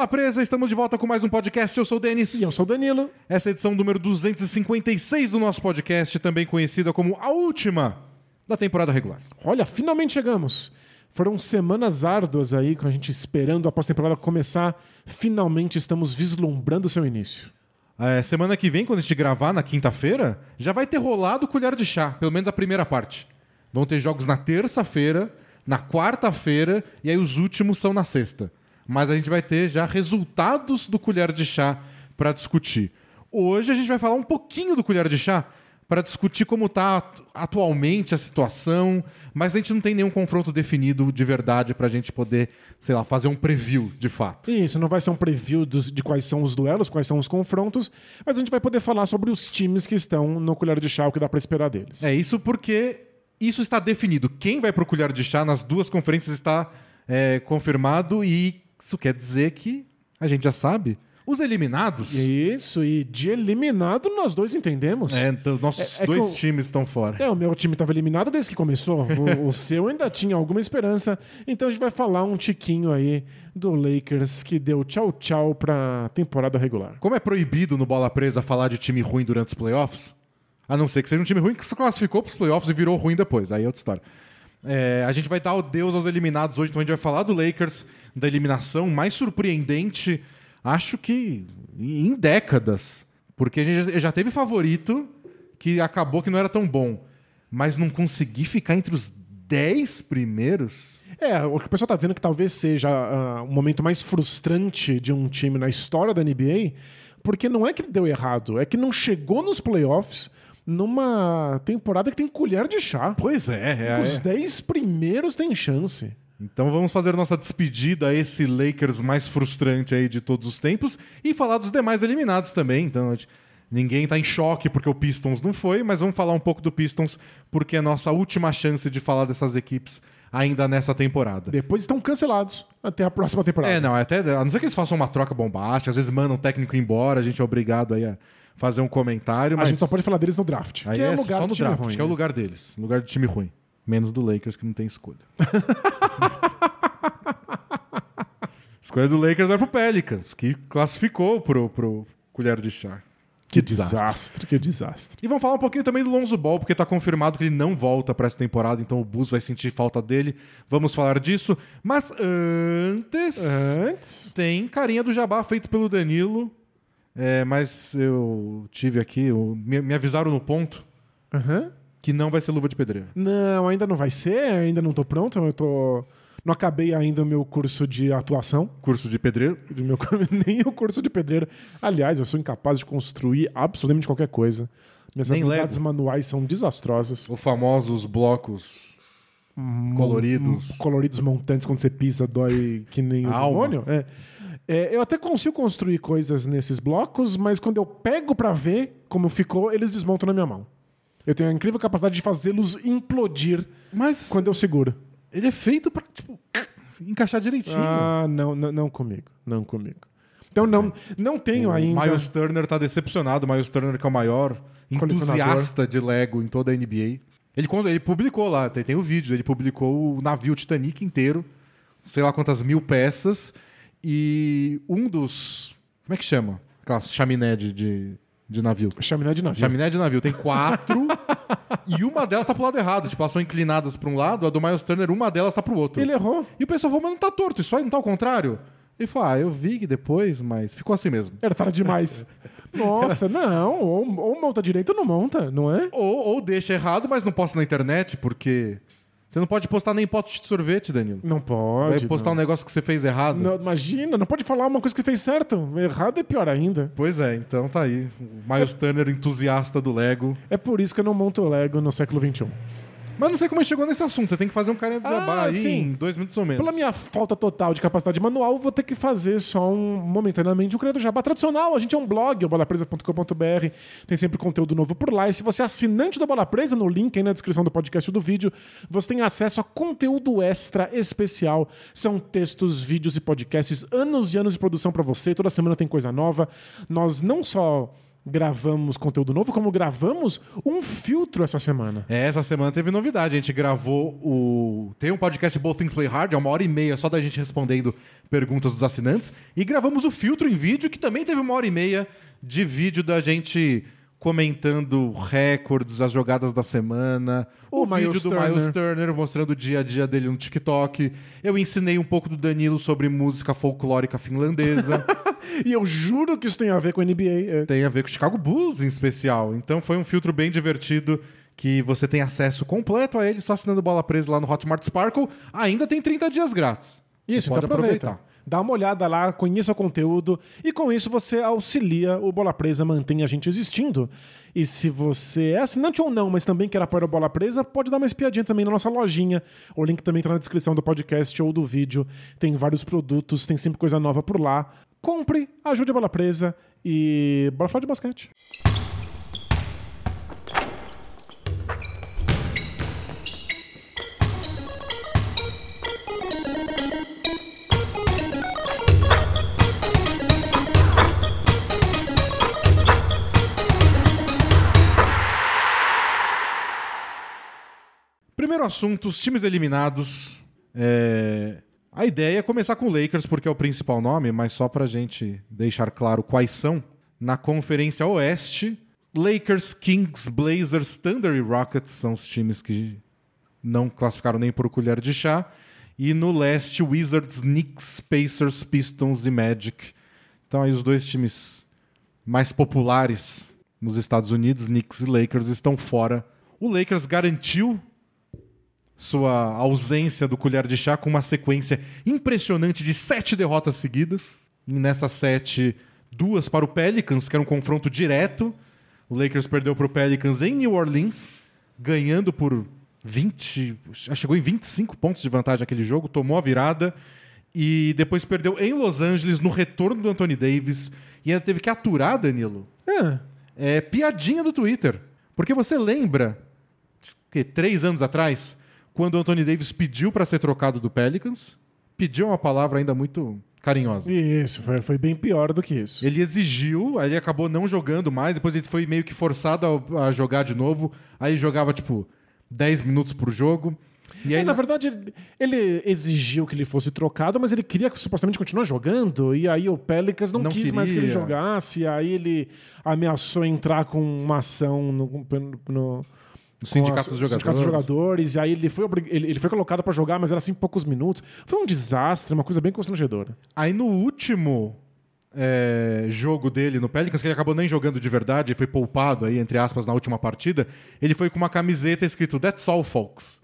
Bola Presa, estamos de volta com mais um podcast. Eu sou o Denis. E eu sou o Danilo. Essa é a edição número 256 do nosso podcast, também conhecida como a última da temporada regular. Olha, finalmente chegamos. Foram semanas árduas aí, com a gente esperando a pós-temporada começar. Finalmente estamos vislumbrando o seu início. É, semana que vem, quando a gente gravar na quinta-feira, já vai ter rolado colher de chá, pelo menos a primeira parte. Vão ter jogos na terça-feira, na quarta-feira e aí os últimos são na sexta. Mas a gente vai ter já resultados do colher de chá para discutir. Hoje a gente vai falar um pouquinho do colher de chá para discutir como está atualmente a situação, mas a gente não tem nenhum confronto definido de verdade para a gente poder, sei lá, fazer um preview de fato. Isso, não vai ser um preview dos- de quais são os duelos, quais são os confrontos, mas a gente vai poder falar sobre os times que estão no colher de chá, o que dá para esperar deles. É isso porque isso está definido. Quem vai pro colher de chá nas duas conferências está é, confirmado e isso quer dizer que a gente já sabe. Os eliminados. Isso, e de eliminado nós dois entendemos. É, então, nossos É- é dois o- times estão fora. É, o meu time estava eliminado desde que começou. O, o seu ainda tinha alguma esperança. Então a gente vai falar um tiquinho aí do Lakers que deu tchau tchau pra temporada regular. Como é proibido no Bola Presa falar de time ruim durante os playoffs, a não ser que seja um time ruim que se classificou para os playoffs e virou ruim depois, aí é outra história. É, a gente vai dar o Deus aos eliminados hoje, então a gente vai falar do Lakers, da eliminação mais surpreendente, acho que em décadas. Porque a gente já- teve favorito que acabou que não era tão bom, mas não consegui ficar entre os 10 primeiros. É, o que o pessoal tá dizendo que talvez seja ah, o momento mais frustrante de um time na história da NBA, porque não é que deu errado, é que não chegou nos playoffs numa temporada que tem colher de chá. Pois é, é. Os é. 10 primeiros têm chance. Então vamos fazer nossa despedida a esse Lakers mais frustrante aí de todos os tempos e falar dos demais eliminados também. Então ninguém tá em choque porque o Pistons não foi, mas vamos falar um pouco do Pistons porque é a nossa última chance de falar dessas equipes ainda nessa temporada. Depois estão cancelados até a próxima temporada. É, não, até a não ser que eles façam uma troca bombástica, às vezes mandam o técnico embora, a gente é obrigado aí a fazer um comentário, A mas gente só pode falar deles no draft. aí que é, é, lugar só do no draft, ruim, que é o né? lugar deles, lugar de time ruim, menos do Lakers que não tem escolha. escolha do Lakers vai pro Pelicans, que classificou pro, pro colher de chá. Que desastre, que desastre. E vamos falar um pouquinho também do Lonzo Ball, porque tá confirmado que ele não volta pra essa temporada, então o Bulls vai sentir falta dele. Vamos falar disso. Mas antes, Antes. tem carinha do Jabá feito pelo Danilo. É, mas eu tive aqui, eu- me, me avisaram no ponto Aham. que não vai ser luva de pedreiro. Não, ainda não vai ser, ainda não tô pronto. Eu tô. Não acabei ainda o meu curso de atuação. Curso de pedreiro. de meu- nem o curso de pedreiro. Aliás, eu sou incapaz de construir absolutamente qualquer coisa. Minhas Nem habilidades Lego. manuais são desastrosas. Os famosos blocos coloridos. Coloridos montantes quando você pisa dói que nem o Alma. demônio. É. É, eu até consigo construir coisas nesses blocos, mas quando eu pego pra ver como ficou, eles desmontam na minha mão. Eu tenho a incrível capacidade de fazê-los implodir Mas quando eu seguro. ele é feito pra, tipo, encaixar direitinho. Ah, não, não, não comigo. Não comigo. Então não, não tenho o ainda. Miles Turner tá decepcionado. Miles Turner que é o maior entusiasta de Lego em toda a NBA. Ele, ele publicou lá, tem, tem o vídeo, ele publicou o navio Titanic inteiro, sei lá quantas mil peças, e um dos... Como é que chama? Aquelas chaminé de, de, de navio. Chaminé de navio. Chaminé de navio. Tem quatro e uma delas tá pro lado errado. Tipo, elas são inclinadas pra um lado, a do Miles Turner, uma delas tá pro outro. Ele errou. E o pessoal falou, mas não tá torto, isso aí não tá ao contrário? Ele falou, ah, eu vi que depois, mas ficou assim mesmo. Era tarde demais. Nossa, não. Ou, ou monta direito ou não monta, não é? Ou, ou deixa errado, mas não posta na internet, porque você não pode postar nem pote de sorvete, Danilo. Não pode. Vai postar não. um negócio que você fez errado. Não, imagina, não pode falar uma coisa que fez certo. Errado é pior ainda. Pois é, então tá aí. O Miles Turner, entusiasta do Lego. É por isso que eu não monto Lego no século XXI. Mas não sei como a gente chegou nesse assunto. Você tem que fazer um carinha Zabá Ah, aí sim. em dois minutos ou menos. Pela minha falta total de capacidade manual, vou ter que fazer só um momentaneamente um criador jabá tradicional. A gente é um blog, o bolapresa.com.br, tem sempre conteúdo novo por lá. E se você é assinante da Bola Presa, no link aí na descrição do podcast do vídeo, você tem acesso a conteúdo extra especial. São textos, vídeos e podcasts, anos e anos de produção pra você. Toda semana tem coisa nova. Nós não só gravamos conteúdo novo, como gravamos um filtro essa semana. É, essa semana teve novidade. A gente gravou o. Tem um podcast Both Things Play Hard, é uma hora e meia só da gente respondendo perguntas dos assinantes. E gravamos o filtro em vídeo, que também teve uma hora e meia de vídeo da gente comentando recordes, as jogadas da semana, o, O vídeo Miles do Turner. Miles Turner mostrando o dia a dia dele no TikTok. Eu ensinei um pouco do Danilo sobre música folclórica finlandesa. E eu juro que isso tem a ver com a NBA. é. tem a ver com o Chicago Bulls em especial. Então foi um filtro bem divertido que você tem acesso completo a ele só assinando Bola Presa lá no Hotmart Sparkle. Ainda tem 30 dias grátis. Isso, Você pode então aproveita. aproveitar. Dá uma olhada lá, conheça o conteúdo e com isso você auxilia o Bola Presa, mantém a gente existindo. E se você é assinante ou não, mas também quer apoiar o Bola Presa, pode dar uma espiadinha também na nossa lojinha. O link também está na descrição do podcast ou do vídeo. Tem vários produtos, tem sempre coisa nova por lá. Compre, ajude a Bola Presa e bora falar de basquete. Primeiro assunto, os times eliminados. É, A ideia é começar com o Lakers, porque é o principal nome, mas só pra gente deixar claro quais são. Na Conferência Oeste, Lakers, Kings, Blazers, Thunder e Rockets são os times que não classificaram nem por colher de chá. E no leste, Wizards, Knicks, Pacers, Pistons e Magic. Então aí os dois times mais populares nos Estados Unidos, Knicks e Lakers, estão fora. O Lakers garantiu sua ausência do colher de chá com uma sequência impressionante de sete derrotas seguidas. E nessas sete, duas para o Pelicans, que era um confronto direto. O Lakers perdeu para o Pelicans em New Orleans, ganhando por 20. já Chegou em 25 pontos de vantagem naquele jogo, tomou a virada. E depois perdeu em Los Angeles, no retorno do Anthony Davis. E ainda teve que aturar, Danilo, É, é piadinha do Twitter. Porque você lembra, que três anos atrás, quando o Anthony Davis pediu para ser trocado do Pelicans, pediu uma palavra ainda muito carinhosa. isso, foi, foi bem pior do que isso. Ele exigiu, aí ele acabou não jogando mais, depois ele foi meio que forçado a, a jogar de novo. Aí jogava, tipo, 10 minutos por jogo. E aí, É, na verdade, ele- exigiu que ele fosse trocado, mas ele queria supostamente continuar jogando. E aí o Pelicans não, Não quis mais que ele queria. jogasse. Aí ele ameaçou entrar com uma ação no, no- o sindicato a- dos jogadores. sindicato dos jogadores. E aí ele foi, ele, ele foi colocado pra jogar, mas era assim poucos minutos. Foi um desastre, uma coisa bem constrangedora. Aí no último é, jogo dele no Pelicans, que ele acabou nem jogando de verdade, foi poupado aí, entre aspas, na última partida, ele foi com uma camiseta escrito That's all, folks.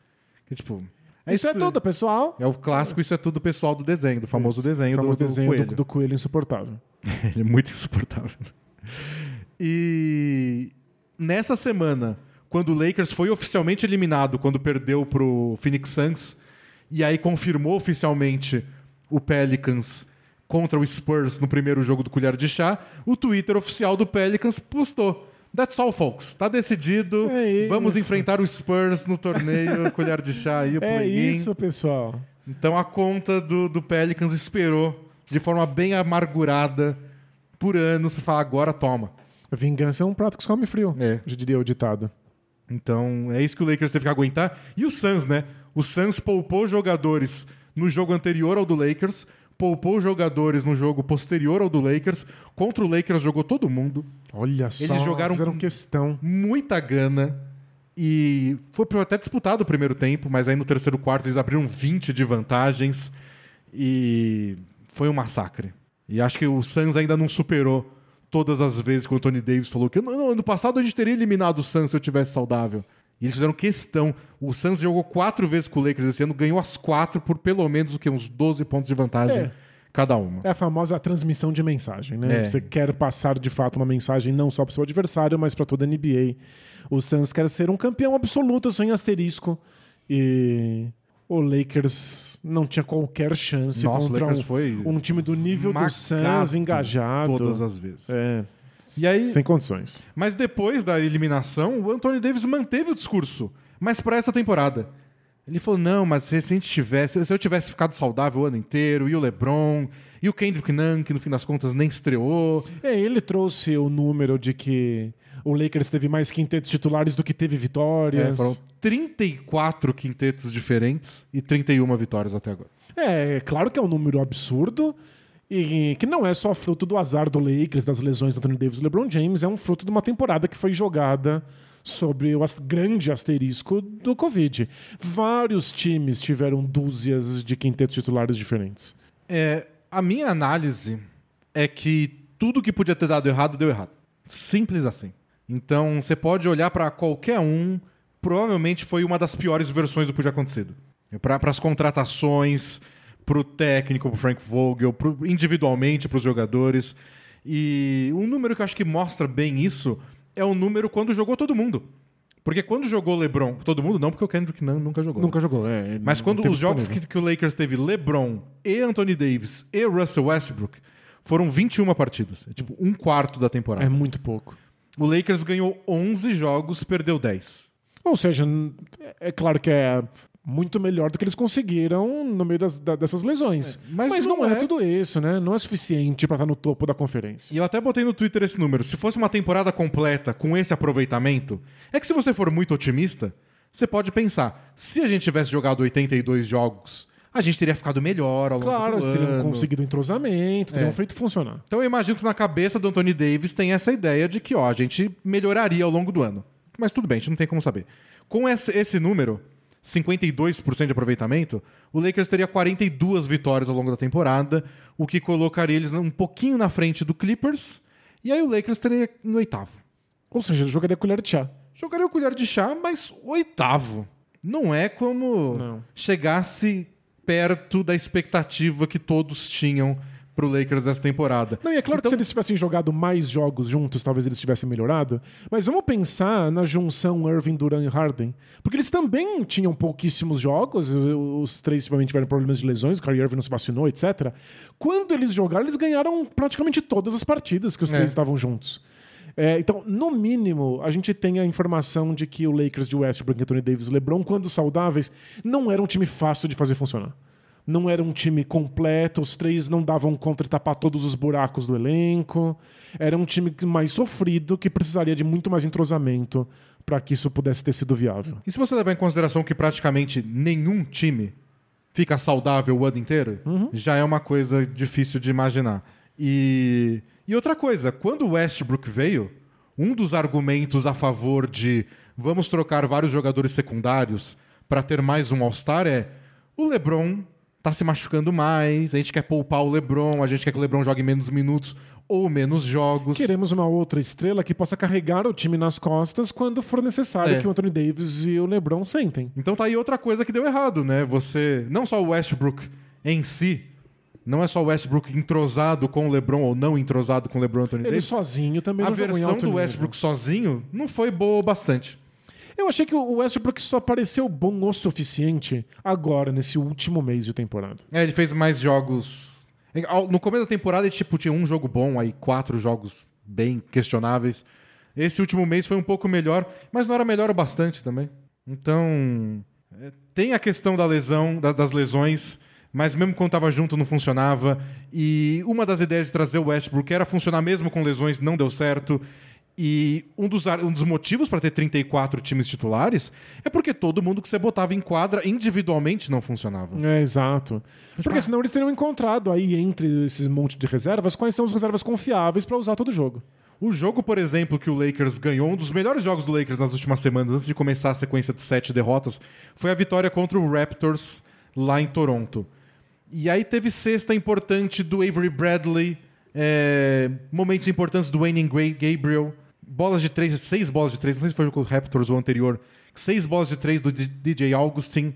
Que, tipo, isso é tudo, pessoal. É o clássico, isso é tudo pessoal do desenho, do famoso desenho, O famoso do, do desenho do- coelho. do coelho insuportável. Ele é muito insuportável. E nessa semana, quando o Lakers foi oficialmente eliminado, quando perdeu pro Phoenix Suns, e aí confirmou oficialmente o Pelicans contra o Spurs no primeiro jogo do Colher de Chá, o Twitter oficial do Pelicans postou. That's all, folks. Tá decidido. É Vamos enfrentar o Spurs no torneio Colher de Chá e o É isso, pessoal. Então a conta do, do Pelicans esperou de forma bem amargurada por anos para falar agora toma. Vingança é um prato que se come frio, É. já diria o ditado. Então é isso que o Lakers teve que aguentar. E o Suns, né? O Suns poupou jogadores no jogo anterior ao do Lakers, poupou jogadores no jogo posterior ao do Lakers. Contra o Lakers jogou todo mundo, Olha só, Eles jogaram fizeram questão. muita gana. E foi até disputado o primeiro tempo, mas aí no terceiro quarto eles abriram 20 de vantagens e foi um massacre. E acho que o Suns ainda não superou todas as vezes que o Anthony Davis falou que não, ano passado a gente teria eliminado o Suns se eu tivesse saudável. E eles fizeram questão. O Suns jogou quatro vezes com o Lakers esse ano, ganhou as quatro por pelo menos o que, uns 12 pontos de vantagem É. cada uma. É a famosa transmissão de mensagem, né? É. Você quer passar de fato uma mensagem não só para o seu adversário, mas para toda a NBA. O Suns quer ser um campeão absoluto sem asterisco e o Lakers não tinha qualquer chance Nossa, o contra um, foi um time do nível do Suns engajado. Todas as vezes. É. E aí- Sem condições. Mas depois da eliminação, o Anthony Davis manteve o discurso, mas para essa temporada. Ele falou: não, mas se, a gente tivesse. Se eu tivesse ficado saudável o ano inteiro, e o LeBron, e o Kendrick Nunn, que no fim das contas nem estreou. É, ele trouxe o número de que o Lakers teve mais quintetos titulares do que teve É, vitórias. foram 34 quintetos diferentes e 31 vitórias até agora. É, claro que é um número absurdo e que não é só fruto do azar do Lakers, das lesões do Anthony Davis e do LeBron James, é um fruto de uma temporada que foi jogada sobre o grande asterisco do Covid. Vários times tiveram dúzias de quintetos titulares diferentes. É, a minha análise é que tudo que podia ter dado errado, deu errado. Simples assim. Então, você pode olhar para qualquer um, provavelmente foi uma das piores versões do que podia acontecido. Para as contratações, pro técnico, pro Frank Vogel, pro, individualmente para os jogadores. E um número que eu acho que mostra bem isso é o número quando jogou todo mundo. Porque quando jogou LeBron, todo mundo não, porque o Kendrick Nunn nunca jogou. Nunca jogou. É, Mas não quando os jogos que, que o Lakers teve LeBron e Anthony Davis e Russell Westbrook foram 21 partidas. É tipo um quarto da temporada. É muito pouco. O Lakers ganhou 11 jogos, perdeu 10. Ou seja, é claro que é muito melhor do que eles conseguiram no meio das- da- dessas lesões. mas mas, não, não é. é. tudo isso, né? Não é suficiente pra estar no topo da conferência. E eu até botei no Twitter esse número. Se fosse uma temporada completa com esse aproveitamento, é que se você for muito otimista, você pode pensar: se a gente tivesse jogado 82 jogos, a gente teria ficado melhor ao longo Claro, do eles teriam ano. conseguido entrosamento, teriam É. feito funcionar. Então eu imagino que na cabeça do Anthony Davis tem essa ideia de que ó, a gente melhoraria ao longo do ano. Mas tudo bem, a gente não tem como saber. Com esse, número, 52% de aproveitamento, o Lakers teria 42 vitórias ao longo da temporada, o que colocaria eles um pouquinho na frente do Clippers, e aí o Lakers teria em oitavo. Ou seja, jogaria colher de chá. Jogaria colher de chá, mas oitavo. Não é como Não. chegasse perto da expectativa que todos tinham pro Lakers nessa temporada. Não, e é claro que Então- se eles tivessem jogado mais jogos juntos, talvez eles tivessem melhorado. Mas vamos pensar na junção Irving, Duran e Harden. Porque eles também tinham pouquíssimos jogos, os três provavelmente tiveram problemas de lesões, o Kyrie Irving não se vacinou, etc. Quando eles jogaram, eles ganharam praticamente todas as partidas que os É. três estavam juntos. É, então, no mínimo, a gente tem a informação de que o Lakers de Westbrook, Anthony Davis e LeBron, quando saudáveis, não era um time fácil de fazer funcionar. Não era um time completo, os três não davam conta de tapar todos os buracos do elenco. Era um time mais sofrido que precisaria de muito mais entrosamento para que isso pudesse ter sido viável. E se você levar em consideração que praticamente nenhum time fica saudável o ano inteiro, já é uma coisa difícil de imaginar. E, e outra coisa, quando o Westbrook veio, um dos argumentos a favor de vamos trocar vários jogadores secundários para ter mais um All-Star é o LeBron tá se machucando mais, a gente quer poupar o LeBron, a gente quer que o LeBron jogue menos minutos ou menos jogos. Queremos uma outra estrela que possa carregar o time nas costas quando for necessário É. que o Anthony Davis e o LeBron sentem. Então tá aí outra coisa que deu errado, né? Você. Não só o Westbrook em si. Não é só o Westbrook entrosado com o LeBron ou não entrosado com o LeBron Anthony Ele Davis. sozinho também A não em versão do. Westbrook sozinho não foi boa o bastante. Eu achei que o Westbrook só pareceu bom o suficiente agora, nesse último mês de temporada. É, ele fez mais jogos. No começo da temporada, ele tipo, tinha um jogo bom, aí quatro jogos bem questionáveis. Esse último mês foi um pouco melhor, mas não era melhor o bastante também. Então, é, tem a questão da lesão, da- das lesões, mas mesmo quando tava junto não funcionava. E uma das ideias de trazer o Westbrook era funcionar mesmo com lesões, não deu certo. E um dos, um dos motivos para ter 34 times titulares é porque todo mundo que você botava em quadra individualmente não funcionava. É, exato. Porque senão eles teriam encontrado aí entre esses monte de reservas quais são as reservas confiáveis para usar todo jogo. O jogo, por exemplo, que o Lakers ganhou, um dos melhores jogos do Lakers nas últimas semanas, antes de começar a sequência de sete derrotas, foi a vitória contra o Raptors lá em Toronto. E aí teve cesta importante do Avery Bradley, é, momentos importantes do Wayne Gray- Gabriel, bolas de três, seis bolas de três, não sei se foi com o Raptors ou anterior, seis bolas de três do DJ Augustin.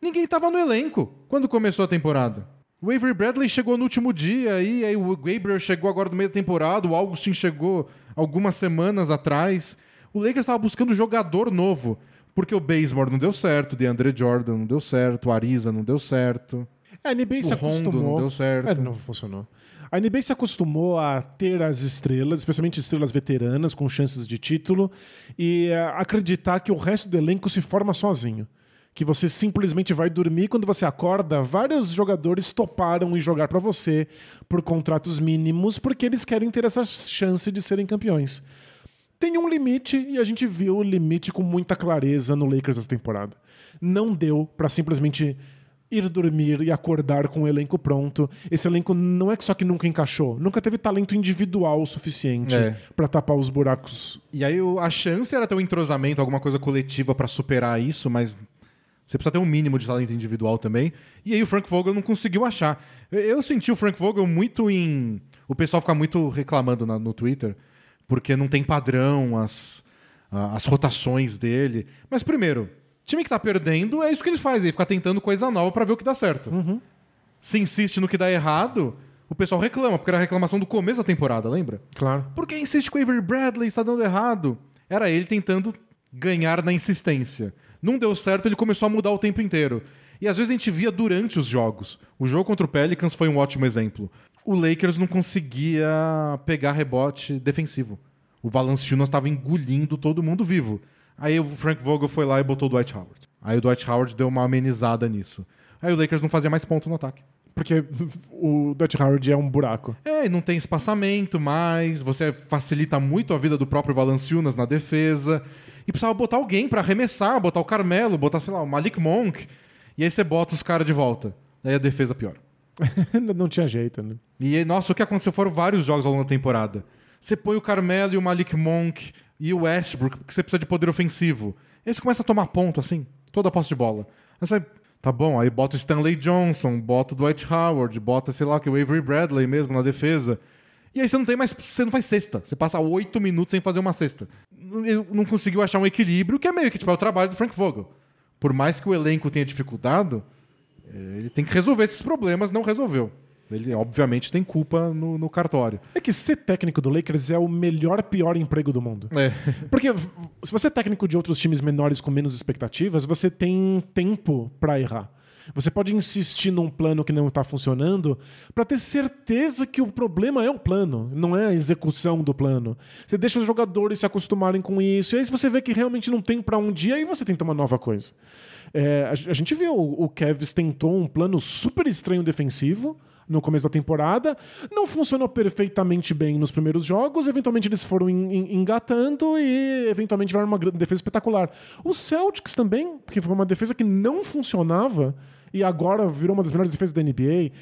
Ninguém estava no elenco quando começou a temporada. O Avery Bradley chegou no último dia, e aí o Gabriel chegou agora no meio da temporada, o Augustin chegou algumas semanas atrás. O Lakers estava buscando jogador novo, porque o Bazemore não deu certo, o DeAndre Jordan não deu certo, o Ariza não deu certo. A NBA se O Rondo acostumou. não deu certo. É, não funcionou. A NBA se acostumou a ter as estrelas, especialmente estrelas veteranas, com chances de título, e a acreditar que o resto do elenco se forma sozinho. que você simplesmente vai dormir quando você acorda, vários jogadores toparam em jogar para você por contratos mínimos porque eles querem ter essa chance de serem campeões. Tem um limite e a gente viu o limite com muita clareza no Lakers essa temporada. Não deu para simplesmente ir dormir e acordar com o elenco pronto. Esse elenco não é só que nunca encaixou, nunca teve talento individual o suficiente É. pra tapar os buracos. E aí a chance era ter um entrosamento, alguma coisa coletiva pra superar isso, mas você precisa ter um mínimo de talento individual também. E aí o Frank Vogel não conseguiu achar. Eu, senti o Frank Vogel muito em. O pessoal fica muito reclamando na- no Twitter, porque não tem padrão, as, as rotações dele. Mas primeiro, time que tá perdendo é isso que ele faz, ele fica tentando coisa nova pra ver o que dá certo. Se insiste no que dá errado, o pessoal reclama, porque era a reclamação do começo da temporada, lembra? Claro. Por que insiste com o Avery Bradley? Está dando errado. Era ele tentando ganhar na insistência. Não deu certo, ele começou a mudar o tempo inteiro. E às vezes a gente via durante os jogos. O jogo contra o Pelicans foi um ótimo exemplo. O Lakers não conseguia pegar rebote defensivo. O Valanciunas estava engolindo todo mundo vivo. Aí o Frank Vogel foi lá e botou o Dwight Howard. Aí o Dwight Howard deu uma amenizada nisso. Aí o Lakers não fazia mais ponto no ataque. Porque o Dutch Howard é um buraco. É, e não tem espaçamento mais, você facilita muito a vida do próprio Valanciunas na defesa. E precisava botar alguém pra arremessar, botar o Carmelo, botar, sei lá, o Malik Monk. E aí você bota os caras de volta. Aí a defesa piora. não tinha jeito, né? E aí, nossa, o que aconteceu foram vários jogos ao longo da temporada. Você põe o Carmelo e o Malik Monk e o Westbrook, porque você precisa de poder ofensivo. Aí você começa a tomar ponto, assim, toda a posse de bola. Aí você vai, tá bom, aí bota o Stanley Johnson, bota o Dwight Howard, bota, sei lá, que o Avery Bradley mesmo na defesa. E aí você não tem mais, você não faz cesta. Você passa oito minutos sem fazer uma cesta. Não conseguiu achar um equilíbrio, que é meio que tipo, é o trabalho do Frank Vogel. Por mais que o elenco tenha dificuldade, eh, ele tem que resolver esses problemas, não resolveu. Ele, obviamente, tem culpa no, no cartório. É que ser técnico do Lakers é o melhor, pior emprego do mundo. É. Porque se você é técnico de outros times menores com menos expectativas, você tem tempo pra errar. Você pode insistir num plano que não tá funcionando pra ter certeza que o problema é o plano, não é a execução do plano. Você deixa os jogadores se acostumarem com isso, e aí se você vê que realmente não tem pra um dia, aí você tenta uma nova coisa. É, a, a gente viu, o Kevs tentou um plano super estranho defensivo no começo da temporada. Não funcionou perfeitamente bem nos primeiros jogos. Eventualmente eles foram en- en- engatando e eventualmente viraram uma defesa espetacular. O Celtics também, que foi uma defesa que não funcionava e agora virou uma das melhores defesas da NBA.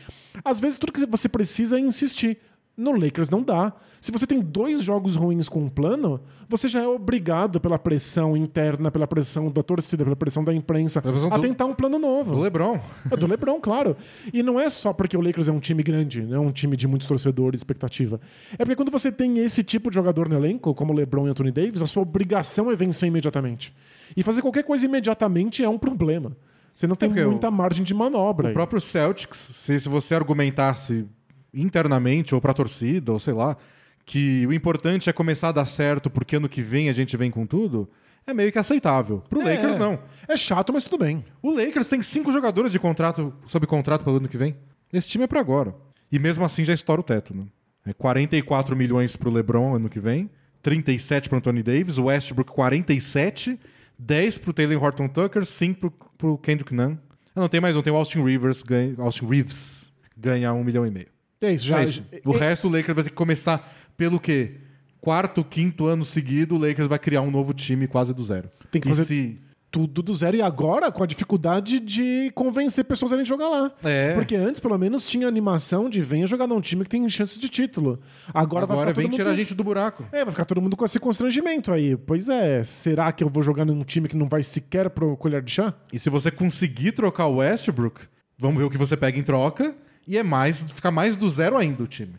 Às vezes tudo que você precisa é insistir. No Lakers não dá. Se você tem dois jogos ruins com um plano, você já é obrigado pela pressão interna, pela pressão da torcida, pela pressão da imprensa, pressão a do- tentar um plano novo. O LeBron. É do LeBron, claro. E não é só porque o Lakers é um time grande, não é um time de muitos torcedores, expectativa. É porque quando você tem esse tipo de jogador no elenco, como o LeBron e Anthony Davis, a sua obrigação é vencer imediatamente. E fazer qualquer coisa imediatamente é um problema. Você não tem porque o- muita margem de manobra. O aí. próprio Celtics, se, se você argumentasse internamente ou pra torcida, ou sei lá, que o importante é começar a dar certo porque ano que vem a gente vem com tudo, é meio que aceitável. Pro É. Lakers, não. É chato, mas tudo bem. O Lakers tem cinco jogadores de contrato sob contrato para o ano que vem. Esse time é para agora. E mesmo assim já estoura o teto. Né? É 44 milhões pro LeBron ano que vem, 37 pro Anthony Davis, Westbrook 47, 10 pro Taylor Horton Tucker, 5 pro, pro Kendrick Nunn. Ah, não tem mais um, tem o Austin Rivers, ganha, Austin Reeves ganha um milhão e meio. É isso, já. É isso. O resto o Lakers vai ter que começar pelo quê? Quarto, quinto ano seguido, o Lakers vai criar um novo time quase do zero. Tem que E fazer- se Tudo do zero. E agora, com a dificuldade de convencer pessoas a irem jogar lá. É. Porque antes, pelo menos, tinha animação de venha jogar num time que tem chances de título. Agora, vai agora ficar vem todo tirar a mundo... gente do buraco. É, vai ficar todo mundo com esse constrangimento aí. Pois é, será que eu vou jogar num time que não vai sequer pro colher de chá? E se você conseguir trocar o Westbrook, vamos ver o que você pega em troca. E é mais, fica mais do zero ainda o time.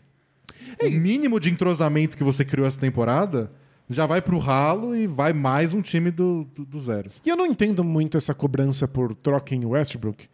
O mínimo de entrosamento que você criou essa temporada já vai pro ralo e vai mais um time do, do, do zero. E eu não entendo muito essa cobrança por troca em Westbrook.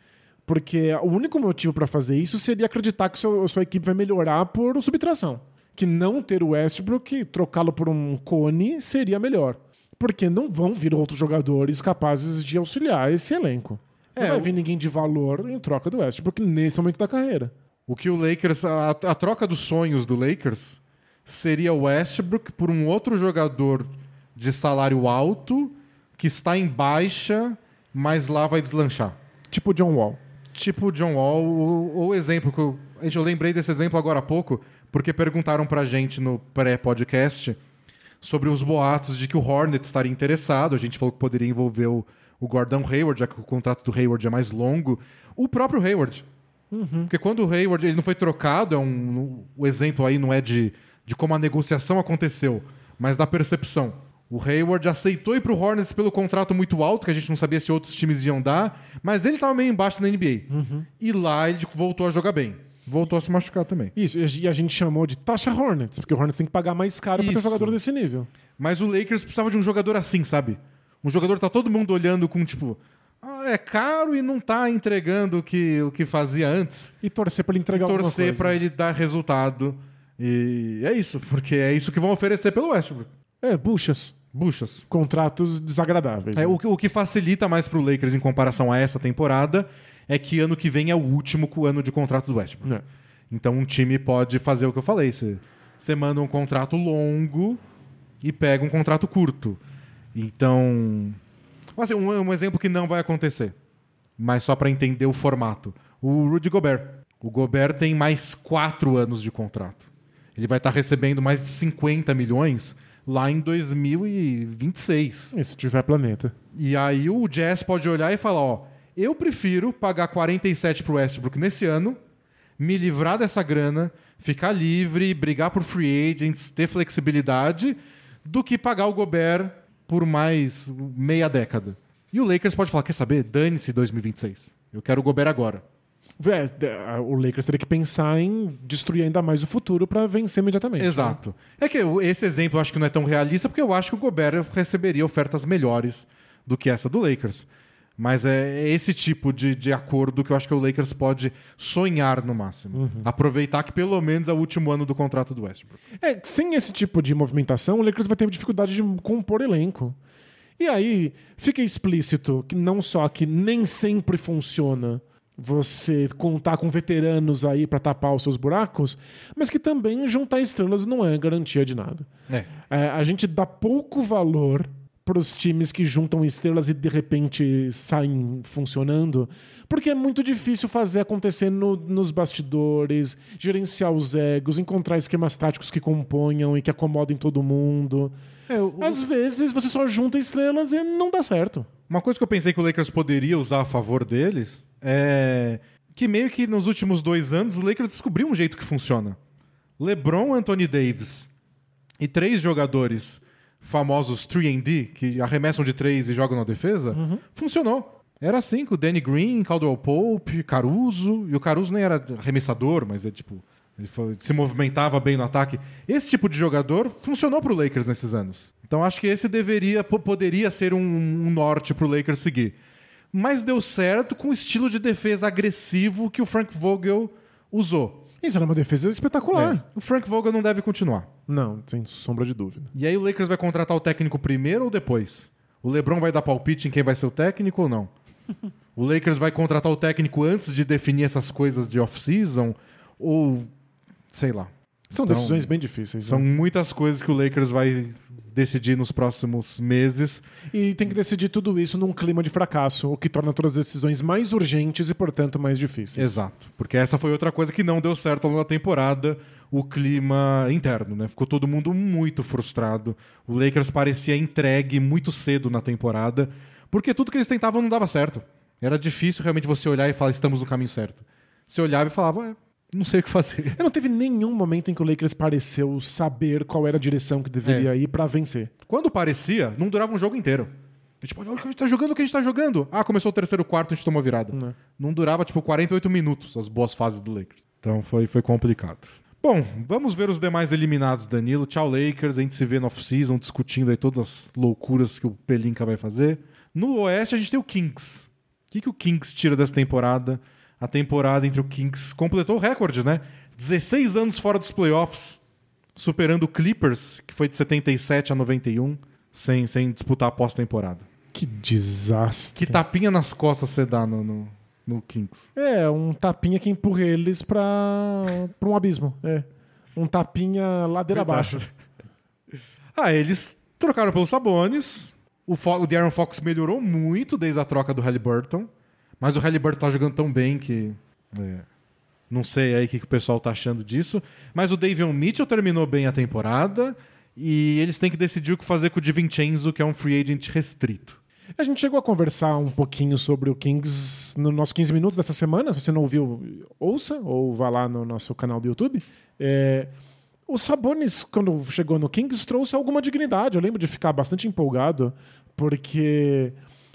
Porque o único motivo pra fazer isso seria acreditar que seu, sua equipe vai melhorar por subtração. Que não ter o Westbrook, trocá-lo por um cone, seria melhor. Porque não vão vir outros jogadores capazes de auxiliar esse elenco. Não É, vai o- vir ninguém de valor em troca do Westbrook nesse momento da carreira. O que o Lakers. A, a troca dos sonhos do Lakers seria o Westbrook por um outro jogador de salário alto que está em baixa mas lá vai deslanchar. Tipo John Wall. Tipo o John Wall, o, o exemplo que eu, eu lembrei desse exemplo agora há pouco, porque perguntaram pra gente no pré-podcast sobre os boatos de que o Hornets estaria interessado. A gente falou que poderia envolver o, o Gordon Hayward, já que o contrato do Hayward é mais longo. O próprio Hayward. Porque quando o Hayward ele não foi trocado, é um, o exemplo aí não é de, de como a negociação aconteceu, mas da percepção. O Hayward aceitou ir pro Hornets pelo contrato muito alto, que a gente não sabia se outros times iam dar, mas ele tava meio embaixo na NBA. E lá ele voltou a jogar bem. Voltou a se machucar também. Isso, e a gente chamou de taxa Hornets, porque o Hornets tem que pagar mais caro pra ter Isso. jogador desse nível. Mas o Lakers precisava de um jogador assim, sabe? Um jogador tá todo mundo olhando com tipo, ah, é caro e não tá entregando o que, o que fazia antes. E torcer pra ele entregar alguma Torcer pra ele dar resultado. E é isso, porque é isso que vão oferecer pelo Westbrook. É, buchas. Buchas. Contratos desagradáveis. É, né? o, que- o que facilita mais pro Lakers em comparação a essa temporada é que ano que vem é o último ano de contrato do Westbrook. É. Então um time pode fazer o que eu falei. Você manda um contrato longo e pega um contrato curto. Então. Assim, um, um exemplo que não vai acontecer. Mas só para entender o formato. O Rudy Gobert. O Gobert tem mais quatro anos de contrato. Ele vai estar recebendo mais de 50 milhões lá em 2026. E se tiver planeta. E aí o Jazz pode olhar e falar, ó, eu prefiro pagar 47 pro Westbrook nesse ano, me livrar dessa grana, ficar livre, brigar por free agents, ter flexibilidade, do que pagar o Gobert por mais meia década. E o Lakers pode falar, quer saber? Dane-se 2026. Eu quero o Gobert agora. É, é, o Lakers teria que pensar em destruir ainda mais o futuro pra vencer imediatamente. né? Exato. É que esse exemplo eu acho que não é tão realista, porque eu acho que o Gobert receberia ofertas melhores do que essa do Lakers. Mas é esse tipo de, de acordo que eu acho que o Lakers pode sonhar no máximo. Aproveitar que pelo menos é o último ano do contrato do Westbrook. É, sem esse tipo de movimentação, o Lakers vai ter dificuldade de compor elenco. E aí fica explícito que não só que nem sempre funciona você contar com veteranos aí pra tapar os seus buracos, mas que também juntar estrelas não é garantia de nada. É. É, a gente dá pouco valor para os times que juntam estrelas e de repente saem funcionando, porque é muito difícil fazer acontecer no- nos bastidores, gerenciar os egos, encontrar esquemas táticos que componham e que acomodem todo mundo. É, o- Às vezes você só junta estrelas e não dá certo. Uma coisa que eu pensei que o Lakers poderia usar a favor deles é que meio que nos últimos dois anos o Lakers descobriu um jeito que funciona. LeBron, Anthony Davis e três jogadores famosos 3D, que arremessam de três e jogam na defesa, funcionou. Era assim, com o Danny Green, Caldwell Pope, Caruso, e o Caruso nem era arremessador, mas é tipo. Ele foi- se movimentava bem no ataque. Esse tipo de jogador funcionou pro Lakers nesses anos. Então acho que esse deveria, po- poderia ser um, um norte pro Lakers seguir. Mas deu certo com o estilo de defesa agressivo que o Frank Vogel usou. Isso era uma defesa espetacular. É. O Frank Vogel não deve continuar. Não, sem sombra de dúvida. E aí o Lakers vai contratar o técnico primeiro ou depois? O LeBron vai dar palpite em quem vai ser o técnico ou não? o Lakers vai contratar o técnico antes de definir essas coisas de off-season ou sei lá. São Então, decisões bem difíceis. São né? muitas coisas que o Lakers vai decidir nos próximos meses. E tem que decidir tudo isso num clima de fracasso, o que torna todas as decisões mais urgentes e, portanto, mais difíceis. Exato. Porque essa foi outra coisa que não deu certo ao longo da temporada, o clima interno, né? Ficou todo mundo muito frustrado. O Lakers parecia entregue muito cedo na temporada, porque tudo que eles tentavam não dava certo. Era difícil realmente você olhar e falar, estamos no caminho certo. Você olhava e falava, "É, não sei o que fazer. E Não teve nenhum momento em que o Lakers pareceu saber qual era a direção que deveria ir pra vencer. Quando parecia, não durava um jogo inteiro. E, tipo, olha o que a gente tá jogando, o que a gente tá jogando. Ah, começou o terceiro quarto, a gente tomou virada. Não. Não durava, tipo, 48 minutos as boas fases do Lakers. Então foi, foi complicado. Bom, vamos ver os demais eliminados, Danilo. Tchau, Lakers. A gente se vê no off-season discutindo aí todas as loucuras que o Pelinka vai fazer. No Oeste, a gente tem o Kings. O que, que o Kings tira dessa temporada? A temporada entre o Kings completou o recorde, né? 16 anos fora dos playoffs, superando o Clippers, que foi de 77 a 91, sem, sem disputar a pós-temporada. Que desastre. Que tapinha nas costas você dá no, no, no Kings? É, um tapinha que empurra eles pra, pra um abismo. É. Um tapinha ladeira abaixo. Ah, eles trocaram pelos Sabones, O, Fo o De'Aaron Fox melhorou muito desde a troca do Halliburton, mas o Halliburton tá jogando tão bem que... é, não sei aí o que, que o pessoal tá achando disso. Mas o Davion Mitchell terminou bem a temporada e eles têm que decidir o que fazer com o DiVincenzo, que é um free agent restrito. A gente chegou a conversar um pouquinho sobre o Kings no nossos 15 minutos dessa semana. Se você não ouviu, ouça ou vá lá no nosso canal do YouTube. É, o Sabonis, quando chegou no Kings, trouxe alguma dignidade. Eu lembro de ficar bastante empolgado, porque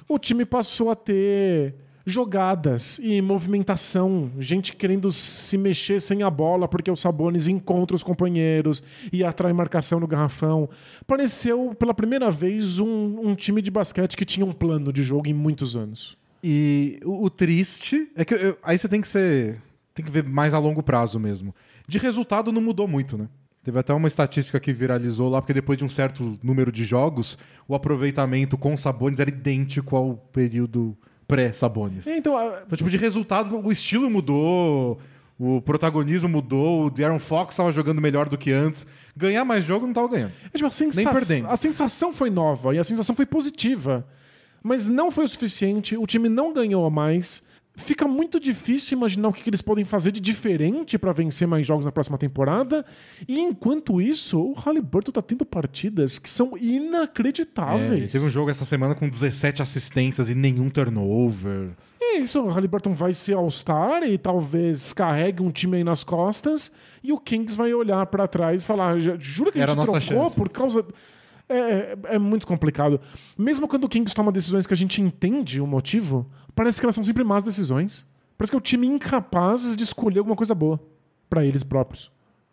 o time passou a ter jogadas e movimentação, gente querendo se mexer sem a bola porque o Sabonis encontra os companheiros e atrai marcação no garrafão. Pareceu pela primeira vez um, um time de basquete que tinha um plano de jogo em muitos anos. E o, o triste é que eu- aí você tem que ser. Tem que ver mais a longo prazo mesmo. De resultado não mudou muito, né? Teve até uma estatística que viralizou lá, porque depois de um certo número de jogos, o aproveitamento com Sabonis era idêntico ao período pré-Sabonis. Então, a- Então, tipo, de resultado, o estilo mudou, o protagonismo mudou, o De'Aaron Fox estava jogando melhor do que antes. Ganhar mais jogo não estava ganhando. É tipo, a, sensa- perdendo. a sensação foi nova e a sensação foi positiva. Mas não foi o suficiente, o time não ganhou a mais. Fica muito difícil imaginar o que eles podem fazer de diferente para vencer mais jogos na próxima temporada. E enquanto isso, o Halliburton tá tendo partidas que são É, inacreditáveis. teve um jogo essa semana com 17 assistências e nenhum turnover. É isso, o Halliburton vai ser All-Star e talvez carregue um time aí nas costas. E o Kings vai olhar pra trás e falar: "Já- jura que a Era gente a nossa trocou chance." por causa. É, é- é muito complicado. Mesmo quando o Kings toma decisões que a gente entende o motivo, parece que elas são sempre más decisões. Parece que é o time incapaz de escolher alguma coisa boa pra eles próprios.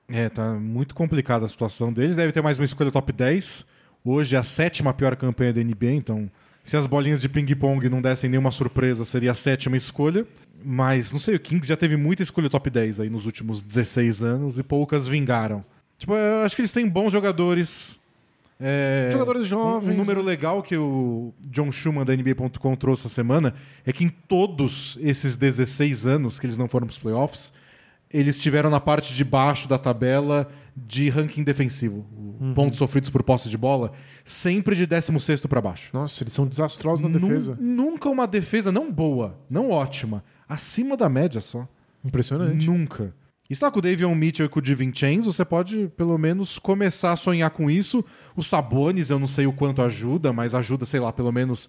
É, tá muito complicada a situação deles. Deve ter mais uma escolha top 10. Hoje é a sétima pior campanha da NBA, então se as bolinhas de ping-pong não dessem nenhuma surpresa, seria a sétima escolha. Mas, não sei, o Kings já teve muita escolha top 10 aí nos últimos 16 anos e poucas vingaram. Tipo, eu acho que eles têm bons jogadores. É, Jogadores jovens. Um, um número legal que o John Schumann da NBA.com trouxe essa semana é que em todos esses 16 anos que eles não foram para os playoffs, eles estiveram na parte de baixo da tabela de ranking defensivo. O Pontos sofridos por posse de bola, sempre de 16 para baixo. Nossa, eles são desastrosos na Nun- defesa. Nunca uma defesa não boa, não ótima, acima da média só. Impressionante. Nunca. E se com o Davion Mitchell e com o DiVincenzo, você pode pelo menos começar a sonhar com isso. O Sabonis, eu não sei o quanto ajuda, mas ajuda, sei lá, pelo menos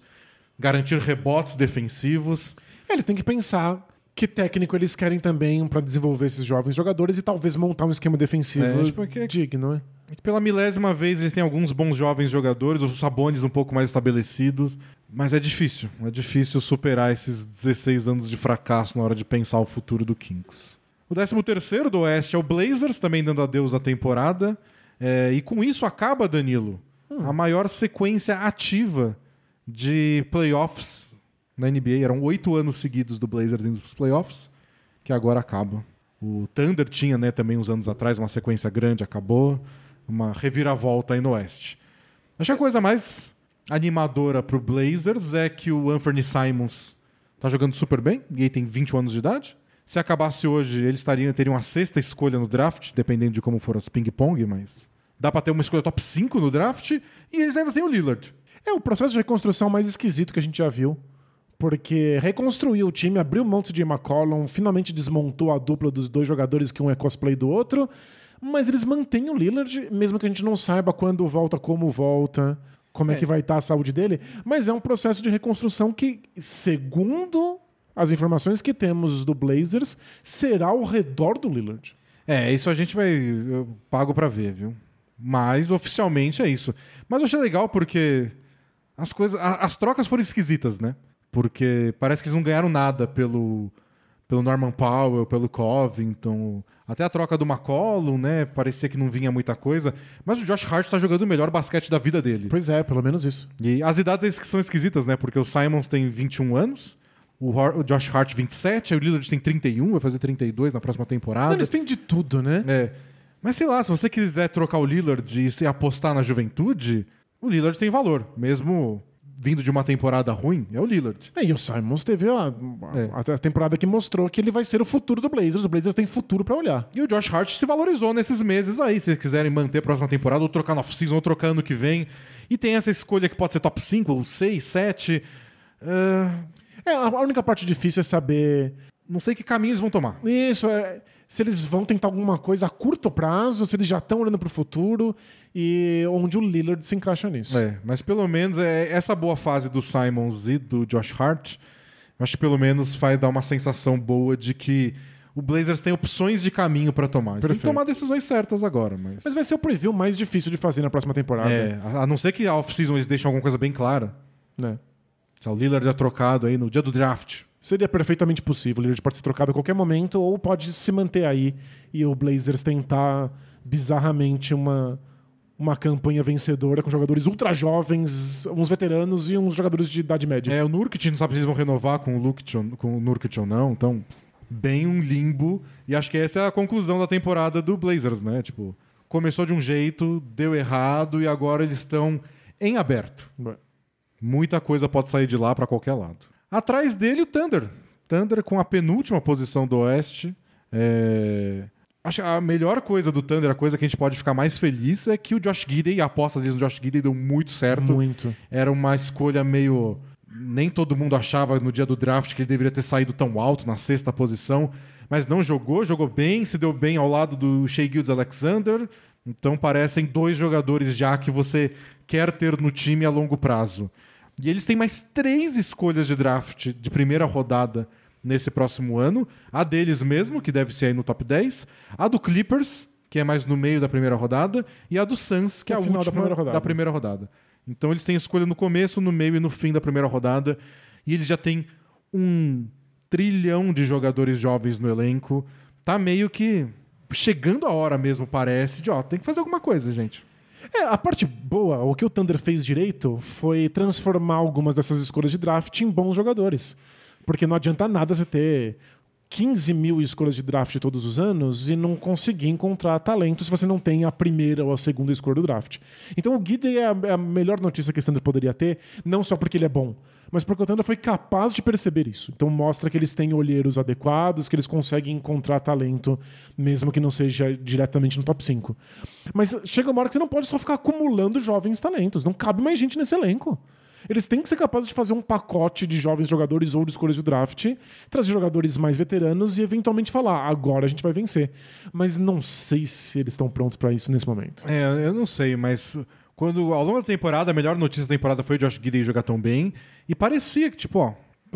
garantir rebotes defensivos. Eles têm que pensar que técnico eles querem também pra desenvolver esses jovens jogadores e talvez montar um esquema defensivo É, tipo, é que- digno, né? É Pela milésima vez eles têm alguns bons jovens jogadores, os Sabonis um pouco mais estabelecidos, mas é difícil. É difícil superar esses 16 anos de fracasso na hora de pensar o futuro do Kings. O 13º do Oeste é o Blazers, também dando adeus à temporada. É, e com isso acaba, Danilo, a maior sequência ativa de playoffs na NBA. Eram oito anos seguidos do Blazers indo para os playoffs, que agora acaba. O Thunder tinha né, também uns anos atrás uma sequência grande, acabou. Uma reviravolta aí no Oeste. Acho que a coisa mais animadora pro Blazers é que o Anthony Simons tá jogando super bem, e ele tem 21 anos de idade. Se acabasse hoje, eles estariam, teriam a sexta escolha no draft, dependendo de como for as ping-pong, mas dá pra ter uma escolha top 5 no draft, e eles ainda têm o Lillard. É o processo de reconstrução mais esquisito que a gente já viu. Porque reconstruiu o time, abriu mão de McCollum, finalmente desmontou a dupla dos dois jogadores que um é cosplay do outro, mas eles mantêm o Lillard, mesmo que a gente não saiba quando volta, como volta, como é, É. que vai estar a saúde dele. Mas é um processo de reconstrução que, segundo as informações que temos do Blazers, será ao redor do Lillard. É, isso a gente vai. Eu pago pra ver, viu? Mas oficialmente é isso. Mas eu achei legal porque as coisas. a- As trocas foram esquisitas, né? Porque parece que eles não ganharam nada pelo, pelo Norman Powell, pelo Covington. Até a troca do McCollum, né? Parecia que não vinha muita coisa. Mas o Josh Hart tá jogando o melhor basquete da vida dele. Pois é, pelo menos isso. E as idades que são esquisitas, né? Porque o Simons tem 21 anos, o, o Josh Hart 27, aí o Lillard tem 31, vai fazer 32 na próxima temporada. Eles têm de tudo, né? É. Mas sei lá, se você quiser trocar o Lillard e se apostar na juventude, o Lillard tem valor, mesmo vindo de uma temporada ruim é o Lillard. É, e o Simons teve a, a- a temporada que mostrou que ele vai ser o futuro do Blazers. O Blazers tem futuro pra olhar. E o Josh Hart se valorizou nesses meses aí, se vocês quiserem manter a próxima temporada, ou trocar no off-season, ou trocar ano que vem. E tem essa escolha que pode ser top 5, ou 6, 7. Ah, É, a única parte difícil é saber não sei que caminho eles vão tomar. Isso, é, se eles vão tentar alguma coisa a curto prazo, se eles já estão olhando para o futuro e onde o Lillard se encaixa nisso. É, mas pelo menos é essa boa fase do Simons e do Josh Hart, acho que pelo menos vai dar uma sensação boa de que o Blazers tem opções de caminho pra tomar. Eles têm que Perfeito. tomar decisões certas agora, mas. Mas vai ser o preview mais difícil de fazer na próxima temporada. é, a a não ser que a off-season eles deixem alguma coisa bem clara. né? Se o Lillard é trocado aí no dia do draft. Seria perfeitamente possível. O Lillard pode ser trocado a qualquer momento ou pode se manter aí e o Blazers tentar bizarramente uma, uma campanha vencedora com jogadores ultra jovens, uns veteranos e uns jogadores de idade média. É, o Nurkic não sabe se eles vão renovar com o, Lukic, ou- com o Nurkic ou não, então bem um limbo. E acho que essa é a conclusão da temporada do Blazers, né? Tipo, começou de um jeito, deu errado e agora eles estão em aberto. Muita coisa pode sair de lá pra qualquer lado. Atrás dele, o Thunder. Thunder com a penúltima posição do Oeste. É, Acho que a melhor coisa do Thunder, a coisa que a gente pode ficar mais feliz, é que o Josh Gidey, a aposta deles no Josh Gidey deu muito certo. Muito. Era uma escolha meio. Nem todo mundo achava no dia do draft que ele deveria ter saído tão alto, na sexta posição. Mas não jogou, jogou bem, se deu bem ao lado do Shea Gildes Alexander. Então parecem dois jogadores já que você quer ter no time a longo prazo. E eles têm mais três escolhas de draft de primeira rodada nesse próximo ano. A deles mesmo, que deve ser aí no top 10. A do Clippers, que é mais no meio da primeira rodada. E a do Suns, que é a final da última primeira da primeira rodada. Então eles têm escolha no começo, no meio e no fim da primeira rodada. E eles já têm um trilhão de jogadores jovens no elenco. Tá meio que chegando a hora mesmo, parece, de ó, tem que fazer alguma coisa, gente. É, a parte boa, o que o Thunder fez direito foi transformar algumas dessas escolhas de draft em bons jogadores. Porque não adianta nada você ter 15 mil escolhas de draft todos os anos e não conseguir encontrar talento se você não tem a primeira ou a segunda escolha do draft. Então o Gidey é é a melhor notícia que o Thunder poderia ter, não só porque ele é bom, mas Thunder foi capaz de perceber isso. Então mostra que eles têm olheiros adequados, que eles conseguem encontrar talento, mesmo que não seja diretamente no top 5. Mas chega uma hora que você não pode só ficar acumulando jovens talentos. Não cabe mais gente nesse elenco. Eles têm que ser capazes de fazer um pacote de jovens jogadores ou de escolhas do draft, trazer jogadores mais veteranos e eventualmente falar: agora a gente vai vencer. Mas não sei se eles estão prontos para isso nesse momento. É, eu não sei, mas quando ao longo da temporada, a melhor notícia da temporada foi o Josh Giddey jogar tão bem. E parecia que, tipo, ó,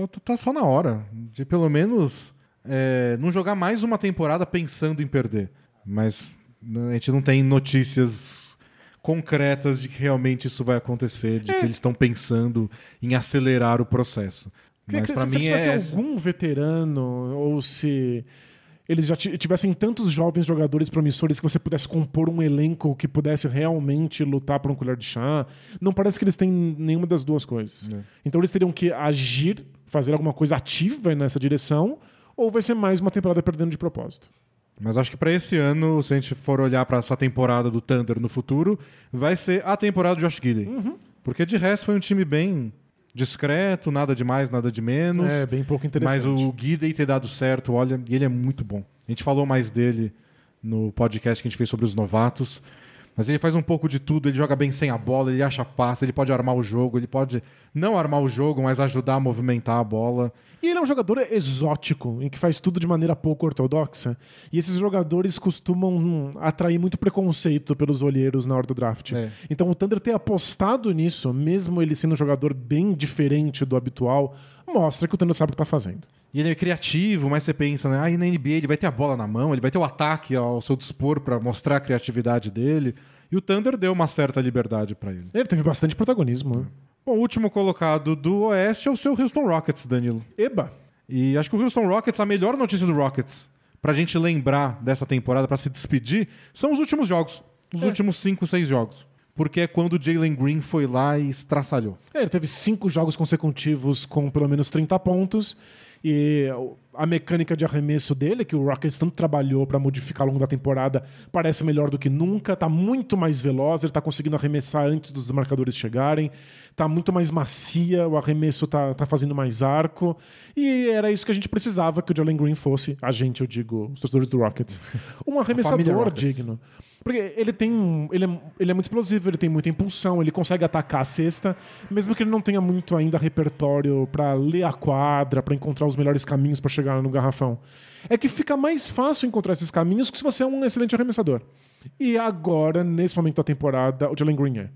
tá- tá só na hora de pelo menos é, não jogar mais uma temporada pensando em perder. Mas né, a gente não tem notícias concretas de que realmente isso vai acontecer, de que eles estão pensando em acelerar o processo. Mas que pra se, mim é algum veterano ou se eles já ti- tivessem tantos jovens jogadores promissores que você pudesse compor um elenco que pudesse realmente lutar por um colher de chá, não parece que eles têm nenhuma das duas coisas. É. Então eles teriam que agir, fazer alguma coisa ativa nessa direção, ou vai ser mais uma temporada perdendo de propósito. Mas acho que pra esse ano, se a gente for olhar pra essa temporada do Thunder no futuro, vai ser a temporada do Josh Giddey. Uhum. Porque de resto foi um time bem discreto, nada de mais, nada de menos. É bem pouco interessante. Mas o Giddey ter dado certo, olha, ele é muito bom. A gente falou mais dele no podcast que a gente fez sobre os novatos. Mas ele faz um pouco de tudo, ele joga bem sem a bola, ele acha passe, ele pode armar o jogo, ele pode não armar o jogo, mas ajudar a movimentar a bola. E ele é um jogador exótico, em que faz tudo de maneira pouco ortodoxa. E esses jogadores costumam hum, atrair muito preconceito pelos olheiros na hora do draft. É. Então o Thunder ter apostado nisso, mesmo ele sendo um jogador bem diferente do habitual, mostra que o Thunder sabe o que tá fazendo. E ele é criativo, mas você pensa, né? Ah, e na NBA ele vai ter a bola na mão, ele vai ter o ataque ao seu dispor pra mostrar a criatividade dele. E o Thunder deu uma certa liberdade pra ele. Ele teve bastante protagonismo. né? Bom, o último colocado do Oeste é o seu Houston Rockets, Danilo. Eba! E acho que o Houston Rockets, a melhor notícia do Rockets, pra gente lembrar dessa temporada, pra se despedir, são os últimos jogos. Os É. últimos 5, 6 jogos. Porque é quando o Jalen Green foi lá e estraçalhou. É, ele teve cinco jogos consecutivos com pelo menos 30 pontos. E a mecânica de arremesso dele, que o Rockets tanto trabalhou para modificar ao longo da temporada, parece melhor do que nunca, tá muito mais veloz, ele tá conseguindo arremessar antes dos marcadores chegarem, tá muito mais macia, o arremesso tá, tá fazendo mais arco, e era isso que a gente precisava que o Jalen Green fosse, a gente, eu digo, os torcedores do Rockets. Um arremessador digno. Porque ele tem. um- Ele é, ele é muito explosivo, ele tem muita impulsão, ele consegue atacar a cesta, mesmo que ele não tenha muito ainda repertório pra ler a quadra, pra encontrar os melhores caminhos pra chegar no garrafão. É que fica mais fácil encontrar esses caminhos que se você é um excelente arremessador. E agora, nesse momento da temporada, o Jalen Green é.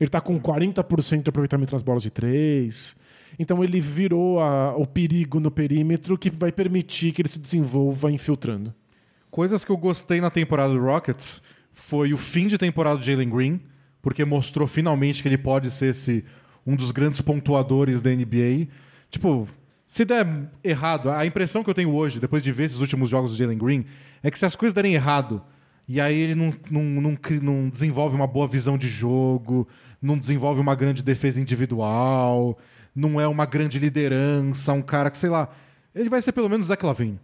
Ele tá com 40% de aproveitamento nas bolas de três. Então ele virou a- o perigo no perímetro que vai permitir que ele se desenvolva infiltrando. Coisas que eu gostei na temporada do Rockets foi o fim de temporada do Jalen Green, porque mostrou finalmente que ele pode ser esse, um dos grandes pontuadores da NBA. Tipo, se der errado, a impressão que eu tenho hoje, depois de ver esses últimos jogos do Jalen Green, é que se as coisas derem errado, e aí ele não, não, não, não desenvolve uma boa visão de jogo, não desenvolve uma grande defesa individual, não é uma grande liderança, um cara que, sei lá, ele vai ser pelo menos Zach Lavine.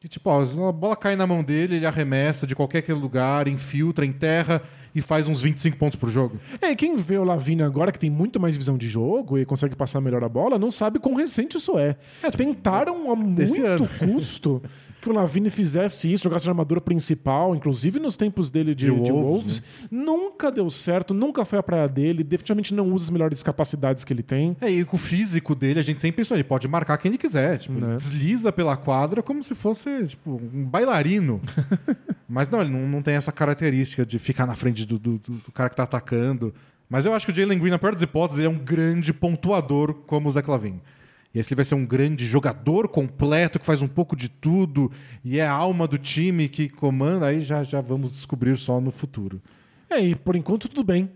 Que, tipo, ó, a bola cai na mão dele, ele arremessa de qualquer lugar, infiltra, enterra e faz uns 25 pontos por jogo. É, quem vê o Lavine agora, que tem muito mais visão de jogo e consegue passar melhor a bola, não sabe quão recente isso é. Tentaram a muito ano. custo que o Lavine fizesse isso, jogasse armadura principal, inclusive nos tempos dele de, De de Wolves, Wolves. Nunca deu certo, nunca foi a praia dele, definitivamente não usa as melhores capacidades que ele tem. É, e com o físico dele, a gente sempre pensou, ele pode marcar quem ele quiser. Tipo, ele Né. desliza pela quadra como se fosse, tipo, um bailarino. Mas não, ele não, não tem essa característica de ficar na frente do, do- do- cara que tá atacando. Mas eu acho que o Jalen Green, na pior das hipóteses, ele é um grande pontuador como o Zach Lavine. E esse ele vai ser um grande jogador completo, que faz um pouco de tudo, e é a alma do time que comanda, aí já, já vamos descobrir só no futuro. É, e por enquanto tudo bem.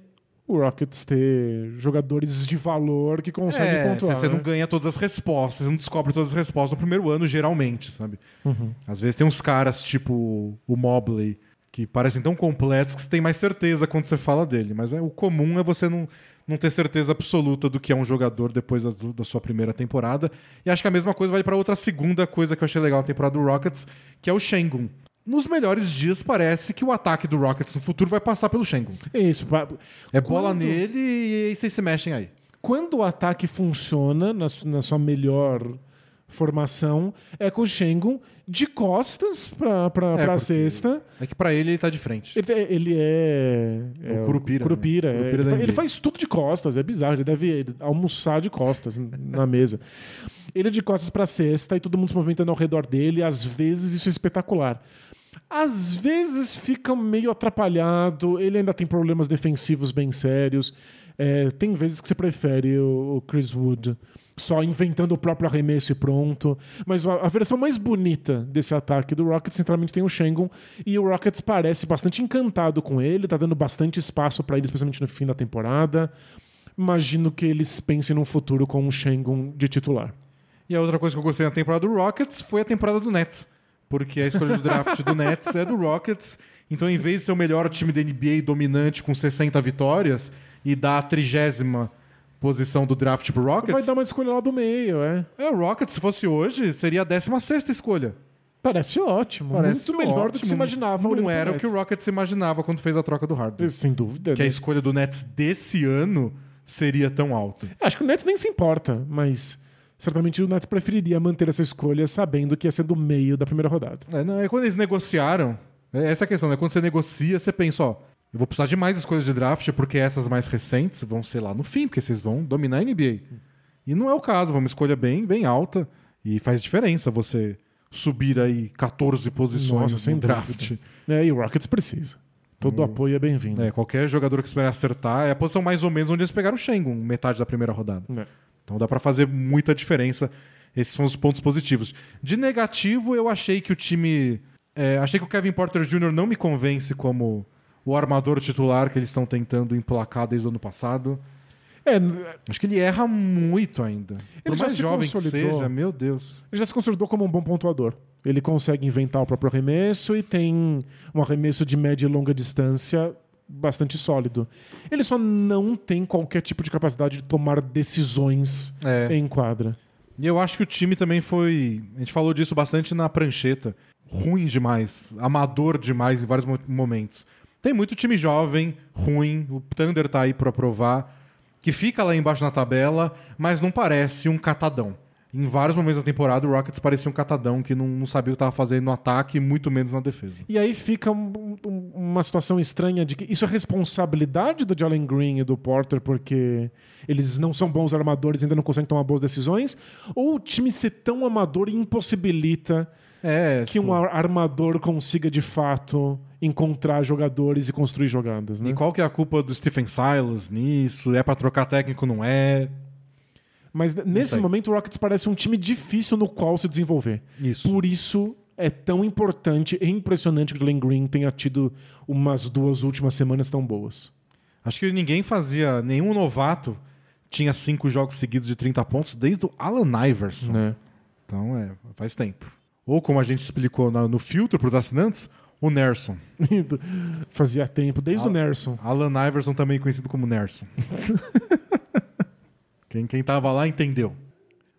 O Rockets ter jogadores de valor que conseguem É, pontuar. Você né? não ganha todas as respostas, você não descobre todas as respostas no primeiro ano, geralmente, sabe? Uhum. Às vezes tem uns caras tipo o Mobley, que parecem tão completos que você tem mais certeza quando você fala dele. Mas é, o comum é você não, não ter certeza absoluta do que é um jogador depois das- da sua primeira temporada. E acho que a mesma coisa vale para outra segunda coisa que eu achei legal na temporada do Rockets, que é o Shengun. Nos melhores dias, parece que o ataque do Rockets no futuro vai passar pelo Shengun. É isso. É bola Quando- nele e vocês se mexem aí. quando o ataque funciona na, na sua melhor formação, é com o Shengun de costas pra, pra, É, porque- cesta. É que pra ele ele tá de frente. Ele, ele é. é o Curupira, Curupira, né? é. Curupira ele, ele faz tudo de costas, é bizarro. Ele deve almoçar de costas na mesa. Ele é de costas pra cesta e todo mundo se movimentando ao redor dele. Às vezes isso é espetacular. Às vezes fica meio atrapalhado, ele ainda tem problemas defensivos bem sérios. É, tem vezes que você prefere o Chris Wood só inventando o próprio arremesso e pronto. Mas a, versão mais bonita desse ataque do Rockets, centralmente, tem o Shengun. E o Rockets parece bastante encantado com ele, tá dando bastante espaço para ele, especialmente no fim da temporada. Imagino que eles pensem num futuro com o Shengun de titular. E a outra coisa que eu gostei na temporada do Rockets foi a temporada do Nets. Porque a escolha do draft do Nets é do Rockets. Então, em vez de ser o melhor time da NBA dominante com 60 vitórias e dar a trigésima posição do draft pro Vai Rockets, dar uma escolha lá do meio, é. é, o Rockets, se fosse hoje, seria a 16 escolha. Parece ótimo. Parece muito melhor do que ótimo. se imaginava. Não era o que o. Rockets imaginava quando fez a troca do Harden. Sem dúvida. Que a né? escolha do Nets desse ano seria tão alta. Acho que o Nets nem se importa, mas certamente o Nets preferiria manter essa escolha sabendo que ia ser do meio da primeira rodada. É, não, é quando eles negociaram. É essa a questão, né? Quando você negocia, você pensa, ó, eu vou precisar de mais escolhas de draft, porque essas mais recentes vão ser lá no fim, porque vocês vão dominar a NBA. E não é o caso, foi uma escolha bem, bem alta. E faz diferença você subir aí 14 posições Nossa, sem draft. É, e o Rockets precisa. Todo apoio é bem-vindo. É, qualquer jogador que esperar acertar é a posição mais ou menos onde eles pegaram o Shengun, metade da primeira rodada. É. Então dá pra fazer muita diferença. Esses foram os pontos positivos. De negativo, eu achei que o time. é, achei que o Kevin Porter Jr. não me convence como o armador titular que eles estão tentando emplacar desde o ano passado. É, Acho que ele erra muito ainda. Por Ele já mais jovem que seja, meu Deus. ele já se consolidou como um bom pontuador. Ele consegue inventar o próprio arremesso e tem um arremesso de média e longa distância bastante sólido. Ele só não tem qualquer tipo de capacidade de tomar decisões É. em quadra. E eu acho que o time também foi. A gente falou disso bastante na prancheta. Ruim demais, amador demais em vários mo- momentos. Tem muito time jovem, ruim, o Thunder tá aí pra provar, que fica lá embaixo na tabela, mas não parece um catadão. Em vários momentos da temporada, o Rockets parecia um catadão que não, não sabia o que estava fazendo no ataque, muito menos na defesa. E aí fica um- um- uma situação estranha de que isso é responsabilidade do Jalen Green e do Porter porque eles não são bons armadores e ainda não conseguem tomar boas decisões, ou o time ser tão amador impossibilita É, que um ar- armador consiga de fato encontrar jogadores e construir jogadas, né? E qual que é a culpa do Stephen Silas nisso? É pra trocar técnico, não é? Mas n- nesse sei. momento o Rockets parece um time difícil no qual se desenvolver. Isso. Por isso é tão importante e impressionante que o Jalen Green tenha tido umas duas últimas semanas tão boas. Acho que ninguém fazia, nenhum novato tinha cinco jogos seguidos de 30 pontos desde o Alan Iverson. Né? Então, é, faz tempo. Ou como a gente explicou na- no filtro pros assinantes, o Nerson. Fazia tempo, desde o Nerson. Alan Iverson também conhecido como Nerson. quem, quem tava lá entendeu.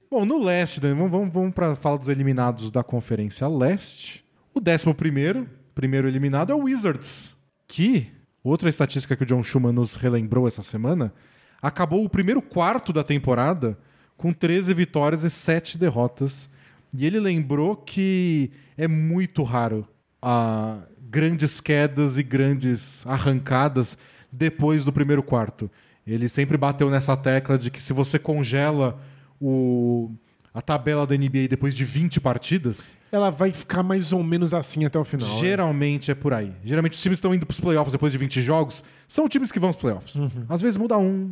Bom, no leste, né, vamos, vamos, vamos para falar dos eliminados da Conferência Leste. O décimo primeiro, primeiro eliminado é o Wizards, que, outra estatística que o John Schumann nos relembrou essa semana, acabou o primeiro quarto da temporada com 13 vitórias e 7 derrotas. E ele lembrou que é muito raro a grandes quedas e grandes arrancadas depois do primeiro quarto. Ele sempre bateu nessa tecla de que se você congela o, a tabela da NBA depois de 20 partidas, Ela vai ficar mais ou menos assim até o final. né? geralmente é por aí. Geralmente os times que estão indo para os playoffs depois de 20 jogos são times que vão aos playoffs. Às vezes muda um.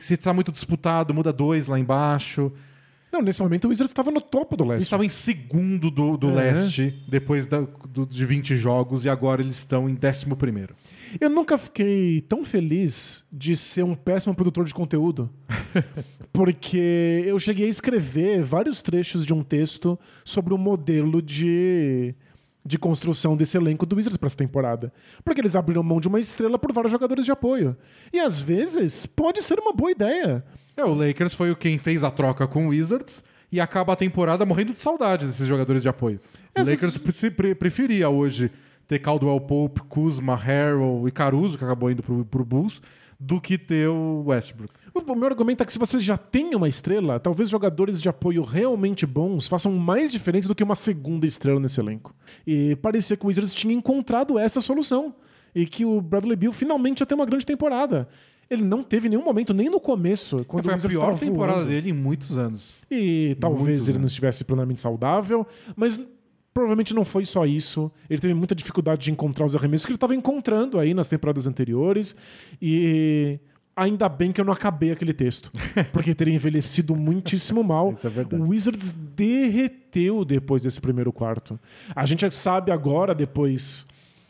Se está muito disputado, muda dois lá embaixo. Não, nesse momento o Wizards estava no topo do Eles leste. estavam em segundo do, do É. leste depois da- do- de 20 jogos e agora eles estão em décimo primeiro. Eu nunca fiquei tão feliz de ser um péssimo produtor de conteúdo. porque eu cheguei a escrever vários trechos de um texto sobre o modelo de, de construção desse elenco do Wizards para essa temporada. Porque eles abriram mão de uma estrela por vários jogadores de apoio. E às vezes pode ser uma boa ideia. É, o Lakers foi o quem fez a troca com o Wizards e acaba a temporada morrendo de saudade desses jogadores de apoio. O Essas- Lakers pre- pre- preferia hoje ter Caldwell Pope, Kuzma, Harrell e Caruso, que acabou indo pro, pro Bulls, do que ter o Westbrook. O meu argumento é que se você já tem uma estrela, talvez jogadores de apoio realmente bons façam mais diferença do que uma segunda estrela nesse elenco. E parecia que o Wizards tinha encontrado essa solução. E que o Bradley Beal finalmente ia ter uma grande temporada. Ele não teve nenhum momento, nem no começo, quando Foi a pior temporada voando. dele em muitos anos. E talvez Muitos ele não anos. estivesse plenamente saudável, mas provavelmente não foi só isso. Ele teve muita dificuldade de encontrar os arremessos que ele estava encontrando aí nas temporadas anteriores. E ainda bem que eu não acabei aquele texto, porque teria envelhecido muitíssimo mal. Isso é verdade. O Wizards derreteu depois desse primeiro quarto. A gente sabe agora, depois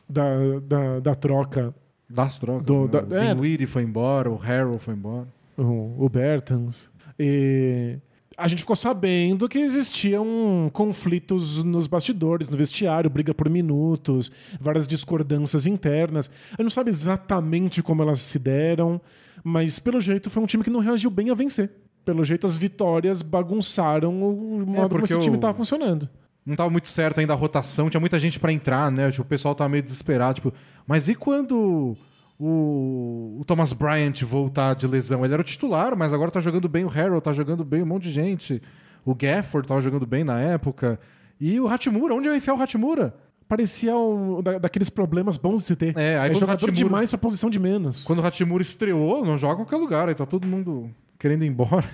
da, da, da troca, Das trocas. Do- né? da- o é. Dinwiddie foi embora, o Harrell foi embora. o, o Bertans. E a gente ficou sabendo que existiam conflitos nos bastidores, no vestiário, briga por minutos, várias discordâncias internas. A gente não sabe exatamente como elas se deram, mas pelo jeito foi um time que não reagiu bem a vencer. Pelo jeito, as vitórias bagunçaram o modo como porque esse time estava funcionando. Não tava muito certo ainda a rotação, tinha muita gente pra entrar, né? Tipo, o pessoal tava meio desesperado, tipo, mas e quando o, o Thomas Bryant voltar de lesão? Ele era o titular, mas agora tá jogando bem o Harrell, tá jogando bem um monte de gente. O Gafford tava jogando bem na época. E o Hachimura, onde vai enfiar o Hachimura? Parecia um, da- daqueles problemas bons de se ter. É, aí o jogador Hachimura- demais pra posição de menos. Quando o Hachimura estreou, não joga em qualquer lugar, aí tá todo mundo querendo ir embora.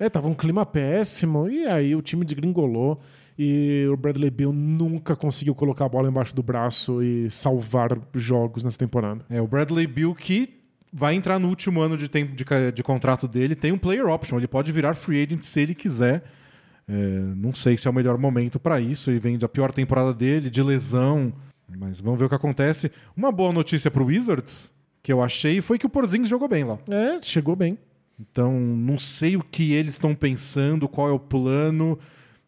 É, tava um clima péssimo, e aí o time desgringolou. E o Bradley Beal nunca conseguiu colocar a bola embaixo do braço e salvar jogos nessa temporada. É, o Bradley Bill que vai entrar no último ano de, tempo de, de contrato dele, tem um player option, ele pode virar free agent se ele quiser. É, não sei se é o melhor momento para isso, ele vem da pior temporada dele, de lesão, mas vamos ver o que acontece. Uma boa notícia pro Wizards, que eu achei, foi que o Porzingis jogou bem lá. É, chegou bem. Então, não sei o que eles estão pensando, qual é o plano,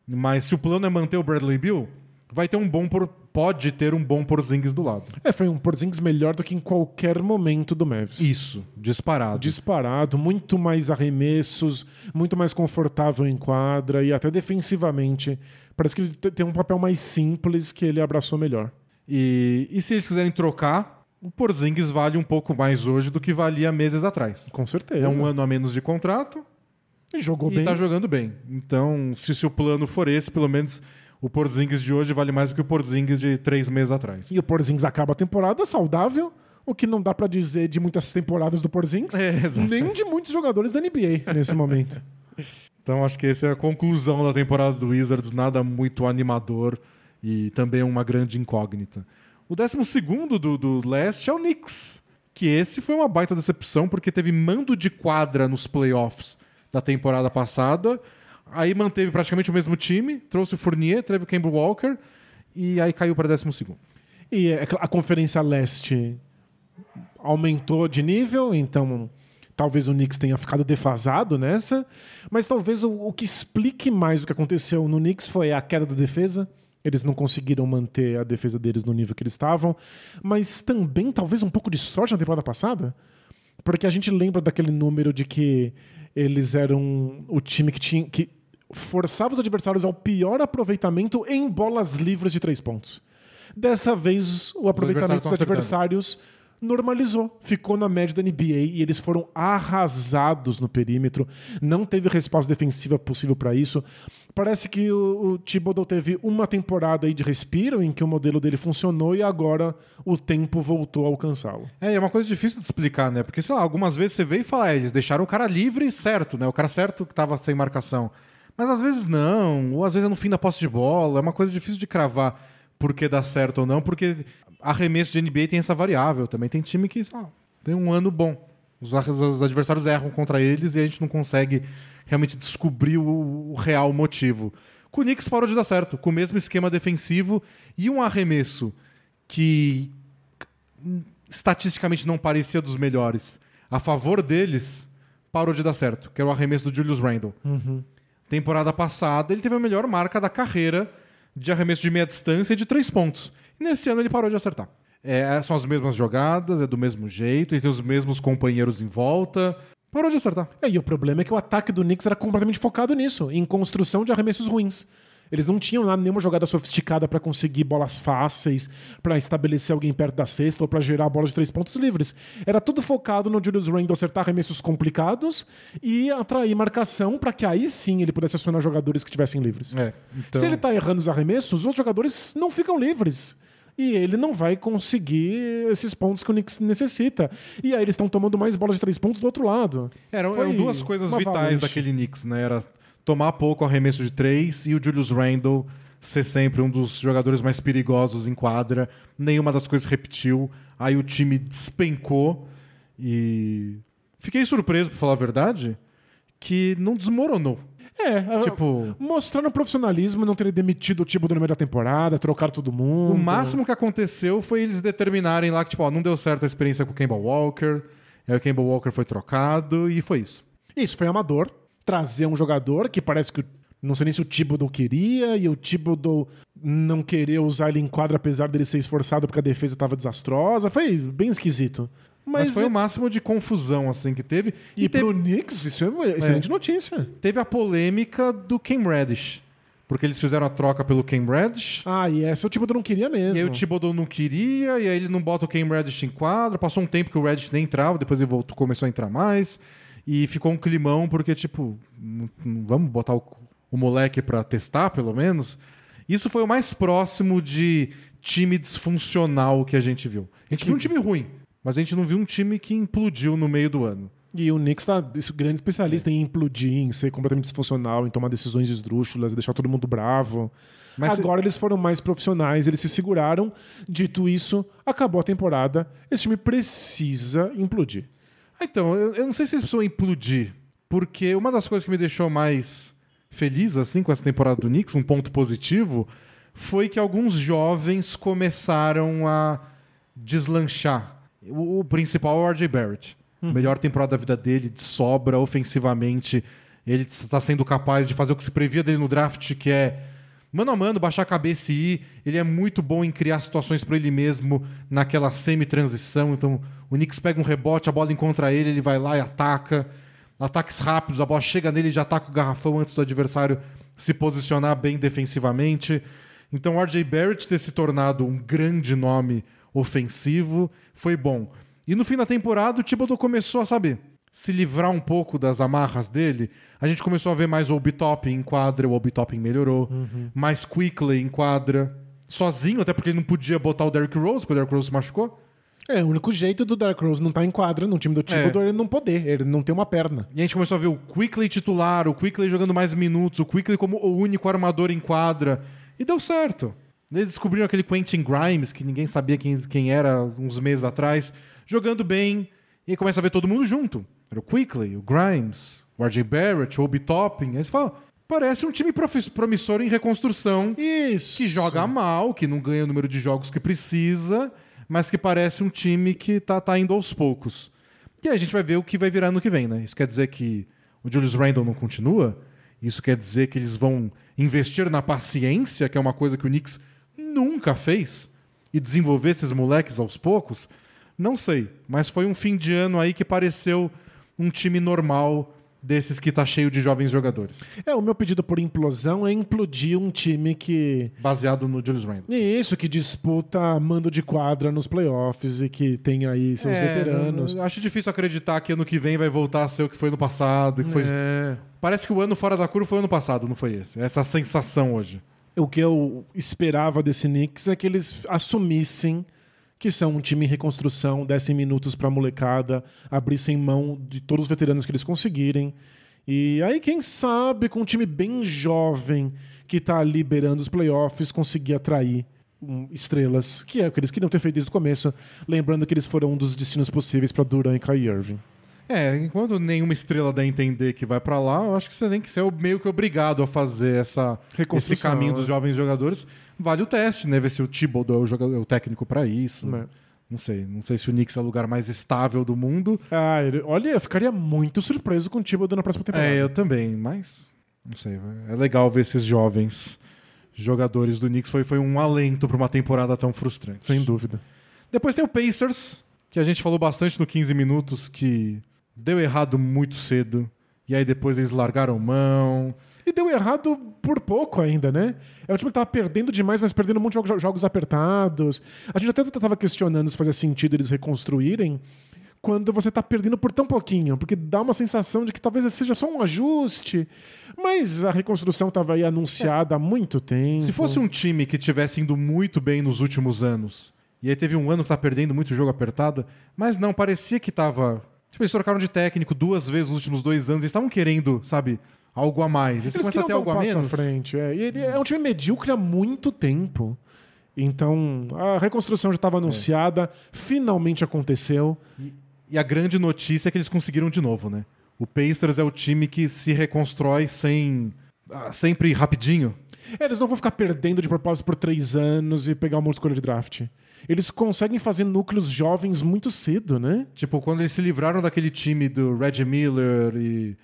mas se o plano é manter o Bradley Bill, vai ter um bom Por- pode ter um bom Porzingis do lado. É, foi um Porzingis melhor do que em qualquer momento do Mavis. Isso, disparado. Disparado, muito mais arremessos, muito mais confortável em quadra e até defensivamente. Parece que ele te- tem um papel mais simples que ele abraçou melhor. E, e se eles quiserem trocar, o Porzingis vale um pouco mais hoje do que valia meses atrás. Com certeza. É um ano a menos de contrato E jogou e bem. tá jogando bem. Então, se, se o plano for esse, pelo menos o Porzingis de hoje vale mais do que o Porzingis de três meses atrás. E o Porzingis acaba a temporada saudável, o que não dá pra dizer de muitas temporadas do Porzingis, É, nem de muitos jogadores da NBA nesse momento. Então, acho que essa é a conclusão da temporada do Wizards. Nada muito animador e também uma grande incógnita. O 12 do, do leste é o Knicks. Que esse foi uma baita decepção, porque teve mando de quadra nos playoffs da temporada passada. Aí manteve praticamente o mesmo time, trouxe o Fournier, teve o Campbell Walker e aí caiu para 12. E é cl- a Conferência Leste aumentou de nível, então talvez o Knicks tenha ficado defasado nessa, mas talvez o, o que explique mais o que aconteceu no Knicks foi a queda da defesa. Eles não conseguiram manter a defesa deles no nível que eles estavam, mas também talvez um pouco de sorte na temporada passada, porque a gente lembra daquele número de que eles eram o time que tinha que forçava os adversários ao pior aproveitamento em bolas livres de três pontos. Dessa vez, o aproveitamento dos adversários adversários normalizou, ficou na média da NBA e eles foram arrasados no perímetro. Não teve resposta defensiva possível para isso. Parece que o, o Thibodeau teve uma temporada aí de respiro em que o modelo dele funcionou e agora o tempo voltou a alcançá-lo. É, é uma coisa difícil de explicar, né? Porque, sei lá, algumas vezes você vê e fala, é, eles deixaram o cara livre certo, né? O cara certo que tava sem marcação. Mas às vezes não, ou às vezes é no fim da posse de bola, é uma coisa difícil de cravar porque dá certo ou não, porque arremesso de NBA tem essa variável também. Tem time que sei lá, tem um ano bom. Os adversários erram contra eles e a gente não consegue realmente descobrir o, o real motivo. Com o Knicks parou de dar certo, com o mesmo esquema defensivo e um arremesso que estatisticamente não parecia dos melhores, a favor deles, parou de dar certo, que era o arremesso do Julius Randle. Temporada passada, ele teve a melhor marca da carreira de arremesso de meia distância e de três pontos. E nesse ano ele parou de acertar. É, são as mesmas jogadas, é do mesmo jeito, ele tem os mesmos companheiros em volta. Parou de acertar. É, e o problema é que o ataque do Knicks era completamente focado nisso, em construção de arremessos ruins. Eles não tinham nada, nenhuma jogada sofisticada para conseguir bolas fáceis, para estabelecer alguém perto da cesta ou para gerar bolas de três pontos livres. Era tudo focado no Julius Randle acertar arremessos complicados e atrair marcação para que aí sim ele pudesse acionar jogadores que estivessem livres. É, então... Se ele tá errando os arremessos, os outros jogadores não ficam livres. E ele não vai conseguir esses pontos que o Knicks necessita. E aí eles estão tomando mais bolas de três pontos do outro lado. Eram, eram duas coisas vitais avalanche. daquele Knicks, né? Era tomar pouco arremesso de três e o Julius Randle ser sempre um dos jogadores mais perigosos em quadra. Nenhuma das coisas repetiu. Aí o time despencou e fiquei surpreso, por falar a verdade, que não desmoronou. É, Tipo, mostrando profissionalismo, não ter demitido o tipo do meio da temporada, trocar todo mundo. o máximo que aconteceu foi eles determinarem lá que, tipo, ó, não deu certo a experiência com o Kemba Walker. Aí o Kemba Walker foi trocado e foi isso. Isso foi amador. Trazer um jogador que parece que. Não sei nem se o Thibodeau queria e o Thibodeau não querer usar ele em quadra apesar dele ser esforçado porque a defesa estava desastrosa. Foi bem esquisito. Mas, Mas, foi o máximo de confusão assim que teve. E, teve, pro Knicks, isso é uma excelente notícia. teve a polêmica do Cam Reddish. Porque eles fizeram a troca pelo Cam Reddish. Ah, e essa o Thibodeau não queria mesmo. E aí o Thibodeau não queria, e aí ele não bota o Cam Reddish em quadra. Passou um tempo que o Reddish nem entrava, depois ele voltou, começou a entrar mais. E ficou um climão, porque, tipo, não- não vamos botar o, o moleque pra testar, pelo menos. Isso foi o mais próximo de time disfuncional que a gente viu. A gente viu um time ruim, mas a gente não viu um time que implodiu no meio do ano. E o Knicks tá esse grande especialista em implodir, em ser completamente disfuncional, em tomar decisões esdrúxulas, deixar todo mundo bravo. Mas Agora eles foram mais profissionais, eles se seguraram. Dito isso, acabou a temporada. Esse time precisa implodir. Ah, Então, eu, eu não sei se eles precisam implodir, porque uma das coisas que me deixou mais feliz assim com essa temporada do Knicks, um ponto positivo, foi que alguns jovens começaram a deslanchar. O, o principal é o RJ Barrett. Melhor temporada da vida dele, de sobra ofensivamente. Ele está sendo capaz de fazer o que se previa dele no draft, que é mano a mano, baixar a cabeça e ir. Ele é muito bom em criar situações para ele mesmo naquela semi-transição. Então, o Knicks pega um rebote, a bola encontra ele, ele vai lá e ataca. Ataques rápidos, a bola chega nele e já ataca o garrafão antes do adversário se posicionar bem defensivamente. Então, o RJ Barrett ter se tornado um grande nome ofensivo foi bom. E no fim da temporada, o Thibodeau começou a saber se livrar um pouco das amarras dele. A gente começou a ver mais o Obi-Topping em quadra, o Obi-Topping melhorou. Uhum. Mais Quickly em quadra. Sozinho, até porque ele não podia botar o Derrick Rose, porque o Derrick Rose se machucou. É, o único jeito do Dark Rose não estar em quadra no time do Thibodeau é ele não poder, ele não ter uma perna. E a gente começou a ver o Quickly titular, o Quickly jogando mais minutos, o Quickly como o único armador em quadra. E deu certo. Eles descobriram aquele Quentin Grimes, que ninguém sabia quem, quem era uns meses atrás, jogando bem. E aí começa a ver todo mundo junto. Era o Quickly, o Grimes, o RJ Barrett, o Obi Topping. Aí você fala, parece um time promissor em reconstrução. Isso. Que joga mal, que não ganha o número de jogos que precisa, mas que parece um time que tá, tá indo aos poucos. E aí a gente vai ver o que vai virar no que vem, né? Isso quer dizer que o Julius Randle não continua? Isso quer dizer que eles vão investir na paciência, que é uma coisa que o Knicks nunca fez, e desenvolver esses moleques aos poucos? Não sei, mas foi um fim de ano aí que pareceu um time normal desses que tá cheio de jovens jogadores. É, o meu pedido por implosão é implodir um time que. Baseado no Julius Randle. Isso, que disputa mando de quadra nos playoffs e que tem aí seus É, veteranos. acho difícil acreditar que ano que vem vai voltar a ser o que foi no passado. Que foi... É. Parece que o ano fora da curva foi ano passado, não foi esse? Essa sensação hoje. O que eu esperava desse Knicks é que eles assumissem que são um time em reconstrução, dessem minutos pra molecada, abrissem mão de todos os veteranos que eles conseguirem. E aí, quem sabe, com um time bem jovem que tá liberando os playoffs, conseguir atrair hum, estrelas, que é o que eles queriam ter feito desde o começo, lembrando que eles foram um dos destinos possíveis pra Duran e Kyrie Irving. É, enquanto nenhuma estrela der a entender que vai pra lá, eu acho que você tem que ser meio que obrigado a fazer essa, esse caminho dos é. jovens jogadores. Vale o teste, né? Ver se o Thibodeau é o, jogador, é o técnico pra isso. É. Não sei. Não sei se o Knicks é o lugar mais estável do mundo. Ah, ele- olha, eu ficaria muito surpreso com o Thibodeau na próxima temporada. É, eu também, mas não sei. É legal ver esses jovens jogadores do Knicks. Foi, foi um alento pra uma temporada tão frustrante. Sem dúvida. Depois tem o Pacers, que a gente falou bastante no 15 minutos, que deu errado muito cedo. E aí depois eles largaram mão. E deu errado por pouco ainda, né? É um time que tava perdendo demais, mas perdendo um monte de jogos, apertados. A gente até tava questionando se fazia sentido eles reconstruírem quando você tá perdendo por tão pouquinho, porque dá uma sensação de que talvez seja só um ajuste. Mas a reconstrução tava aí anunciada há muito tempo. Se fosse um time que tivesse indo muito bem nos últimos anos, e aí teve um ano que tá perdendo muito jogo apertado, mas não, parecia que tava. Tipo, eles trocaram de técnico duas vezes nos últimos dois anos, eles estavam querendo, sabe, algo a mais. Eles Eles começam a ter dar um algo a menos. frente. É. E ele é um time medíocre há muito tempo. Então, a reconstrução já estava anunciada, finalmente aconteceu. E a grande notícia é que eles conseguiram de novo, né? O Pacers é o time que se reconstrói sem. ah, sempre rapidinho. É, eles não vão ficar perdendo de propósito por três anos e pegar uma escolha de draft. Eles conseguem fazer núcleos jovens muito cedo, né? Tipo, quando eles se livraram daquele time do Reggie Miller e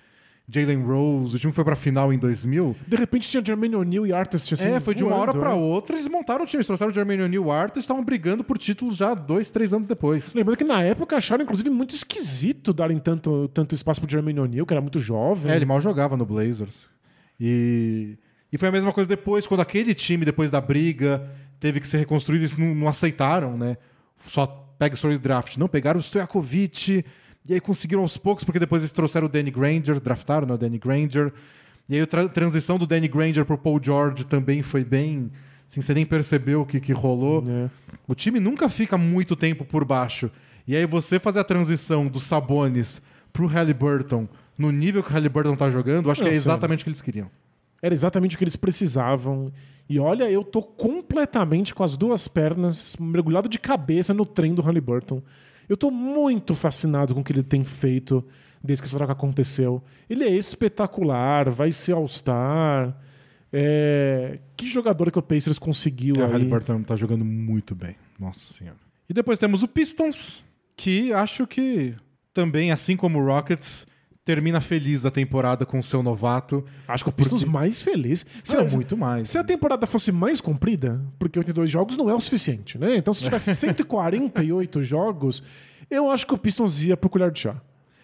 Jalen Rose, o time foi pra final em 2000. De repente tinha Jermaine O'Neal e Artist assim, é, foi de uma hora voando, pra é. outra, eles montaram o time, eles trouxeram Jermaine O'Neal e Arthur, estavam brigando por títulos já dois, três anos depois. Lembrando que na época acharam, inclusive, muito esquisito darem tanto, tanto espaço pro Jermaine O'Neal, que era muito jovem. É, ele mal jogava no Blazers. E, e foi a mesma coisa depois, quando aquele time, depois da briga, teve que ser reconstruído, eles não, não aceitaram, né? Só pega o story draft. Não, pegaram o Stojakovic, e aí conseguiram aos poucos, porque depois eles trouxeram o Danny Granger, draftaram né, o Danny Granger. E aí a tra- transição do Danny Granger pro Paul George também foi bem. Assim, você nem percebeu o que, que rolou. É. O time nunca fica muito tempo por baixo. E aí você fazer a transição do Sabonis pro Halliburton no nível que o Halliburton tá jogando, eu acho que é exatamente o que eles queriam. Era exatamente o que eles precisavam. E olha, eu tô completamente com as duas pernas mergulhado de cabeça no trem do Halliburton. Eu tô muito fascinado com o que ele tem feito desde que essa troca aconteceu. Ele é espetacular, vai ser All-Star. É, Que jogador que o Pacers conseguiu É, o aí. Halliburton tá jogando muito bem. Nossa senhora. E depois temos o Pistons, que acho que também, assim como o Rockets, termina feliz a temporada com o seu novato. Acho que o Pistons mais feliz. Se, Não, se- muito mais. se a temporada fosse mais comprida, porque 82 jogos não é o suficiente, né? Então, se tivesse 148 jogos, eu acho que o Pistons ia pro colher de chá.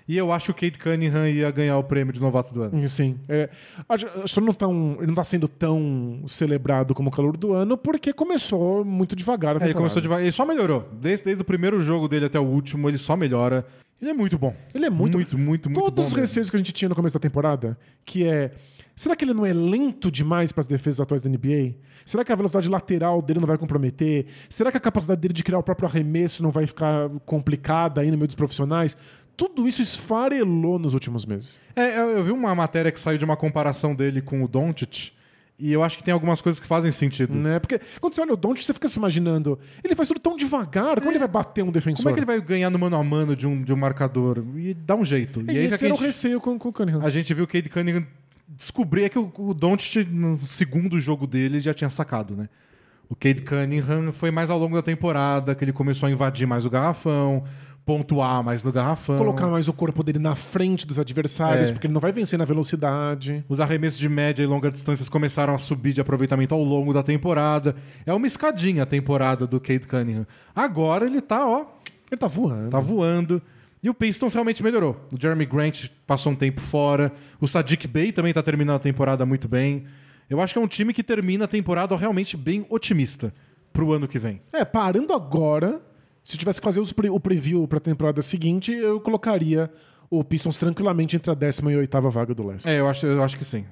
E eu acho que o Kate Cunningham ia ganhar o prêmio de novato do ano. Sim. É, acho, acho que não tão, ele não tá sendo tão celebrado como o calor do ano, porque começou muito devagar É, ele começou devagar. Ele só melhorou. Desde, desde o primeiro jogo dele até o último, ele só melhora. Ele é muito bom. Ele é muito- Muito, muito, muito Todos bom. os mesmo. receios que a gente tinha no começo da temporada, que é. Será que ele não é lento demais para as defesas atuais da NBA? Será que a velocidade lateral dele não vai comprometer? Será que a capacidade dele de criar o próprio arremesso não vai ficar complicada aí no meio dos profissionais? Tudo isso esfarelou nos últimos meses. É, eu, eu vi uma matéria que saiu de uma comparação dele com o Doncic. E eu acho que tem algumas coisas que fazem sentido. Né? Porque quando você olha o Doncic, você fica se imaginando, ele faz tudo tão devagar, como ele vai bater um defensor? Como é que ele vai ganhar no mano a mano de um, de um marcador? E dá um jeito. E E aí esse que era o gente, receio com, com o Cunningham. a gente viu o Cade Cunningham descobrir é que o, o Doncic, no segundo jogo dele, já tinha sacado, né? O Cade Cunningham foi mais ao longo da temporada, que ele começou a invadir mais o garrafão, pontuar mais no garrafão. Colocar mais o corpo dele na frente dos adversários, É. porque ele não vai vencer na velocidade. Os arremessos de média e longa distância começaram a subir de aproveitamento ao longo da temporada. É uma escadinha a temporada do Cade Cunningham. Agora ele tá, ó, Ele tá voando. tá voando. E o Pistons realmente melhorou. O Jeremy Grant passou um tempo fora. O Sadiq Bey também tá terminando a temporada muito bem. Eu acho que é um time que termina a temporada realmente bem otimista pro ano que vem. É, parando agora, se tivesse que fazer pre- o preview pra temporada seguinte, eu colocaria o Pistons tranquilamente entre a décima e a oitava vaga do leste. É, eu acho, eu acho que sim.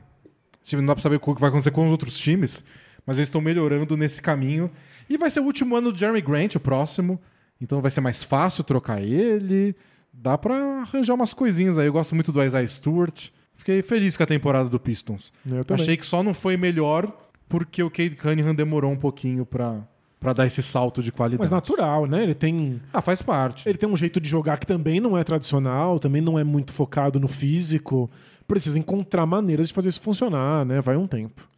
Tipo, Não dá pra saber o que vai acontecer com os outros times, mas eles estão melhorando nesse caminho. E vai ser o último ano do Jeremy Grant, o próximo. Então vai ser mais fácil trocar ele. Dá pra arranjar umas coisinhas aí. Eu gosto muito do Isaiah Stewart. Fiquei feliz com a temporada do Pistons. Eu também. Achei que só não foi melhor porque o Cade Cunningham demorou um pouquinho pra, pra dar esse salto de qualidade. Mas natural, né? Ele tem, Ah, faz parte. ele tem um jeito de jogar que também não é tradicional, também não é muito focado no físico. Precisa encontrar maneiras de fazer isso funcionar, né? Vai um tempo.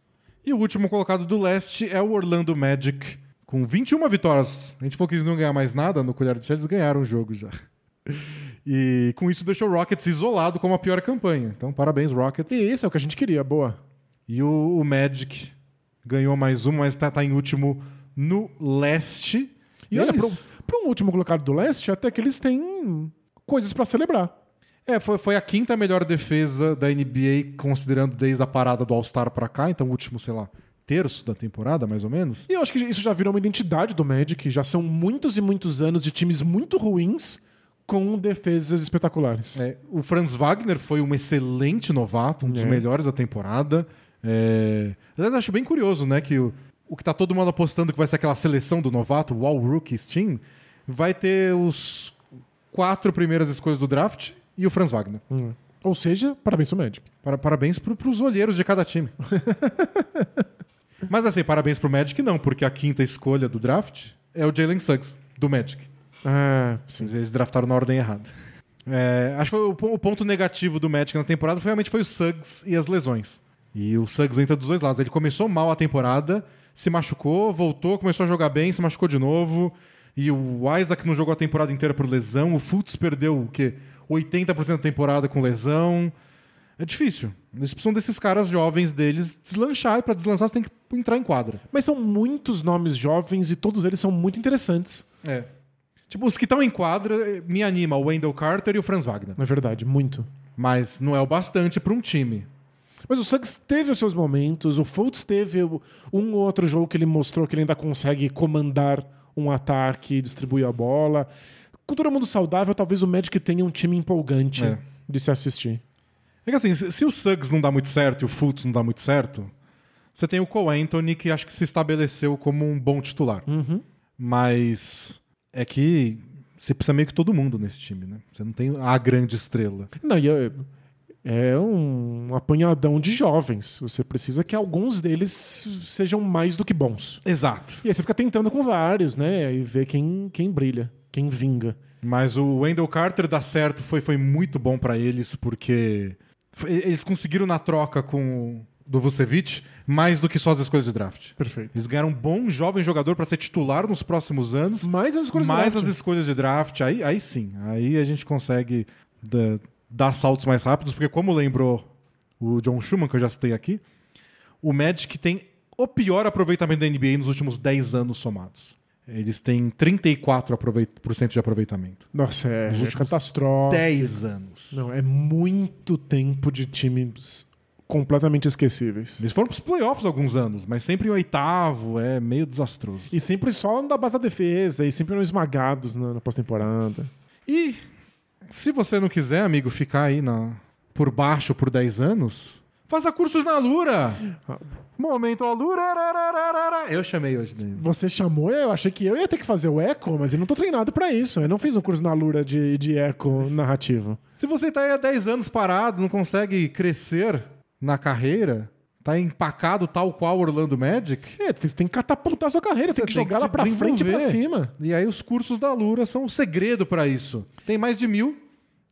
E o último colocado do leste é o Orlando Magic, com 21 vitórias. A gente falou que eles não ganhar mais nada no colher de chá, eles ganharam o jogo já. E com isso deixou o Rockets isolado como a pior campanha. Então, parabéns, Rockets. E isso é o que a gente queria, boa. E o, o Magic ganhou mais um, mas tá, tá em último no leste. E olha, eles- para um último colocado do leste, até que eles têm coisas pra celebrar. É, foi, foi a quinta melhor defesa da NBA, considerando desde a parada do All-Star pra cá, então o último, sei lá, terço da temporada, mais ou menos. E eu acho que isso já virou uma identidade do Magic. Já são muitos e muitos anos de times muito ruins com defesas espetaculares. É, o Franz Wagner foi um excelente novato, um dos É. melhores da temporada. É... Aliás, acho bem curioso, né, que o, o que tá todo mundo apostando que vai ser aquela seleção do novato, o All Rookies Team, vai ter os quatro primeiras escolhas do draft e o Franz Wagner. Hum. Ou seja, parabéns pro Magic. Para- parabéns pro, pros olheiros de cada time. Mas assim, parabéns pro Magic não, porque a quinta escolha do draft é o Jalen Suggs, do Magic. Ah, sim. Eles draftaram na ordem errada. É, acho que foi o, o ponto negativo do Magic na temporada foi, realmente foi o Suggs e as lesões. E o Suggs entra dos dois lados. Ele começou mal a temporada, se machucou, voltou, começou a jogar bem, se machucou de novo. E o Isaac não jogou a temporada inteira por lesão. O Fultz perdeu o quê? 80% da temporada com lesão. É difícil. Eles precisam desses caras jovens deles deslanchar. E pra deslanchar você tem que entrar em quadra. Mas são muitos nomes jovens e todos eles são muito interessantes. É. Tipo, os que estão em quadra, eh, me anima o Wendell Carter e o Franz Wagner. Na verdade, muito. Mas não é o bastante para um time. Mas o Suggs teve os seus momentos, o Fultz teve um ou outro jogo que ele mostrou que ele ainda consegue comandar um ataque, distribuir a bola. Com todo mundo saudável, talvez o Magic tenha um time empolgante É. de se assistir. É que assim, se, o Suggs não dá muito certo e o Fultz não dá muito certo, você tem o Cole Anthony que acho que se estabeleceu como um bom titular. Uhum. Mas é que você precisa meio que todo mundo nesse time, né? Você não tem a grande estrela. Não, e é, é um apanhadão de jovens. Você precisa que alguns deles sejam mais do que bons. Exato. E aí você fica tentando com vários, né? E ver quem, quem brilha, quem vinga. Mas o Wendell Carter dar certo foi, foi muito bom pra eles, porque eles conseguiram na troca com o do Vucevic mais do que só as escolhas de draft. Perfeito. Eles ganharam um bom jovem jogador pra ser titular nos próximos anos, Mais as escolhas mais draft. as escolhas de draft. Aí, aí sim, aí a gente consegue da- dar saltos mais rápidos, porque como lembrou o John Schumann, que eu já citei aqui, o Magic tem o pior aproveitamento da NBA nos últimos 10 anos somados. Eles têm 34% aproveit- por cento de aproveitamento. Nossa, é, Nos é catastrófico. 10 anos. Não, é muito tempo de times completamente esquecíveis. Eles foram pros playoffs há alguns anos, mas sempre em oitavo, é meio desastroso. E sempre só da base da defesa, e sempre eram esmagados na, na pós-temporada. E se você não quiser, amigo, ficar aí na, por baixo por 10 anos, faça cursos na Lura. Momento Alura. Eu chamei hoje. né? Você chamou, eu achei que eu ia ter que fazer o eco, mas eu não tô treinado pra isso. Eu não fiz um curso na Lura de, de eco narrativo. Se você tá aí há 10 anos parado, não consegue crescer na carreira, tá empacado tal qual Orlando Magic, É, você tem que catapultar sua carreira, tem Você que tem jogar que lá se pra frente e pra cima. E aí os cursos da Lura são o segredo para isso. Tem mais de mil.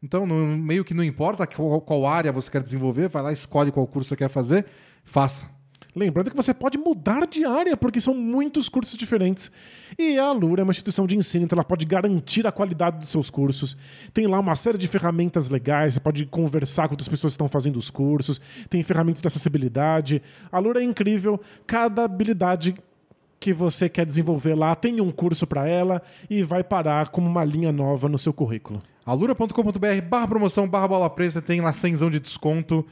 Então, não- meio que não importa qual, qual área você quer desenvolver, vai lá, escolhe qual curso você quer fazer, faça. Lembrando que você pode mudar de área, porque são muitos cursos diferentes. E a Alura é uma instituição de ensino, então ela pode garantir a qualidade dos seus cursos. Tem lá uma série de ferramentas legais, você pode conversar com outras pessoas que estão fazendo os cursos, tem ferramentas de acessibilidade. A Alura é incrível, cada habilidade que você quer desenvolver lá tem um curso para ela e vai parar como uma linha nova no seu currículo. alura.com.br barra promoção, barra bola presa, tem lá 100 de desconto.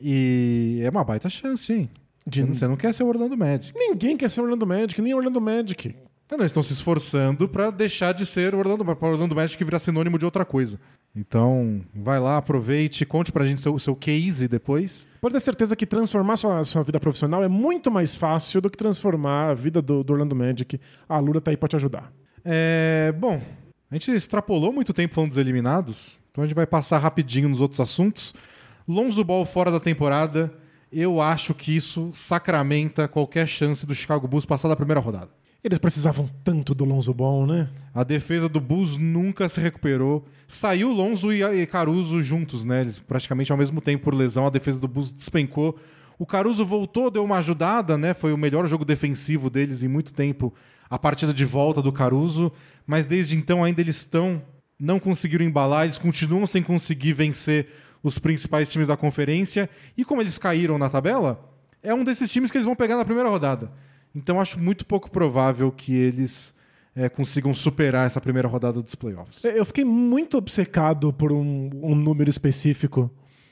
E é uma baita chance, hein? De- Você não- quer ser o Orlando Magic. Ninguém quer ser Orlando Magic, nem Orlando Magic. Não, eles estão se esforçando para deixar de ser o Orlando, para Orlando Magic virar sinônimo de outra coisa. Então, vai lá, aproveite, conte pra gente o seu, o seu case depois. Pode ter certeza que transformar sua, sua vida profissional é muito mais fácil do que transformar a vida do, do Orlando Magic. A Lura tá aí pra te ajudar. É, bom, a gente extrapolou muito tempo falando dos eliminados, então a gente vai passar rapidinho nos outros assuntos. Lonzo Ball fora da temporada, eu acho que isso sacramenta qualquer chance do Chicago Bulls passar da primeira rodada. Eles precisavam tanto do Lonzo Ball, né? A defesa do Bulls nunca se recuperou. Saiu Lonzo e Caruso juntos, né? Eles praticamente ao mesmo tempo por lesão. A defesa do Bulls despencou. O Caruso voltou, deu uma ajudada, né? Foi o melhor jogo defensivo deles em muito tempo. A partida de volta do Caruso. Mas desde então ainda eles estão. Não conseguiram embalar, eles continuam sem conseguir vencer os principais times da conferência. E como eles caíram na tabela, é um desses times que eles vão pegar na primeira rodada. Então acho muito pouco provável que eles é, consigam superar essa primeira rodada dos playoffs. Eu fiquei muito obcecado por um, um número específico,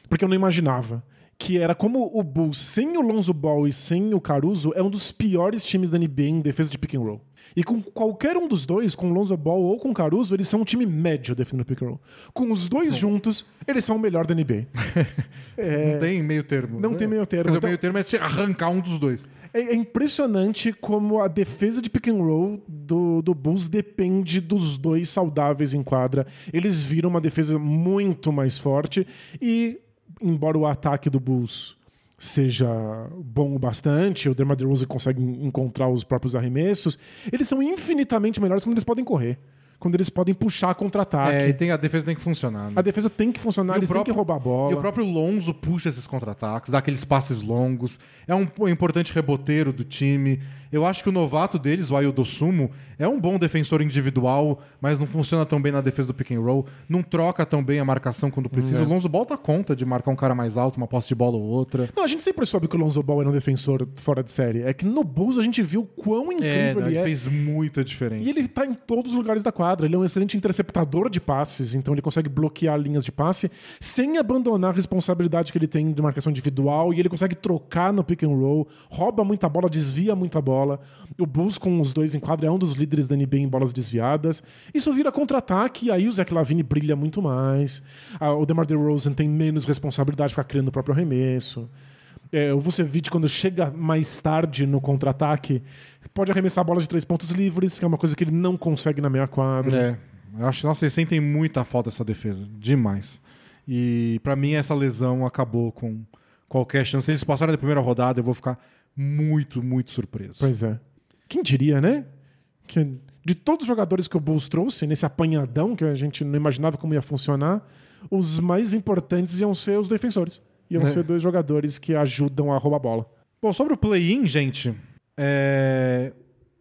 porque eu não imaginava. Que era como o Bulls, sem o Lonzo Ball e sem o Caruso, é um dos piores times da NBA em defesa de pick and roll. E com qualquer um dos dois, com o Lonzo Ball ou com o Caruso, eles são um time médio defendendo pick and roll. Com os dois juntos, eles são o melhor da NBA. Não tem meio termo. Não né? tem meio termo. Dizer, Então- o meio termo é arrancar um dos dois. É, é impressionante como a defesa de pick and roll do, do Bulls depende dos dois saudáveis em quadra. Eles viram uma defesa muito mais forte e, embora o ataque do Bulls seja bom o bastante, o DeMar DeRozan consegue encontrar os próprios arremessos, eles são infinitamente melhores quando eles podem correr, quando eles podem puxar contra-ataque. É, e tem, a defesa tem que funcionar. né? A defesa tem que funcionar, E eles próprio- têm que roubar a bola. E o próprio Lonzo puxa esses contra-ataques, dá aqueles passes longos. É um importante reboteiro do time. Eu acho que o novato deles, o Aildo Sumo, é um bom defensor individual, mas não funciona tão bem na defesa do pick and roll. Não troca tão bem a marcação quando precisa. É. O Lonzo bota conta de marcar um cara mais alto, uma posse de bola ou outra. Não, a gente sempre soube que o Lonzo Ball era um defensor fora de série. É que no Bulls a gente viu quão É, incrível não, ele ele é. fez muita diferença. E ele tá em todos os lugares da quadra. Ele é um excelente interceptador de passes, então ele consegue bloquear linhas de passe sem abandonar a responsabilidade que ele tem de marcação individual e ele consegue trocar no pick and roll, rouba muita bola, desvia muita bola. O Bulls com os dois em quadra é um dos líderes da NBA em bolas desviadas. Isso vira contra-ataque e aí o Zach Lavine brilha muito mais. Ah, O DeMar DeRozan tem menos responsabilidade de ficar criando o próprio arremesso. É, o Vucevic, quando chega mais tarde no contra-ataque, pode arremessar bolas de três pontos livres, que é uma coisa que ele não consegue na meia quadra. É, eu acho, nossa, eles sentem muita falta dessa defesa, demais. E pra mim essa lesão acabou com qualquer chance. Se eles passarem da primeira rodada, eu vou ficar muito, muito surpreso. Pois é. Quem diria, né? Que de todos os jogadores que o Bulls trouxe nesse apanhadão que a gente não imaginava como ia funcionar, os mais importantes iam ser os defensores. Iam É. ser dois jogadores que ajudam a roubar a bola. Bom, sobre o play-in, gente, é,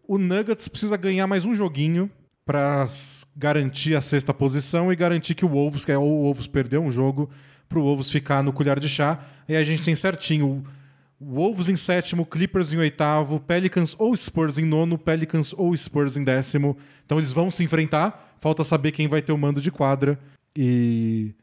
o Nuggets precisa ganhar mais um joguinho para garantir a sexta posição e garantir que o Wolves, que é o Wolves perdeu um jogo, para o Wolves ficar no colher de chá. E a gente tem certinho o Wolves em sétimo, Clippers em oitavo, Pelicans ou Spurs em nono, Pelicans ou Spurs em décimo. Então eles vão se enfrentar. Falta saber quem vai ter o mando de quadra. E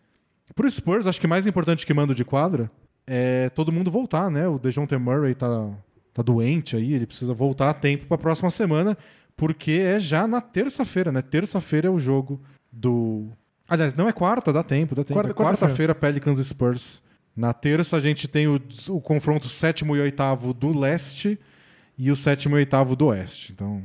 pro Spurs, acho que mais importante que mando de quadra é todo mundo voltar, né? O DeJounte Murray tá, tá doente aí, ele precisa voltar a tempo para a próxima semana, porque é já na terça-feira, né? Terça-feira é o jogo do. Aliás, não é quarta, dá tempo, dá tempo. Quarta- É quarta-feira, Pelicans e Spurs. Na terça a gente tem o, o confronto sétimo e oitavo do leste e o sétimo e oitavo do oeste. Então,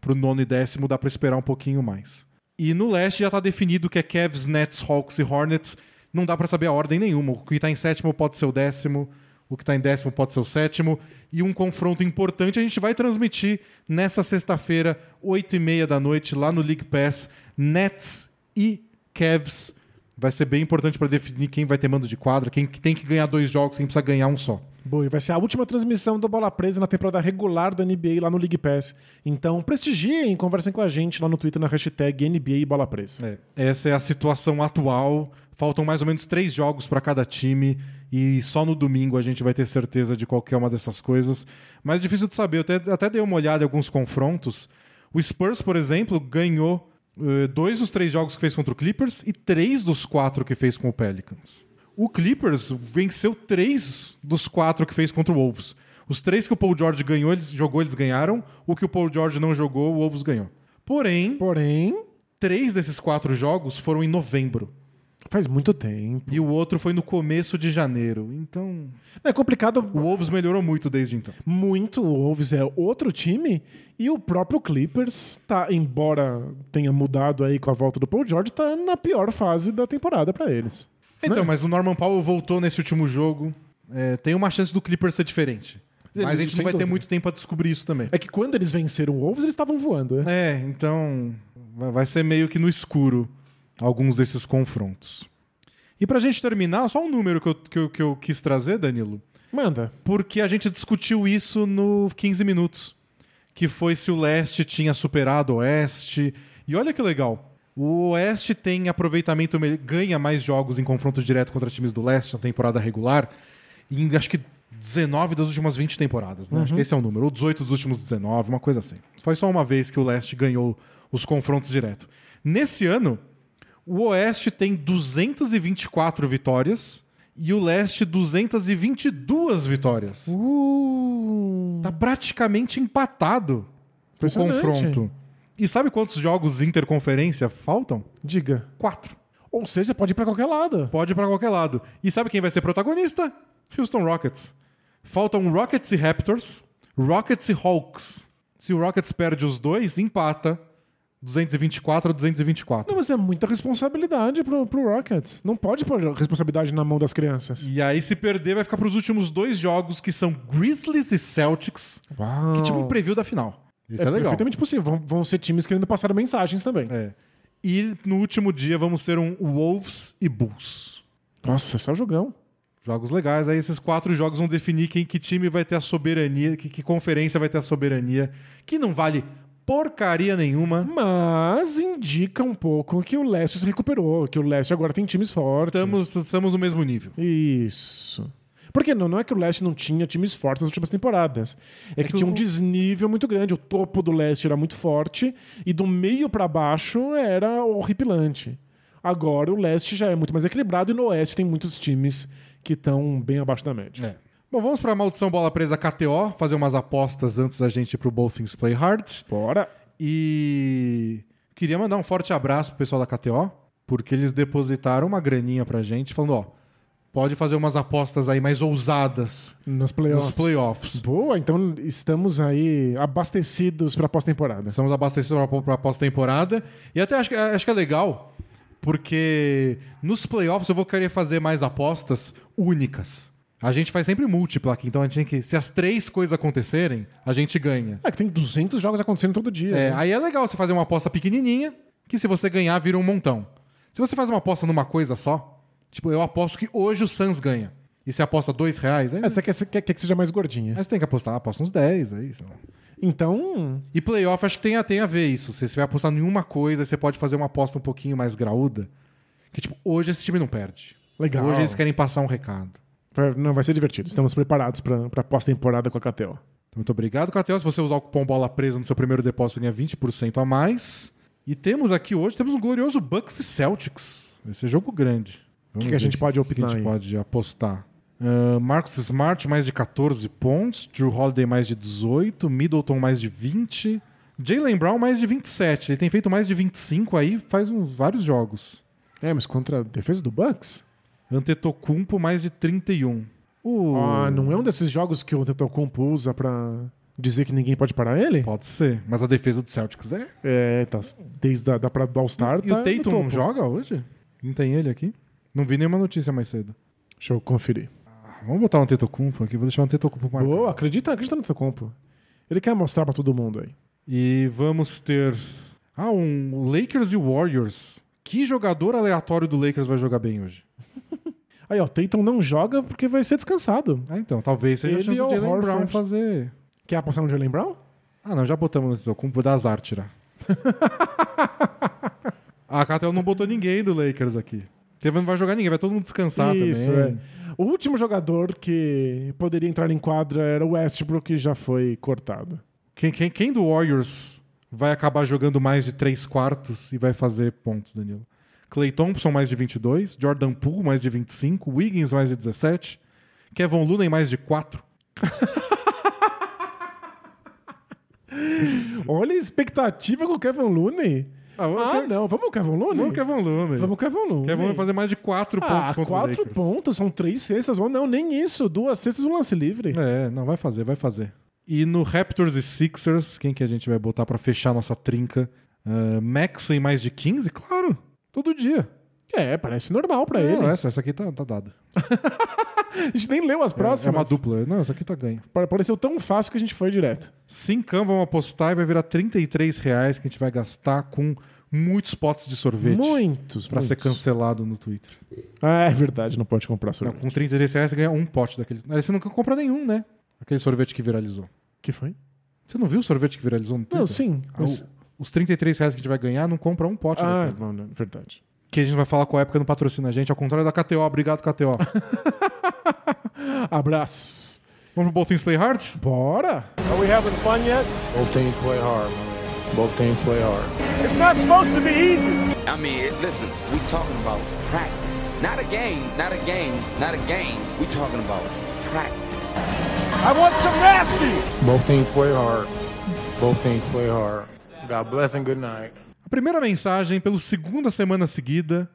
pro nono e décimo dá para esperar um pouquinho mais. E no leste já tá definido que é Cavs, Nets, Hawks e Hornets. Não dá para saber a ordem nenhuma. O que tá em sétimo pode ser o décimo, o que tá em décimo pode ser o sétimo. E um confronto importante a gente vai transmitir nessa sexta-feira, oito e meia da noite, lá no League Pass, Nets e Cavs. Vai ser bem importante para definir quem vai ter mando de quadra, quem que tem que ganhar dois jogos, quem precisa ganhar um só. Boa, e vai ser a última transmissão do Bola Presa na temporada regular da NBA lá no League Pass. Então prestigiem, conversem com a gente lá no Twitter na hashtag NBA Bola Presa. É, essa é a situação atual. Faltam mais ou menos três jogos para cada time e só no domingo a gente vai ter certeza de qualquer uma dessas coisas. Mas é difícil de saber. Eu até, até dei uma olhada em alguns confrontos. O Spurs, por exemplo, ganhou eh, dois dos três jogos que fez contra o Clippers e três dos quatro que fez com o Pelicans. O Clippers venceu três dos quatro que fez contra o Wolves. Os três que o Paul George ganhou, eles jogou, eles ganharam. O que o Paul George não jogou, o Wolves ganhou. Porém, Porém, três desses quatro jogos foram em novembro. Faz muito tempo. E o outro foi no começo de janeiro. Então, É complicado o Wolves melhorou muito desde então. muito. O Wolves é outro time e o próprio Clippers tá, embora tenha mudado aí com a volta do Paul George, tá na pior fase da temporada pra eles. Então, Né? mas o Norman Powell voltou nesse último jogo. É, tem uma chance do Clippers ser diferente. Ele- Mas a gente não vai ter dúvida. muito tempo pra descobrir isso também. É que quando eles venceram o Wolves, eles estavam voando, né? É, então vai ser meio que no escuro alguns desses confrontos. E pra gente terminar, só um número que eu, que eu, que eu quis trazer, Danilo. Manda. porque a gente discutiu isso no 15 minutos. Que foi se o leste tinha superado o oeste. E olha que legal. O oeste tem aproveitamento, me- ganha mais jogos em confronto direto contra times do leste na temporada regular. Em acho que 19 das últimas 20 temporadas, né? Acho que esse é o número. Ou 18 dos últimos 19, uma coisa assim. Foi só uma vez que o leste ganhou os confrontos direto. Nesse ano, o Oeste tem 224 vitórias e o Leste 222 vitórias. Uh, Tá praticamente empatado o confronto. E sabe quantos jogos interconferência faltam? diga. Quatro. Ou seja, pode ir pra qualquer lado. Pode ir pra qualquer lado. E sabe quem vai ser protagonista? Houston Rockets. Faltam Rockets e Raptors, Rockets e Hawks. Se o Rockets perde os dois, empata 224 a 224. Não, mas é muita responsabilidade pro, pro Rockets. Não pode pôr responsabilidade na mão das crianças. E aí, se perder, vai ficar pros últimos dois jogos, que são Grizzlies e Celtics, Uau. que tipo um preview da final. Isso é, legal. perfeitamente possível. Vão, vão ser times querendo passar mensagens também. É. E no último dia vamos ter um Wolves e Bulls. Nossa, só jogão. Jogos legais. Aí esses quatro jogos vão definir quem, que time vai ter a soberania, que, que conferência vai ter a soberania, que não vale porcaria nenhuma. Mas indica um pouco que o Leste se recuperou, que o Leste agora tem times fortes. Estamos, estamos no mesmo nível. Isso. Porque não, não é que o Leste não tinha times fortes nas últimas temporadas. É, que, que tinha um desnível muito grande. O topo do Leste era muito forte e do meio pra baixo era horripilante. Agora o Leste já é muito mais equilibrado e no Oeste tem muitos times que estão bem abaixo da média. É. Bom, vamos pra Maldição Bola Presa KTO, fazer umas apostas antes da gente ir pro Both Things Play Hard. Bora! E queria mandar um forte abraço pro pessoal da KTO, porque eles depositaram uma graninha pra gente, falando, ó, pode fazer umas apostas aí mais ousadas Nos playoffs. nos playoffs. Boa, então estamos aí abastecidos pra pós-temporada. Estamos abastecidos para a pós-temporada. E até acho que, acho que é legal, porque nos playoffs eu vou querer fazer mais apostas únicas. A gente faz sempre múltipla aqui, então a gente tem que. Se as três coisas acontecerem, a gente ganha. É que tem 200 jogos acontecendo todo dia. É, né? aí é legal você fazer uma aposta pequenininha, que se você ganhar, vira um montão. Se você faz uma aposta numa coisa só, tipo, eu aposto que hoje o Suns ganha. E você aposta dois reais, aí, É, você quer, você quer, quer que seja mais gordinha. aí você tem que apostar, aposta uns 10, aí, sei lá. Então, E playoff acho que tem a, tem a ver isso. Se você vai apostar em uma coisa, você pode fazer uma aposta um pouquinho mais graúda. Que tipo, hoje esse time não perde. legal. Hoje eles querem passar um recado. Vai- Não, vai ser divertido. Estamos preparados para a pós-temporada com a. Então, muito obrigado, Catel. Se você usar o cupom Bola Presa no seu primeiro depósito, você ganha 20% a mais. E temos aqui hoje, temos um glorioso Bucks e Celtics. Vai ser jogo grande. Vamos que ver a gente pode o que a opinar gente aí? pode apostar. Ah, Marcus Smart, mais de 14 pontos. Drew Holiday, mais de 18. Middleton, mais de 20. Jalen Brown, mais de 27. Ele tem feito mais de 25 aí, faz uns vários jogos. É, mas contra a defesa do Bucks? Antetokounmpo, mais de 31. O... Ah, não é um desses jogos que o Tetocompo usa pra dizer que ninguém pode parar ele? Pode ser, mas a defesa do Celtics é. É, tá. Desde a, da pra, do All-Star. E tá o no Tatum joga hoje? Não tem ele aqui? Não vi nenhuma notícia mais cedo. Deixa eu conferir. Ah, Vamos botar um Tetocumpo aqui, vou deixar um Tetocumpo marcado. Boa, acredita, acredita no Tetocompo. Ele quer mostrar pra todo mundo aí. E vamos ter... Ah, um Lakers e Warriors. Que jogador aleatório do Lakers vai jogar bem hoje? Aí, ó, Tatum não joga porque vai ser descansado. Ah, então, talvez seja a Ele chance ou do Jalen Horford? Brown fazer... Quer apostar no Jalen Brown? Ah, não, já botamos no Tetocumpo, dar azar tirar. a Catel não botou ninguém do Lakers aqui. Porque não vai jogar ninguém, vai todo mundo descansar Isso, também. é. O último jogador que poderia entrar em quadra era o Westbrook, que já foi cortado. Quem, quem, quem do Warriors vai acabar jogando mais de 3 quartos e vai fazer pontos, Danilo? Clay Thompson mais de 22, Jordan Poole mais de 25, Wiggins mais de 17, Kevin Looney mais de 4. Olha a expectativa com o Kevin Looney. Ah, Ah, Ke- não. Vamos com o Kevin Looney? vamos Kevin Looney. Vamos com o Kevin Looney. Kevin Looney vai fazer mais de 4 pontos Ah, contra o quatro Lakers. pontos, são três cestas. Ou não, nem isso. Duas cestas um lance livre. É, não, vai fazer, vai fazer. E no Raptors e Sixers, quem que a gente vai botar pra fechar nossa trinca? Uh, Max em mais de 15? Claro, todo dia. É, parece normal pra Não, ele. essa, essa aqui tá, tá dada. A gente nem leu as É, próximas. é uma dupla. Não, essa aqui tá ganha. Pa- Pareceu tão fácil que a gente foi direto. Cincão vamos apostar e vai virar 33 reais que a gente vai gastar com muitos potes de sorvete Muitos, pra ser muitos. cancelado no Twitter. Ah, é verdade, não pode comprar Não, sorvete. com 33 reais você ganha um pote daquele. Aí você nunca compra nenhum, né? Aquele sorvete que viralizou. que foi? Você não viu o sorvete que viralizou no Twitter? Não, sim. Ah, mas- o- os 33 reais que a gente vai ganhar não compra um pote Ah, não, não, verdade. Que a gente vai falar com a época não patrocina a gente, ao contrário da KTO. Obrigado, KTO. Abraço. Vamos pro Both Things Play Hard? Bora! Are we having fun yet? Both teams play hard. Both teams play hard. It's not supposed to be easy. I mean, listen, we talking about practice. Not a game, not a game, not a game. We talking about practice. I want some nasty. Both teams play hard. Both teams play hard. God bless and good night. A primeira mensagem, pela segunda semana seguida,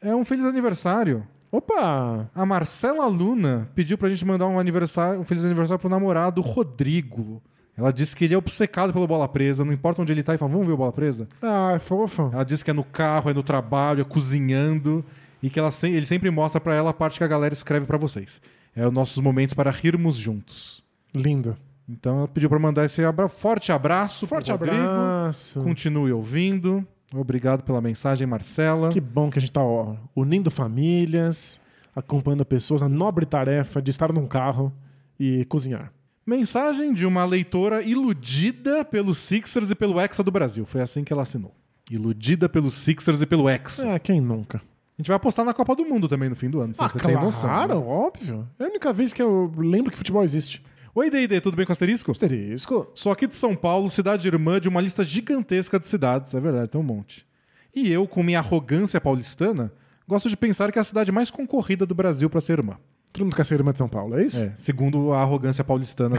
é um feliz aniversário. Opa! A Marcela Luna pediu pra gente mandar um, aniversário, um feliz aniversário pro namorado Rodrigo. Ela disse que ele é obcecado pelo bola presa, não importa onde ele tá, e fala, vamos ver o bola presa? Ah, é fofa. Ela disse que é no carro, é no trabalho, é cozinhando, e que ela se- ele sempre mostra pra ela a parte que a galera escreve pra vocês. É os nossos momentos para rirmos juntos. Lindo. Então ela pediu pra mandar esse abra- forte abraço Forte Rodrigo. abraço. Continue ouvindo. Obrigado pela mensagem, Marcela. Que bom que a gente tá ó, unindo famílias, acompanhando pessoas na nobre tarefa de estar num carro e cozinhar. Mensagem de uma leitora iludida pelos Sixers e pelo Hexa do Brasil. Foi assim que ela assinou. Iludida pelos Sixers e pelo Hexa. Ah, quem nunca? A gente vai apostar na Copa do Mundo também no fim do ano. Ah, você tem noção. claro, né? óbvio. É a única vez que eu lembro que futebol existe. Oi, D&D, tudo bem com asterisco? Asterisco. Sou aqui de São Paulo, cidade irmã de uma lista gigantesca de cidades. É verdade, tem um monte. E eu, com minha arrogância paulistana, gosto de pensar que é a cidade mais concorrida do Brasil para ser irmã. Todo mundo quer ser irmã de São Paulo, é isso? É, segundo a arrogância paulistana.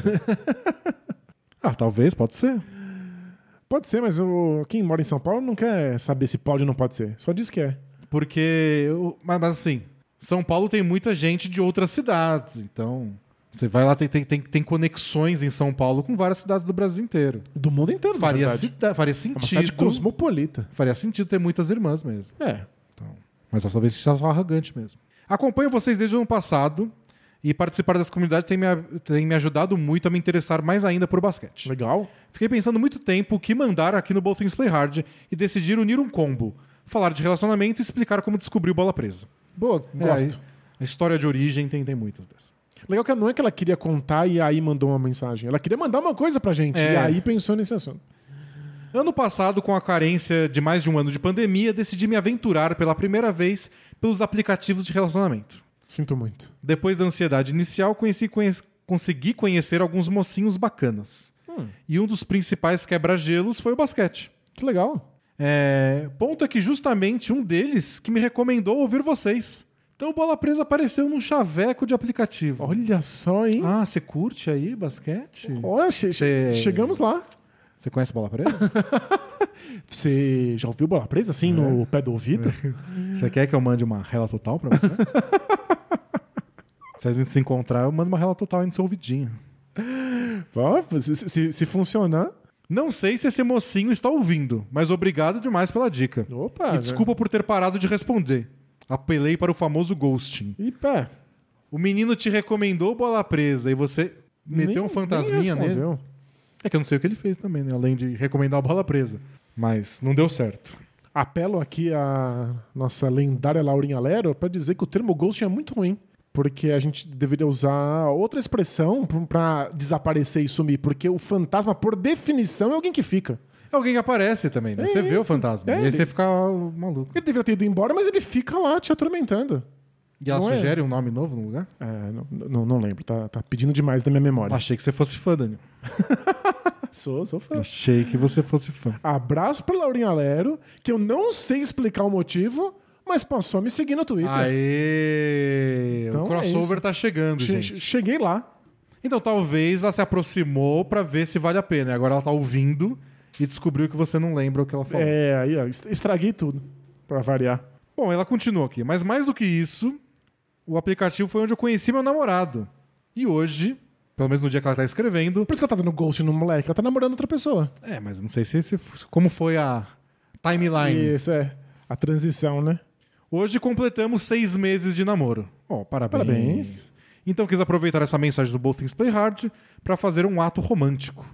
ah, talvez, pode ser. Pode ser, mas o... quem mora em São Paulo não quer saber se pode ou não pode ser. Só diz que é. Porque. Mas, mas assim, São Paulo tem muita gente de outras cidades. Então. Você vai lá, tem, tem, tem, tem conexões em São Paulo com várias cidades do Brasil inteiro. Do mundo inteiro, Faria, cida- faria É uma cidade sentido. cosmopolita. faria sentido ter muitas irmãs mesmo. É. Mas talvez seja só arrogante mesmo. Acompanho vocês desde o ano passado e participar dessa comunidade tem me, tem me ajudado muito a me interessar mais ainda por basquete. Legal. Fiquei pensando muito tempo o que mandar aqui no Both Things Play Hard e decidir unir um combo. Falar de relacionamento e explicar como descobrir bola presa. Boa, É, gosto. aí, a história de origem tem, tem muitas dessas. Legal que não é que ela queria contar e aí mandou uma mensagem. Ela queria mandar uma coisa pra gente. É. E aí pensou nesse assunto. Ano passado, com a carência de mais de um ano de pandemia, decidi me aventurar pela primeira vez pelos aplicativos de relacionamento. Sinto muito. Depois da ansiedade inicial, conheci, conhe- consegui conhecer alguns mocinhos bacanas. E um dos principais quebra-gelos foi o basquete. Que legal. É, ponto é que justamente um deles que me recomendou ouvir vocês. Então o Bola Presa apareceu num chaveco de aplicativo. Olha só, hein? Ah, você curte aí basquete? Olha, che- Cê- chegamos lá. Você conhece Bola Presa? Você já ouviu bola presa assim no pé do ouvido? Você quer que eu mande uma rela total pra você? se a gente se encontrar, eu mando uma rela total aí no seu ouvidinho. Ó, se, se- se funcionar. Não sei se esse mocinho está ouvindo, mas obrigado demais pela dica. Opa. E desculpa por ter parado de responder. Apelei para o famoso ghosting. E pé. O menino te recomendou bola presa e você meteu um fantasminha nele. É que eu não sei o que ele fez também, né? Além de recomendar a bola presa. Mas não deu certo. Apelo aqui à nossa lendária Laurinha Lero pra dizer que o termo ghosting é muito ruim. Porque a gente deveria usar outra expressão pra desaparecer e sumir. Porque o fantasma, por definição, é alguém que fica. É alguém que aparece também, né? É você vê o isso. fantasma. É, e aí ele- você fica maluco. Ele deveria ter ido embora, mas ele fica lá te atormentando. E ela Não é? sugere um nome novo no lugar? É, não, não, não lembro, tá, tá pedindo demais da minha memória. Achei que você fosse fã, Daniel. Sou, sou fã. Achei que você fosse fã. Abraço pra Laurinha Lero, que eu não sei explicar o motivo, mas passou a me seguir no Twitter. Aê! Então o é crossover isso. tá chegando, Che- gente. Cheguei lá. Então talvez ela se aproximou pra ver se vale a pena. E agora ela tá ouvindo e descobriu que você não lembra o que ela falou. É, aí, ó, est- estraguei tudo, pra variar. Bom, ela continua aqui. Mas mais do que isso, o aplicativo foi onde eu conheci meu namorado. E hoje, pelo menos no dia que ela tá escrevendo. Por isso que ela tá dando ghost no moleque, ela tá namorando outra pessoa. É, mas não sei se, se como foi a timeline. Isso, é. A transição, né? Hoje completamos seis meses de namoro. Oh, parabéns. Parabéns. Então quis aproveitar essa mensagem do Both Things Play Hard para fazer um ato romântico.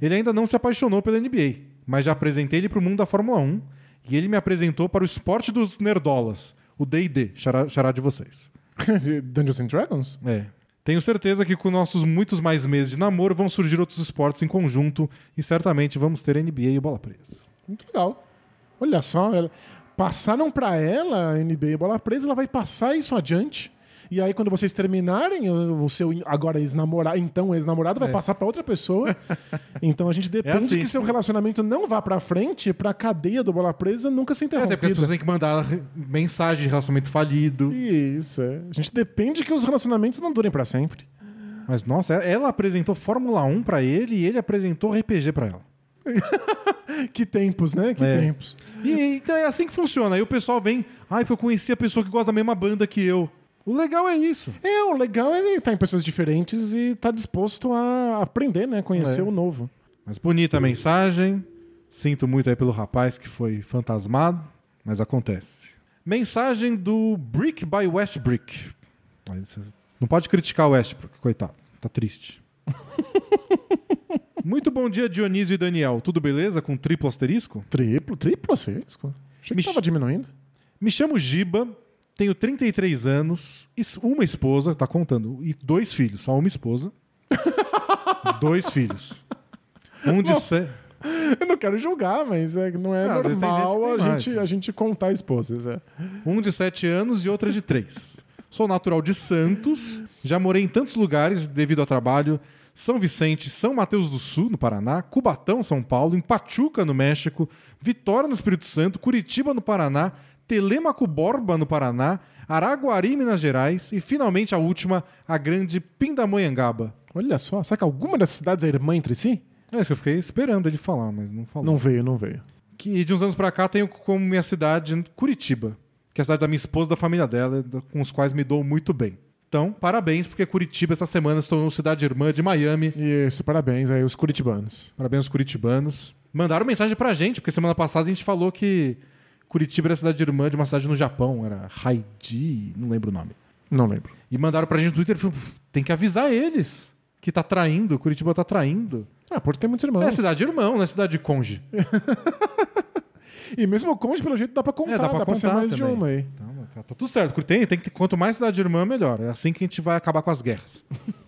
Ele ainda não se apaixonou pela NBA, mas já apresentei ele para o mundo da Fórmula 1 e ele me apresentou para o esporte dos nerdolas, o D&D, xará, xará de vocês. Dungeons and Dragons? É. Tenho certeza que com nossos muitos mais meses de namoro vão surgir outros esportes em conjunto e certamente vamos ter NBA e bola presa. Muito legal. Olha só, ela- passaram pra ela a NBA bola presa, ela vai passar isso adiante. E aí, quando vocês terminarem, o seu agora ex-namorado, então ex-namorado, vai É. passar pra outra pessoa. então a gente depende assim. que seu relacionamento não vá pra frente pra cadeia do bola presa nunca ser É, até porque as pessoas têm que mandar mensagem de relacionamento falido. Isso, é. A gente depende que os relacionamentos não durem pra sempre. Mas nossa, ela apresentou Fórmula 1 pra ele e ele apresentou RPG pra ela. Que tempos, né? Que É. tempos. E então é assim que funciona. Aí o pessoal vem, ai, porque eu conheci a pessoa que gosta da mesma banda que eu. O legal é isso. É, o legal é ele estar em pessoas diferentes e estar disposto a aprender, né? Conhecer É. o novo. Mas bonita a mensagem. Sinto muito aí pelo rapaz que foi fantasmado, mas acontece. Mensagem do Brick by Westbrick. Não pode criticar o Westbrook, coitado. Tá triste. muito bom dia, Dionísio e Daniel. Tudo beleza? Com triplo asterisco? Triplo, triplo asterisco. Achei Me que tava ch- diminuindo. Me chamo Giba, tenho 33 anos, uma esposa, tá contando, e dois filhos, só uma esposa. dois filhos. Um de se... Eu não quero julgar, mas é, não é gente normal que a, mais, gente, né? a gente contar esposas. É. um de 7 anos e outra de 3. Sou natural de Santos, já morei em tantos lugares devido ao trabalho. São Vicente, São Mateus do Sul, no Paraná, Cubatão, São Paulo, em Pachuca, no México, Vitória, no Espírito Santo, Curitiba, no Paraná, Telêmaco Borba, no Paraná, Araguari, Minas Gerais e, finalmente, a última, a grande Pindamonhangaba. Olha só, será que alguma dessas cidades é irmã entre si? É isso que eu fiquei esperando ele falar, mas não falou. Não veio, não veio. Que de uns anos pra cá tenho como minha cidade Curitiba, que é a cidade da minha esposa e da família dela, com os quais me dou muito bem. Então, parabéns, porque Curitiba essa semana se tornou cidade irmã de Miami. Isso, parabéns aí, os curitibanos. Parabéns aos curitibanos. Mandaram mensagem pra gente, porque semana passada a gente falou que Curitiba era cidade irmã de uma cidade no Japão, era Haidi, não lembro o nome. Não lembro. E mandaram pra gente no Twitter, falaram, tem que avisar eles que tá traindo, Curitiba tá traindo. Ah, Porto tem muitos irmãos. É cidade irmão, não é cidade conge. E mesmo o Conde, pelo jeito, dá pra contar. É, dá pra ser contar mais de também. uma aí. Então, tá, tá tudo certo. Tem, tem que, quanto mais cidade irmã, melhor. É assim que a gente vai acabar com as guerras.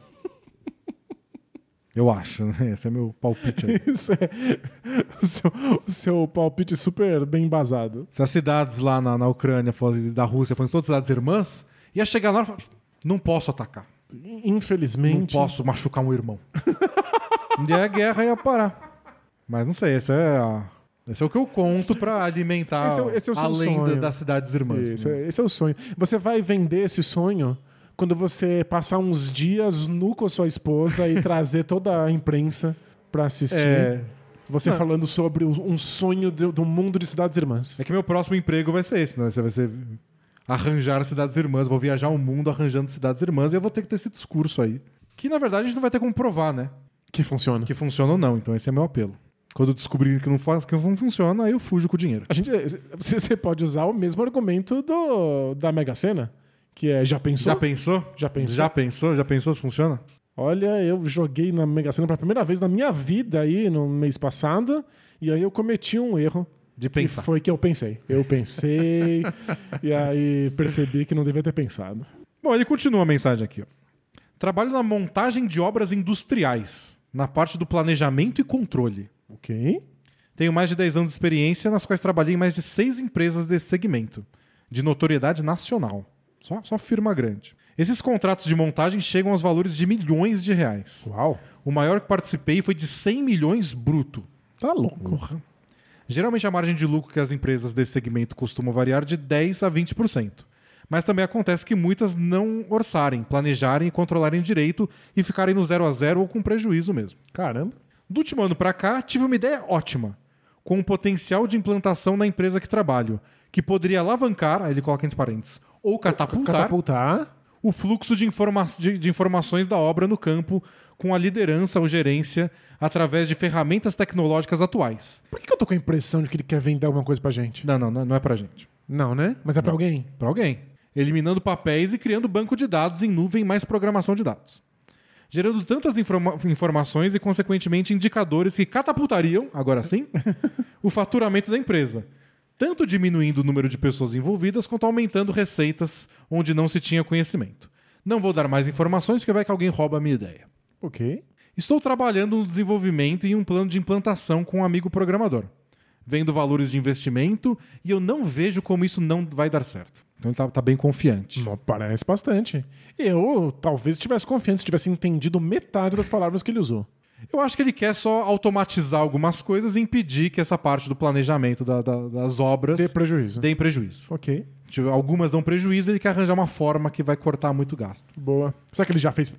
Eu acho, né? Esse é meu palpite aí. Isso é o seu, o seu palpite super bem embasado. Se as cidades lá na, na Ucrânia fossem, da Rússia fossem todas cidades irmãs, ia chegar lá e falar, não posso atacar. Não Infelizmente. posso machucar um irmão. e a guerra ia parar. Mas não sei, esse é, a- esse é o que eu conto pra alimentar Esse é- esse é a lenda sonho. das cidades irmãs. Esse, né? esse é o sonho. Você vai vender esse sonho quando você passar uns dias nu com a sua esposa e trazer toda a imprensa pra assistir. É, Você falando sobre um sonho do, do mundo de cidades irmãs. é que meu próximo emprego vai ser esse, né? Você vai ser arranjar cidades irmãs. Vou viajar o mundo arranjando cidades irmãs e eu vou ter que ter esse discurso aí. Que na verdade a gente não vai ter como provar, né? Que funciona. Que funciona ou não. Então esse é meu apelo. Quando eu descobrir que não, faz, que não funciona, aí eu fujo com o dinheiro. A gente, você você pode usar o mesmo argumento do, da Mega Sena, que é já pensou? Já pensou? Já pensou? Já pensou? Já pensou se funciona? Olha, eu joguei na Mega Sena pela primeira vez na minha vida aí no mês passado, e aí eu cometi um erro. De Que pensar. foi que eu pensei. Eu pensei, e aí percebi que não devia ter pensado. Bom, ele continua a mensagem aqui. Ó. Trabalho na montagem de obras industriais, na parte do planejamento e controle. Ok. Tenho mais de 10 anos de experiência, nas quais trabalhei em mais de seis empresas desse segmento, de notoriedade nacional. Só, só firma grande. Esses contratos de montagem chegam aos valores de milhões de reais. Uau. O maior que participei foi de 100 milhões bruto. Tá louco. Geralmente a margem de lucro que as empresas desse segmento costumam variar de 10 a 20%. Mas também acontece que muitas não orçarem, planejarem e controlarem direito e ficarem no zero a zero ou com prejuízo mesmo. Caramba. Do último ano para cá, tive uma ideia ótima, com um potencial de implantação na empresa que trabalho, que poderia alavancar, aí ele coloca entre parênteses, ou catapultar, Catapultar. o fluxo de, informa de- de informações da obra no campo com a liderança ou gerência através de ferramentas tecnológicas atuais. Por que que eu tô com a impressão de que ele quer vender alguma coisa pra gente? Não, não, não é pra gente. Não, né? Mas é pra alguém? Para alguém. Eliminando papéis e criando banco de dados em nuvem mais programação de dados. Gerando tantas informa- informações e, consequentemente, indicadores que catapultariam, agora sim, o faturamento da empresa. Tanto diminuindo o número de pessoas envolvidas, quanto aumentando receitas onde não se tinha conhecimento. Não vou dar mais informações, porque vai que alguém rouba a minha ideia. Ok. Estou trabalhando no desenvolvimento e um plano de implantação com um amigo programador. Vendo valores de investimento e eu não vejo como isso não vai dar certo. Então ele tá, tá bem confiante. Não, Parece bastante. Eu talvez tivesse confiança se tivesse entendido metade das palavras que ele usou. Eu acho que ele quer só automatizar algumas coisas e impedir que essa parte do planejamento da- da- das obras Ter prejuízo. deem prejuízo. Ok. Tipo, Algumas dão prejuízo ele quer arranjar uma forma que vai cortar muito gasto. Boa. Será que ele já fez.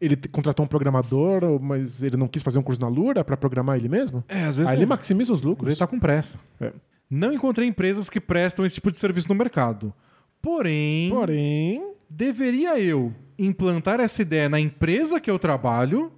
Ele contratou um programador, mas ele não quis fazer um curso na Lura pra programar ele mesmo? É, às vezes Aí é- ele maximiza os Ele lucros. tá com pressa. É. Não encontrei empresas que prestam esse tipo de serviço no mercado. Porém, Porém. deveria eu implantar essa ideia na empresa que eu trabalho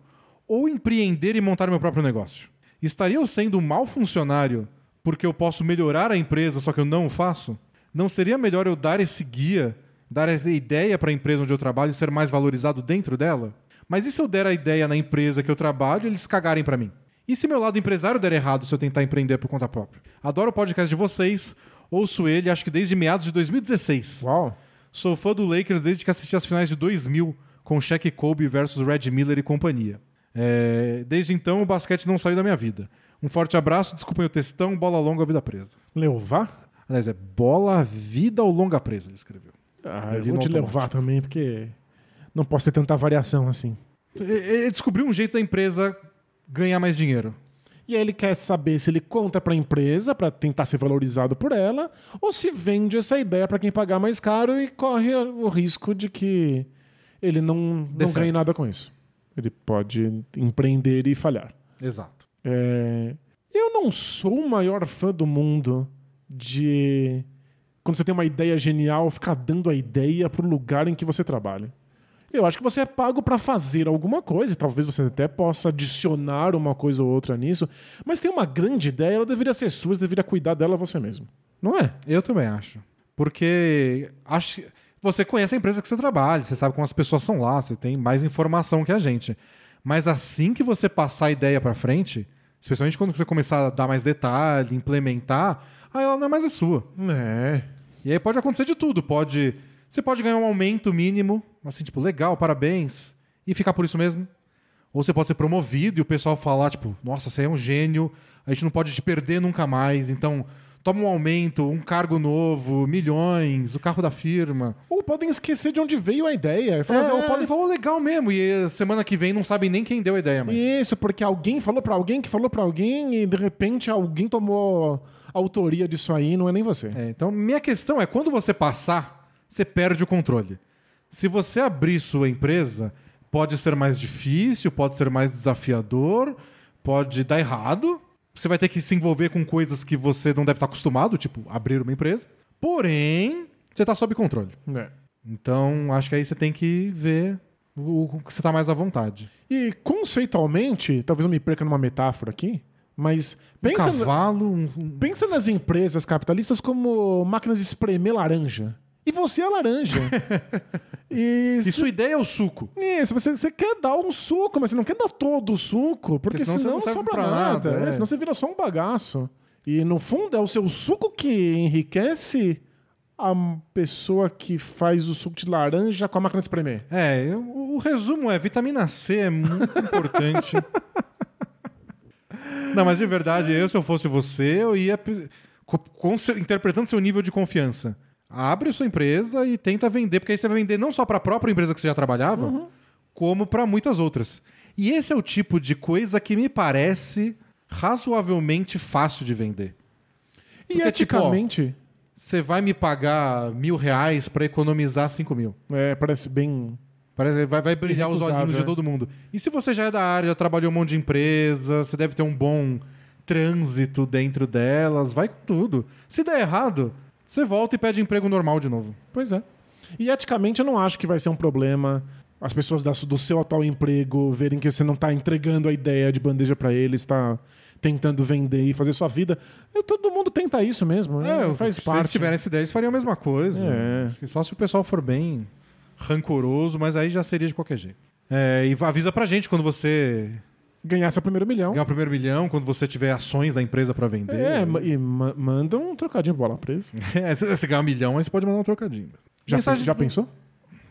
ou empreender e montar meu próprio negócio? Estaria eu sendo um mau funcionário porque eu posso melhorar a empresa, só que eu não o faço? Não seria melhor eu dar esse guia, dar essa ideia para a empresa onde eu trabalho e ser mais valorizado dentro dela? Mas e se eu der a ideia na empresa que eu trabalho e eles cagarem para mim? E se meu lado empresário der errado se eu tentar empreender por conta própria? Adoro o podcast de vocês, ouço ele acho que desde meados de 2016. Uau. Sou fã do Lakers desde que assisti as finais de 2000 com Shaq Kobe versus Red Miller e companhia. É, desde então o basquete não saiu da minha vida. Um forte abraço, desculpem o textão, bola longa, vida presa. Levar? Aliás, é bola, vida ou longa presa, ele escreveu. Ah, Eu eu vou te automático. levar também, porque não posso ter tanta variação assim. Ele descobriu um jeito da empresa ganhar mais dinheiro. E aí ele quer saber se ele conta pra empresa pra tentar ser valorizado por ela, ou se vende essa ideia pra quem pagar mais caro e corre o risco de que ele não, não certo. ganhe nada com isso. Ele pode empreender e falhar. Exato. É, Eu não sou o maior fã do mundo de quando você tem uma ideia genial, ficar dando a ideia pro lugar em que você trabalha. Eu acho que você é pago pra fazer alguma coisa, e talvez você até possa adicionar uma coisa ou outra nisso, mas tem uma grande ideia, ela deveria ser sua, você deveria cuidar dela você mesmo. Não é? Eu também acho. Porque acho que você conhece a empresa que você trabalha, você sabe como as pessoas são lá, você tem mais informação que a gente. Mas assim que você passar a ideia pra frente, especialmente quando você começar a dar mais detalhe, implementar, aí ela não é mais a sua. É. E aí pode acontecer de tudo. Pode. Você pode ganhar um aumento mínimo, assim, tipo, legal, parabéns, e ficar por isso mesmo. Ou você pode ser promovido e o pessoal falar, tipo, nossa, você é um gênio, a gente não pode te perder nunca mais, então toma um aumento, um cargo novo, milhões, o carro da firma. Ou podem esquecer de onde veio a ideia. Falar, É, ou "Ah, podem falar, "Oh, legal mesmo, e semana que vem não sabem nem quem deu a ideia mais. Isso, porque alguém falou pra alguém que falou pra alguém e de repente alguém tomou autoria disso aí, não é nem você. É, então, minha questão é: quando você passar, você perde o controle. Se você abrir sua empresa, pode ser mais difícil, pode ser mais desafiador, pode dar errado. Você vai ter que se envolver com coisas que você não deve estar acostumado, tipo abrir uma empresa. Porém, você está sob controle. É. Então, acho que aí você tem que ver o, que você está mais à vontade. E conceitualmente, talvez eu me perca numa metáfora aqui, mas Um pensa, cavalo, um, um- pensa nas empresas capitalistas como máquinas de espremer laranja. E você é laranja. e E sua ideia é o suco. Isso, você, você quer dar um suco, mas você não quer dar todo o suco, porque, Porque senão senão, não não sobra nada. nada, é, é. senão você vira só um bagaço. E no fundo é o seu suco que enriquece a pessoa que faz o suco de laranja com a máquina de espremer. É, o, o resumo é: vitamina C é muito importante. Não, mas de verdade, eu, se eu fosse você, eu ia com seu- interpretando seu nível de confiança. Abre a sua empresa e tenta vender, porque aí você vai vender não só para a própria empresa que você já trabalhava, como para muitas outras. E esse é o tipo de coisa que me parece razoavelmente fácil de vender. E Porque, tipo, ó, eticamente, Você vai me pagar mil reais para economizar cinco mil. é, parece bem. Parece vai, vai brilhar os olhinhos de é. todo mundo. E se você já é da área, já trabalhou um monte de empresa, você deve ter um bom trânsito dentro delas, vai com tudo. Se der errado, você volta e pede emprego normal de novo. Pois é. E eticamente eu não acho que vai ser um problema as pessoas da- do seu atual emprego verem que você não está entregando a ideia de bandeja para eles, está tentando vender e fazer sua vida. Eu- todo mundo tenta isso mesmo, né? faz se parte. eles tivessem essa ideia, eles fariam a mesma coisa. É. Acho que Só se o pessoal for bem rancoroso, mas aí já seria de qualquer jeito. É, e avisa pra gente quando você Ganhar seu primeiro milhão. ganhar o primeiro milhão, quando você tiver ações da empresa pra vender. É, e ma- manda um trocadinho de bola presa. É, se você ganhar um milhão, aí você pode mandar um trocadinho. Já, Mensagem já do- pensou?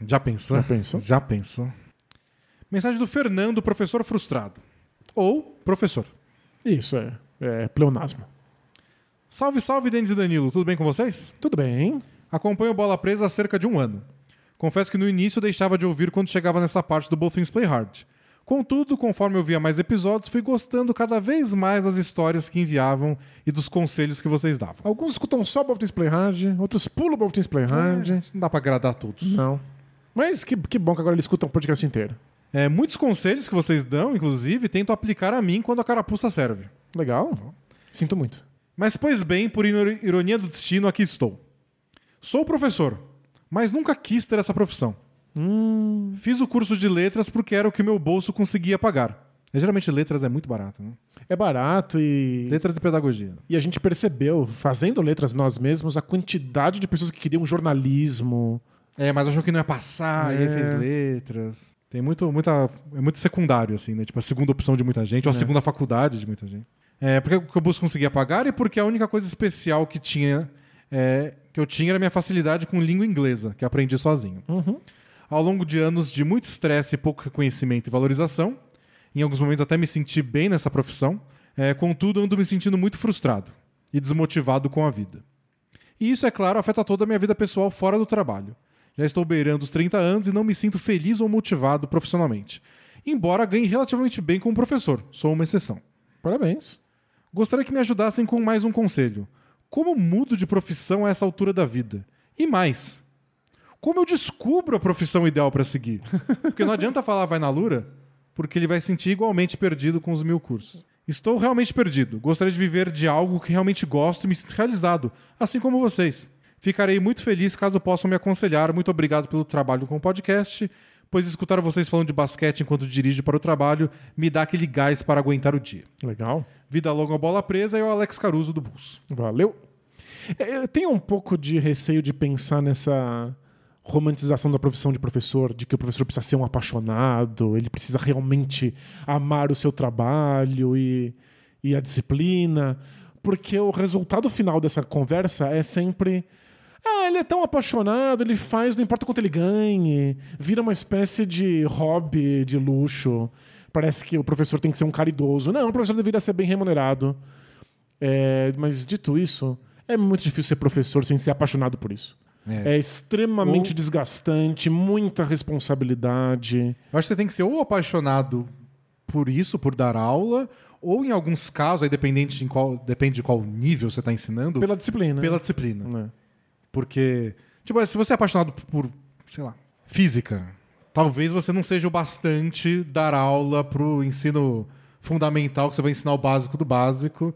Já pensou? Já pensou? Já pensou. Mensagem do Fernando, professor frustrado. Ou professor. Isso, é. É pleonasmo. Salve, salve, Denis e Danilo. Tudo bem com vocês? Tudo bem. Acompanho Bola Presa há cerca de um ano. Confesso que no início deixava de ouvir quando chegava nessa parte do Both Things Play Hard. Contudo, conforme eu via mais episódios, fui gostando cada vez mais das histórias que enviavam e dos conselhos que vocês davam. Alguns escutam só Things Play Hard, outros pulam Things Play Hard. É, não dá pra agradar todos. Não. Mas que, que bom que agora eles escutam o podcast inteiro. É, muitos conselhos que vocês dão, inclusive, tento aplicar a mim quando a carapuça serve. Legal. Sinto muito. Mas, pois bem, por iro- ironia do destino, aqui estou. Sou professor, mas nunca quis ter essa profissão. Fiz o curso de letras porque era o que meu bolso conseguia pagar. E, geralmente, letras é muito barato. Né? É barato e. Letras e pedagogia. E a gente percebeu, fazendo letras nós mesmos, a quantidade de pessoas que queriam jornalismo. É, mas achou que não ia passar, e aí É. fez letras. Tem muito, muita. É muito secundário, assim, né? Tipo, a segunda opção de muita gente, ou a segunda faculdade de muita gente. É, porque o busco conseguia pagar e porque a única coisa especial que tinha. é, que eu tinha era minha facilidade com língua inglesa, que aprendi sozinho. Ao longo de anos de muito estresse pouco reconhecimento e valorização, em alguns momentos até me senti bem nessa profissão, é, contudo ando me sentindo muito frustrado e desmotivado com a vida. E isso, é claro, afeta toda a minha vida pessoal fora do trabalho. Já estou beirando os 30 anos e não me sinto feliz ou motivado profissionalmente. Embora ganhe relativamente bem como professor, sou uma exceção. Parabéns. Gostaria que me ajudassem com mais um conselho. Como mudo de profissão a essa altura da vida? E mais, como eu descubro a profissão ideal para seguir? Porque não adianta falar vai na Lura, porque ele vai sentir igualmente perdido com os mil cursos. Estou realmente perdido. Gostaria de viver de algo que realmente gosto e me sinto realizado, assim como vocês. Ficarei muito feliz caso possam me aconselhar. Muito obrigado pelo trabalho com o podcast, pois escutar vocês falando de basquete enquanto dirijo para o trabalho me dá aquele gás para aguentar o dia. Legal. Vida longa, bola presa e o Alex Caruso do Bulls. Valeu. É, Eu tenho um pouco de receio de pensar nessa romantização da profissão de professor, de que o professor precisa ser um apaixonado, ele precisa realmente amar o seu trabalho e, e a disciplina, porque o resultado final dessa conversa é sempre. Ah, ele é tão apaixonado, ele faz, não importa quanto ele ganhe. Vira uma espécie de hobby de luxo. Parece que o professor tem que ser um caridoso. Não, o professor deveria ser bem remunerado. É, mas dito isso, é muito difícil ser professor sem ser apaixonado por isso. É, extremamente Ou- desgastante, muita responsabilidade. Eu acho que você tem que ser ou apaixonado por isso, por dar aula, ou em alguns casos, aí dependente em qual, depende de qual nível você está ensinando, Pela disciplina. pela disciplina. né? Porque, tipo, se você é apaixonado por, sei lá, física, talvez você não seja o bastante dar aula pro ensino fundamental, que você vai ensinar o básico do básico.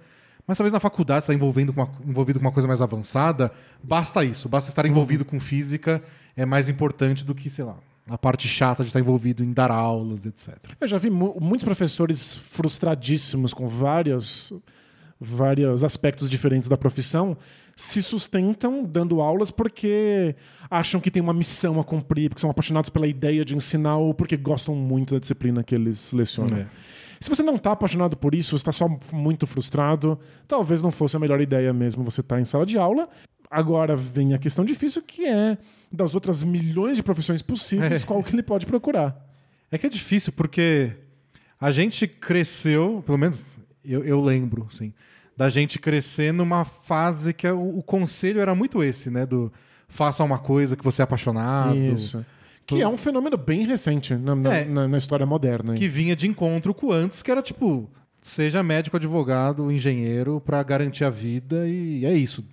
Mas talvez na faculdade você está envolvendo com uma, envolvido com uma coisa mais avançada, basta isso. Basta estar envolvido com física, é mais importante do que, sei lá, a parte chata de estar envolvido em dar aulas, etc. Eu já vi mu- muitos professores frustradíssimos com vários, vários aspectos diferentes da profissão se sustentam dando aulas porque acham que tem uma missão a cumprir, porque são apaixonados pela ideia de ensinar ou porque gostam muito da disciplina que eles lecionam. É. Se você não está apaixonado por isso, está só muito frustrado, talvez não fosse a melhor ideia mesmo você estar em sala de aula. Agora vem a questão difícil que é das outras milhões de profissões possíveis, É. qual que ele pode procurar. É que é difícil, porque a gente cresceu, pelo menos eu, eu lembro, assim, da gente crescer numa fase que o, o conselho era muito esse, né? Do faça uma coisa que você é apaixonado. Isso. Que é um fenômeno bem recente na, na- É. na- na história moderna. Que vinha de encontro com antes, que era tipo, seja médico, advogado, engenheiro pra garantir a vida e é isso.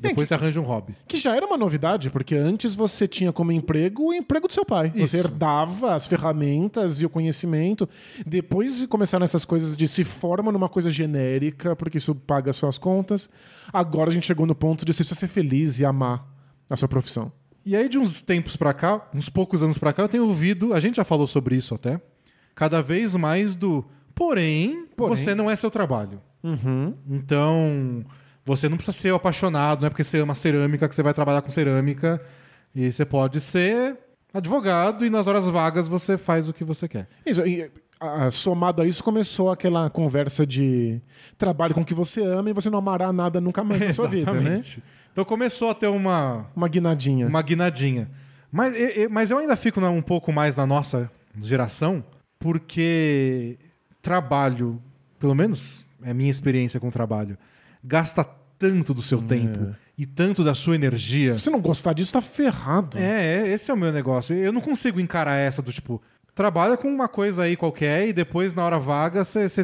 Depois você arranja um hobby. Que já era uma novidade, porque antes você tinha como emprego o emprego do seu pai. Você Isso. herdava as ferramentas e o conhecimento. Depois começaram essas coisas de se forma numa coisa genérica, porque isso paga as suas contas. Agora a gente chegou no ponto de você precisa ser feliz e amar a sua profissão. E aí, de uns tempos pra cá, uns poucos anos pra cá, eu tenho ouvido, a gente já falou sobre isso até, cada vez mais do. Porém, Porém. você não é seu trabalho. Então, você não precisa ser apaixonado, não é porque você ama cerâmica que você vai trabalhar com cerâmica. E você pode ser advogado e nas horas vagas você faz o que você quer. Isso, e, a- somado a isso, começou aquela conversa de trabalho com o que você ama e você não amará nada nunca mais na sua vida, né? Então começou a ter uma, Uma guinadinha. uma guinadinha. Mas, mas eu ainda fico um pouco mais na nossa geração, porque trabalho, pelo menos é a minha experiência com trabalho, gasta tanto do seu tempo e tanto da sua energia. Se você não gostar disso, tá ferrado. É, é, esse é o meu negócio. Eu não consigo encarar essa do tipo, trabalha com uma coisa aí qualquer e depois, na hora vaga, você você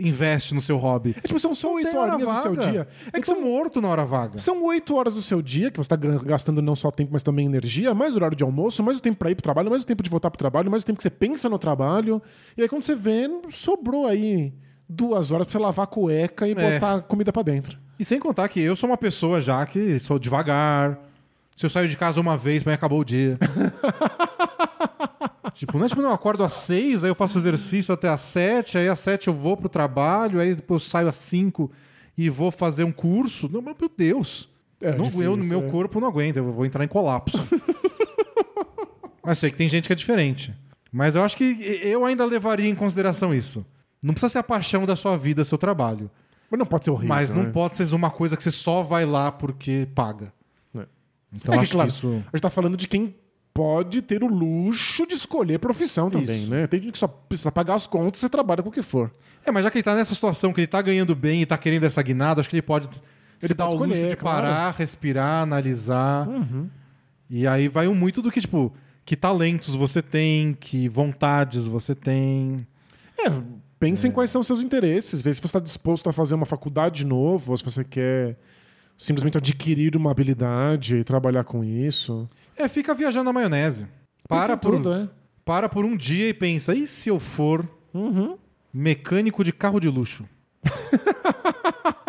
investe no seu hobby. É tipo, são só oito tem hora horinhas do seu dia. É Eu que são, morto na hora vaga. são oito horas do seu dia que você tá gra- gastando não só tempo, mas também energia, mais horário de almoço, mais o tempo pra ir pro trabalho, mais o tempo de voltar pro trabalho, mais o tempo que você pensa no trabalho. E aí quando você vê, sobrou aí duas horas pra você lavar a cueca e É. botar comida pra dentro. E sem contar que eu sou uma pessoa já que sou devagar. Se eu saio de casa uma vez, mim acabou o dia. tipo, não é tipo, não, eu acordo às seis, aí eu faço exercício até às sete, aí às sete eu vou pro trabalho, aí depois eu saio às cinco e vou fazer um curso. Não, mas, meu Deus. É Não, eu, no difícil, meu é. corpo, não aguento, eu vou entrar em colapso. Mas sei que tem gente que é diferente. Mas eu acho que eu ainda levaria em consideração isso. Não precisa ser a paixão da sua vida, seu trabalho. Mas não pode ser horrível. Mas não né? pode ser uma coisa que você só vai lá porque paga. É. Então é que, acho claro, que isso. a gente tá falando de quem pode ter o luxo de escolher profissão também, Isso. né? Tem gente que só precisa pagar as contas e trabalha com o que for. É, mas já que ele tá nessa situação que ele tá ganhando bem e tá querendo essa guinada, acho que ele pode se Ele dar pode o luxo escolher, de claro. parar, respirar, analisar. E aí vai um muito do que, tipo, que talentos você tem, que vontades você tem. É, pensa em quais são os seus interesses, vê se você está disposto a fazer uma faculdade de novo, ou se você quer simplesmente adquirir uma habilidade e trabalhar com isso. É, fica viajando na maionese. Para por, tudo, é. para por um dia e pensa, e se eu for mecânico de carro de luxo?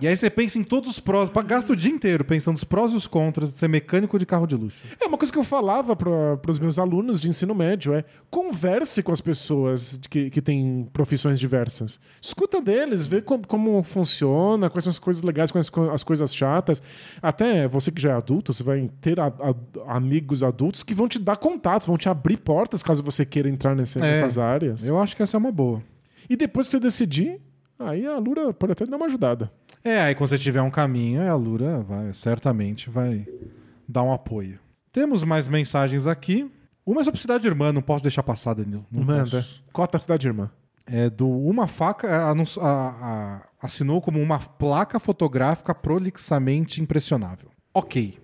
e aí você pensa em todos os prós, gasta o dia inteiro pensando os prós e os contras de ser mecânico de carro de luxo. É uma coisa que eu falava para os meus alunos de ensino médio, é converse com as pessoas que, que têm profissões diversas. Escuta deles, vê co- como funciona, quais são as coisas legais, quais são as coisas chatas. Até você que já é adulto, você vai ter a- a- amigos adultos que vão te dar contatos, vão te abrir portas caso você queira entrar nesse- É, nessas áreas. Eu acho que essa é uma boa. E depois que você decidir, aí a Lura pode até dar uma ajudada. É, aí quando você tiver um caminho, a Lura vai, certamente vai dar um apoio. Temos mais mensagens aqui. Uma é sobre Cidade Irmã, não posso deixar passar, Danilo. Não Manda. posso. Cota Cidade Irmã. É do Uma Faca, a- a- assinou como uma placa fotográfica prolixamente impressionável. Ok.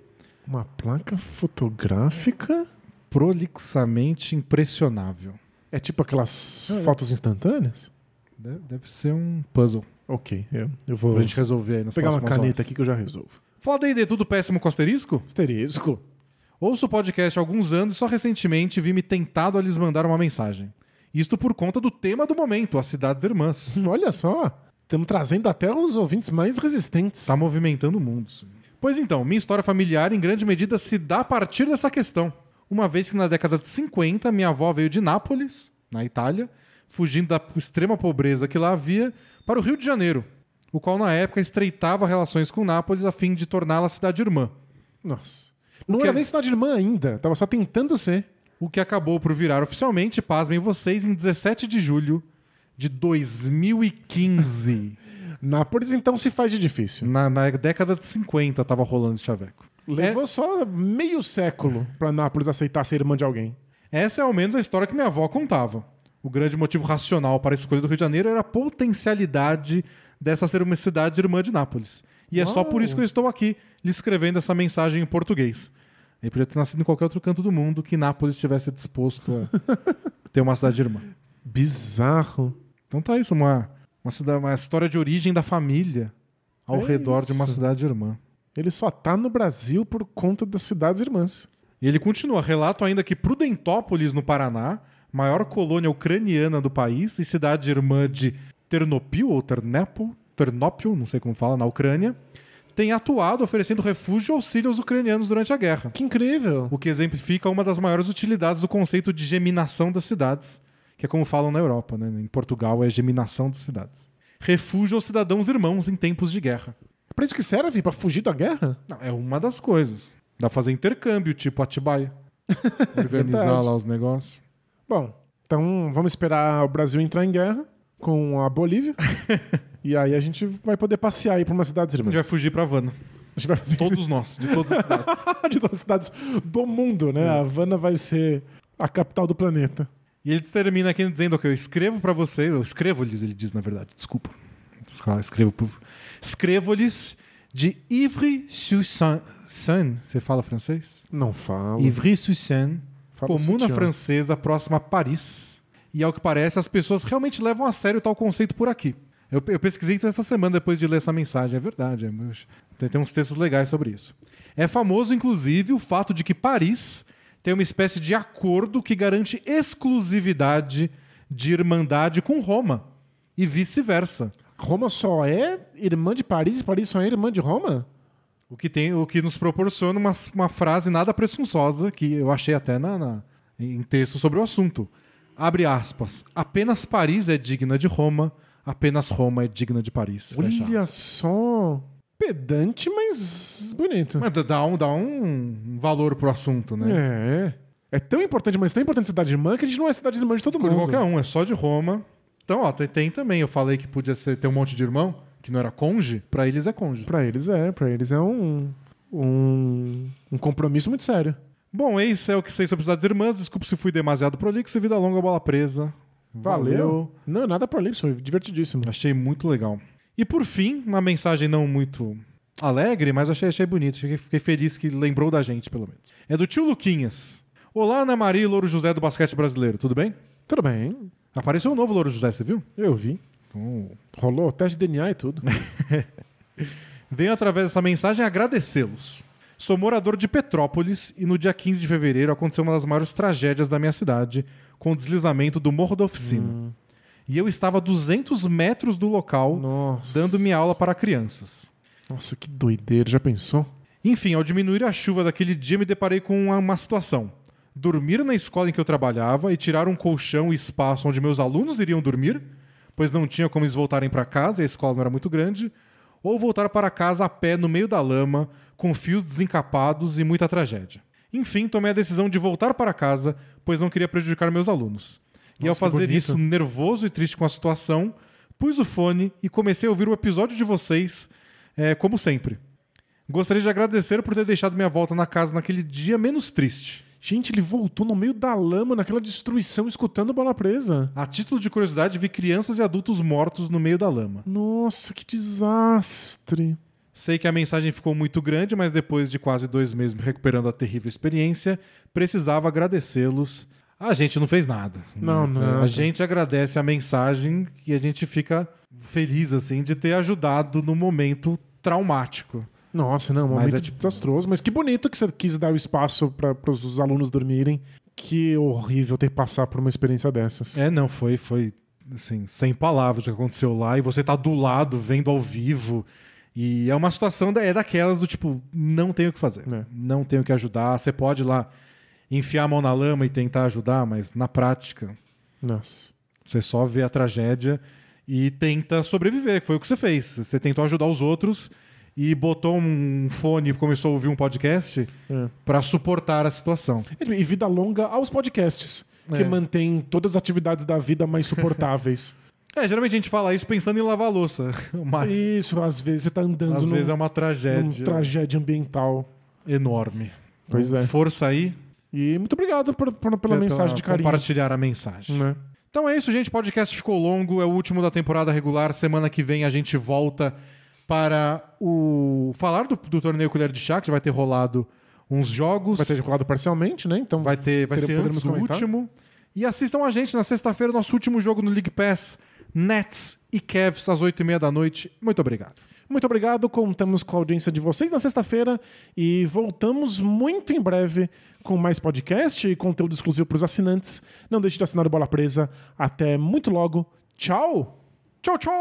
Uma placa fotográfica? Prolixamente impressionável. É tipo aquelas fotos instantâneas? Deve, deve ser um puzzle Ok, eu, eu vou pra gente resolver aí nas pegar uma caneta horas. aqui que eu já resolvo. Fala D&D, tudo péssimo com asterisco? Asterisco. Ouço o podcast há alguns anos e só recentemente vi-me tentado a lhes mandar uma mensagem. Isto por conta do tema do momento, as cidades irmãs. Olha só, estamos trazendo até os ouvintes mais resistentes. Tá movimentando o mundo. sim. Pois então, minha história familiar em grande medida se dá a partir dessa questão. Uma vez que na década de 50 minha avó veio de Nápoles, na Itália, fugindo da extrema pobreza que lá havia, para o Rio de Janeiro, o qual na época estreitava relações com Nápoles a fim de torná-la cidade irmã. Nossa. Não era é- nem cidade irmã ainda, tava só tentando ser. O que acabou por virar oficialmente, pasmem vocês, em 17 de julho de 2015. Nápoles então se faz de difícil. na, na década de 50 tava rolando esse chaveco. Levou só meio século pra Nápoles aceitar ser irmã de alguém. Essa é ao menos a história que minha avó contava. O grande motivo racional para a escolha do Rio de Janeiro era a potencialidade dessa ser uma cidade irmã de Nápoles. E é só por isso que eu estou aqui lhe escrevendo essa mensagem em português. Ele podia ter nascido em qualquer outro canto do mundo que Nápoles estivesse disposto a ter uma cidade irmã. Bizarro. Então tá isso, uma, uma, cidade, uma história de origem da família ao É redor de uma isso. cidade irmã. Ele só tá no Brasil por conta das cidades irmãs. E ele continua, relato ainda que Prudentópolis, no Paraná, maior colônia ucraniana do país e cidade irmã de Ternopil, ou Ternopil, Ternopil, não sei como fala, na Ucrânia, tem atuado oferecendo refúgio e auxílio aos ucranianos durante a guerra. Que incrível. O que exemplifica uma das maiores utilidades do conceito de geminação das cidades, que é como falam na Europa, né? Em Portugal é geminação das cidades. Refúgio aos cidadãos irmãos em tempos de guerra. É pra isso que serve? Pra fugir da guerra? Não, é uma das coisas. Dá pra fazer intercâmbio, tipo Atibaia. Organizar lá os negócios. Bom, então vamos esperar o Brasil entrar em guerra com a Bolívia. e aí a gente vai poder passear aí por umas cidades A irmãs. gente vai fugir pra Havana. A gente vai Todos nós, de todas as cidades. de todas as cidades do mundo, né? A Havana vai ser a capital do planeta. E ele termina aqui dizendo que eu escrevo pra vocês, eu escrevo-lhes, ele diz na verdade, desculpa. Escrevo pro- Escrevo-lhes de Ivry-sur-Seine. Você fala francês? Não fala. Ivry-sur-Seine, comuna francesa próxima a Paris. E ao que parece, as pessoas realmente levam a sério tal conceito por aqui. Eu, eu pesquisei isso essa semana depois de ler essa mensagem. É verdade. é, tem uns textos legais sobre isso. É famoso, inclusive, o fato de que Paris tem uma espécie de acordo que garante exclusividade de irmandade com Roma. E vice-versa. Roma só é irmã de Paris e Paris só é irmã de Roma? O que, tem, o que nos proporciona uma, uma frase nada presunçosa, que eu achei até na, na- em texto sobre o assunto. Abre aspas. Apenas Paris é digna de Roma, apenas Roma é digna de Paris. Olha só. Pedante, mas bonito. Mas dá um, dá um valor pro assunto, né? É. É tão importante, mas tão importante cidade irmã que a gente não é cidade irmã de todo De mundo. qualquer um, é só de Roma. Então, ó, tem, tem também. Eu falei que podia ser, ter um monte de irmão, que não era conge. Pra eles é conge. Pra eles é, pra eles é um, um, um compromisso muito sério. Bom, esse é o que sei sobre cidades irmãs. Desculpe se fui demasiado prolixo. Vida longa, bola presa. Valeu. Não, nada pra foi divertidíssimo. Achei muito legal. E por fim, uma mensagem não muito alegre, mas achei, achei bonito. Fiquei, fiquei feliz que lembrou da gente, pelo menos. É do tio Luquinhas. Olá, Ana Maria e Louro José do basquete brasileiro. Tudo bem? Tudo bem, Apareceu um novo Louro José, você viu? eu vi. Então, Rolou teste de DNA e tudo. Venho através dessa mensagem agradecê-los. Sou morador de Petrópolis e no dia 15 de fevereiro aconteceu uma das maiores tragédias da minha cidade, com o deslizamento do Morro da Oficina. E eu estava a 200 metros do local, Nossa. dando minha aula para crianças. Nossa, que doideira. Já pensou? Enfim, ao diminuir a chuva daquele dia, me deparei com uma situação. Dormir na escola em que eu trabalhava e tirar um colchão e espaço onde meus alunos iriam dormir, pois não tinha como eles voltarem para casa e a escola não era muito grande, ou voltar para casa a pé no meio da lama, com fios desencapados e muita tragédia. Enfim, tomei a decisão de voltar para casa, pois não queria prejudicar meus alunos. e ao Nossa, fazer isso, nervoso e triste com a situação, pus o fone e comecei a ouvir o episódio de vocês, eh, como sempre. Gostaria de agradecer por ter deixado minha volta na casa naquele dia menos triste. Gente, ele voltou no meio da lama, naquela destruição, escutando bola presa. A título de curiosidade, vi crianças e adultos mortos no meio da lama. Nossa, que desastre. Sei que a mensagem ficou muito grande, mas depois de quase dois meses me recuperando a terrível experiência, precisava agradecê-los. A gente não fez nada. Não, mas, é, nada. A gente agradece a mensagem e a gente fica feliz, assim, de ter ajudado no momento traumático. Nossa, não, um Mas momento é tipo- desastroso. Mas que bonito que você quis dar o espaço para os alunos dormirem. Que horrível ter que passar por uma experiência dessas. É, não, foi, foi assim, sem palavras o que aconteceu lá, e você tá do lado, vendo ao vivo. E é uma situação da, é daquelas do tipo, não tenho o que fazer. É. Não tenho o que ajudar. Você pode lá enfiar a mão na lama e tentar ajudar, mas na prática, Nossa. você só vê a tragédia e tenta sobreviver, que foi o que você fez. Você tentou ajudar os outros e botou um fone e começou a ouvir um podcast É. pra suportar a situação. E vida longa aos podcasts, que É. mantém todas as atividades da vida mais suportáveis. É, geralmente a gente fala isso pensando em lavar louça, mas Isso, às vezes você tá andando às num, vezes é uma tragédia tragédia ambiental. enorme. Pois Então, é. Força aí E muito obrigado por- por- pela mensagem de carinho. compartilhar a mensagem. Né? Então é isso, gente. O podcast ficou longo, é o último da temporada regular. Semana que vem a gente volta para o falar do, do torneio Colher de Chá, que já vai ter rolado uns jogos. Vai ter rolado parcialmente, né? Então Vai ter, vai ser antes do último. E assistam a gente na sexta-feira, nosso último jogo no League Pass, Nets e Cavs, às oito e meia da noite. Muito obrigado. Muito obrigado, contamos com a audiência de vocês na sexta-feira e voltamos muito em breve com mais podcast e conteúdo exclusivo para os assinantes. Não deixe de assinar o Bola Presa. Até muito logo. Tchau! Tchau, tchau!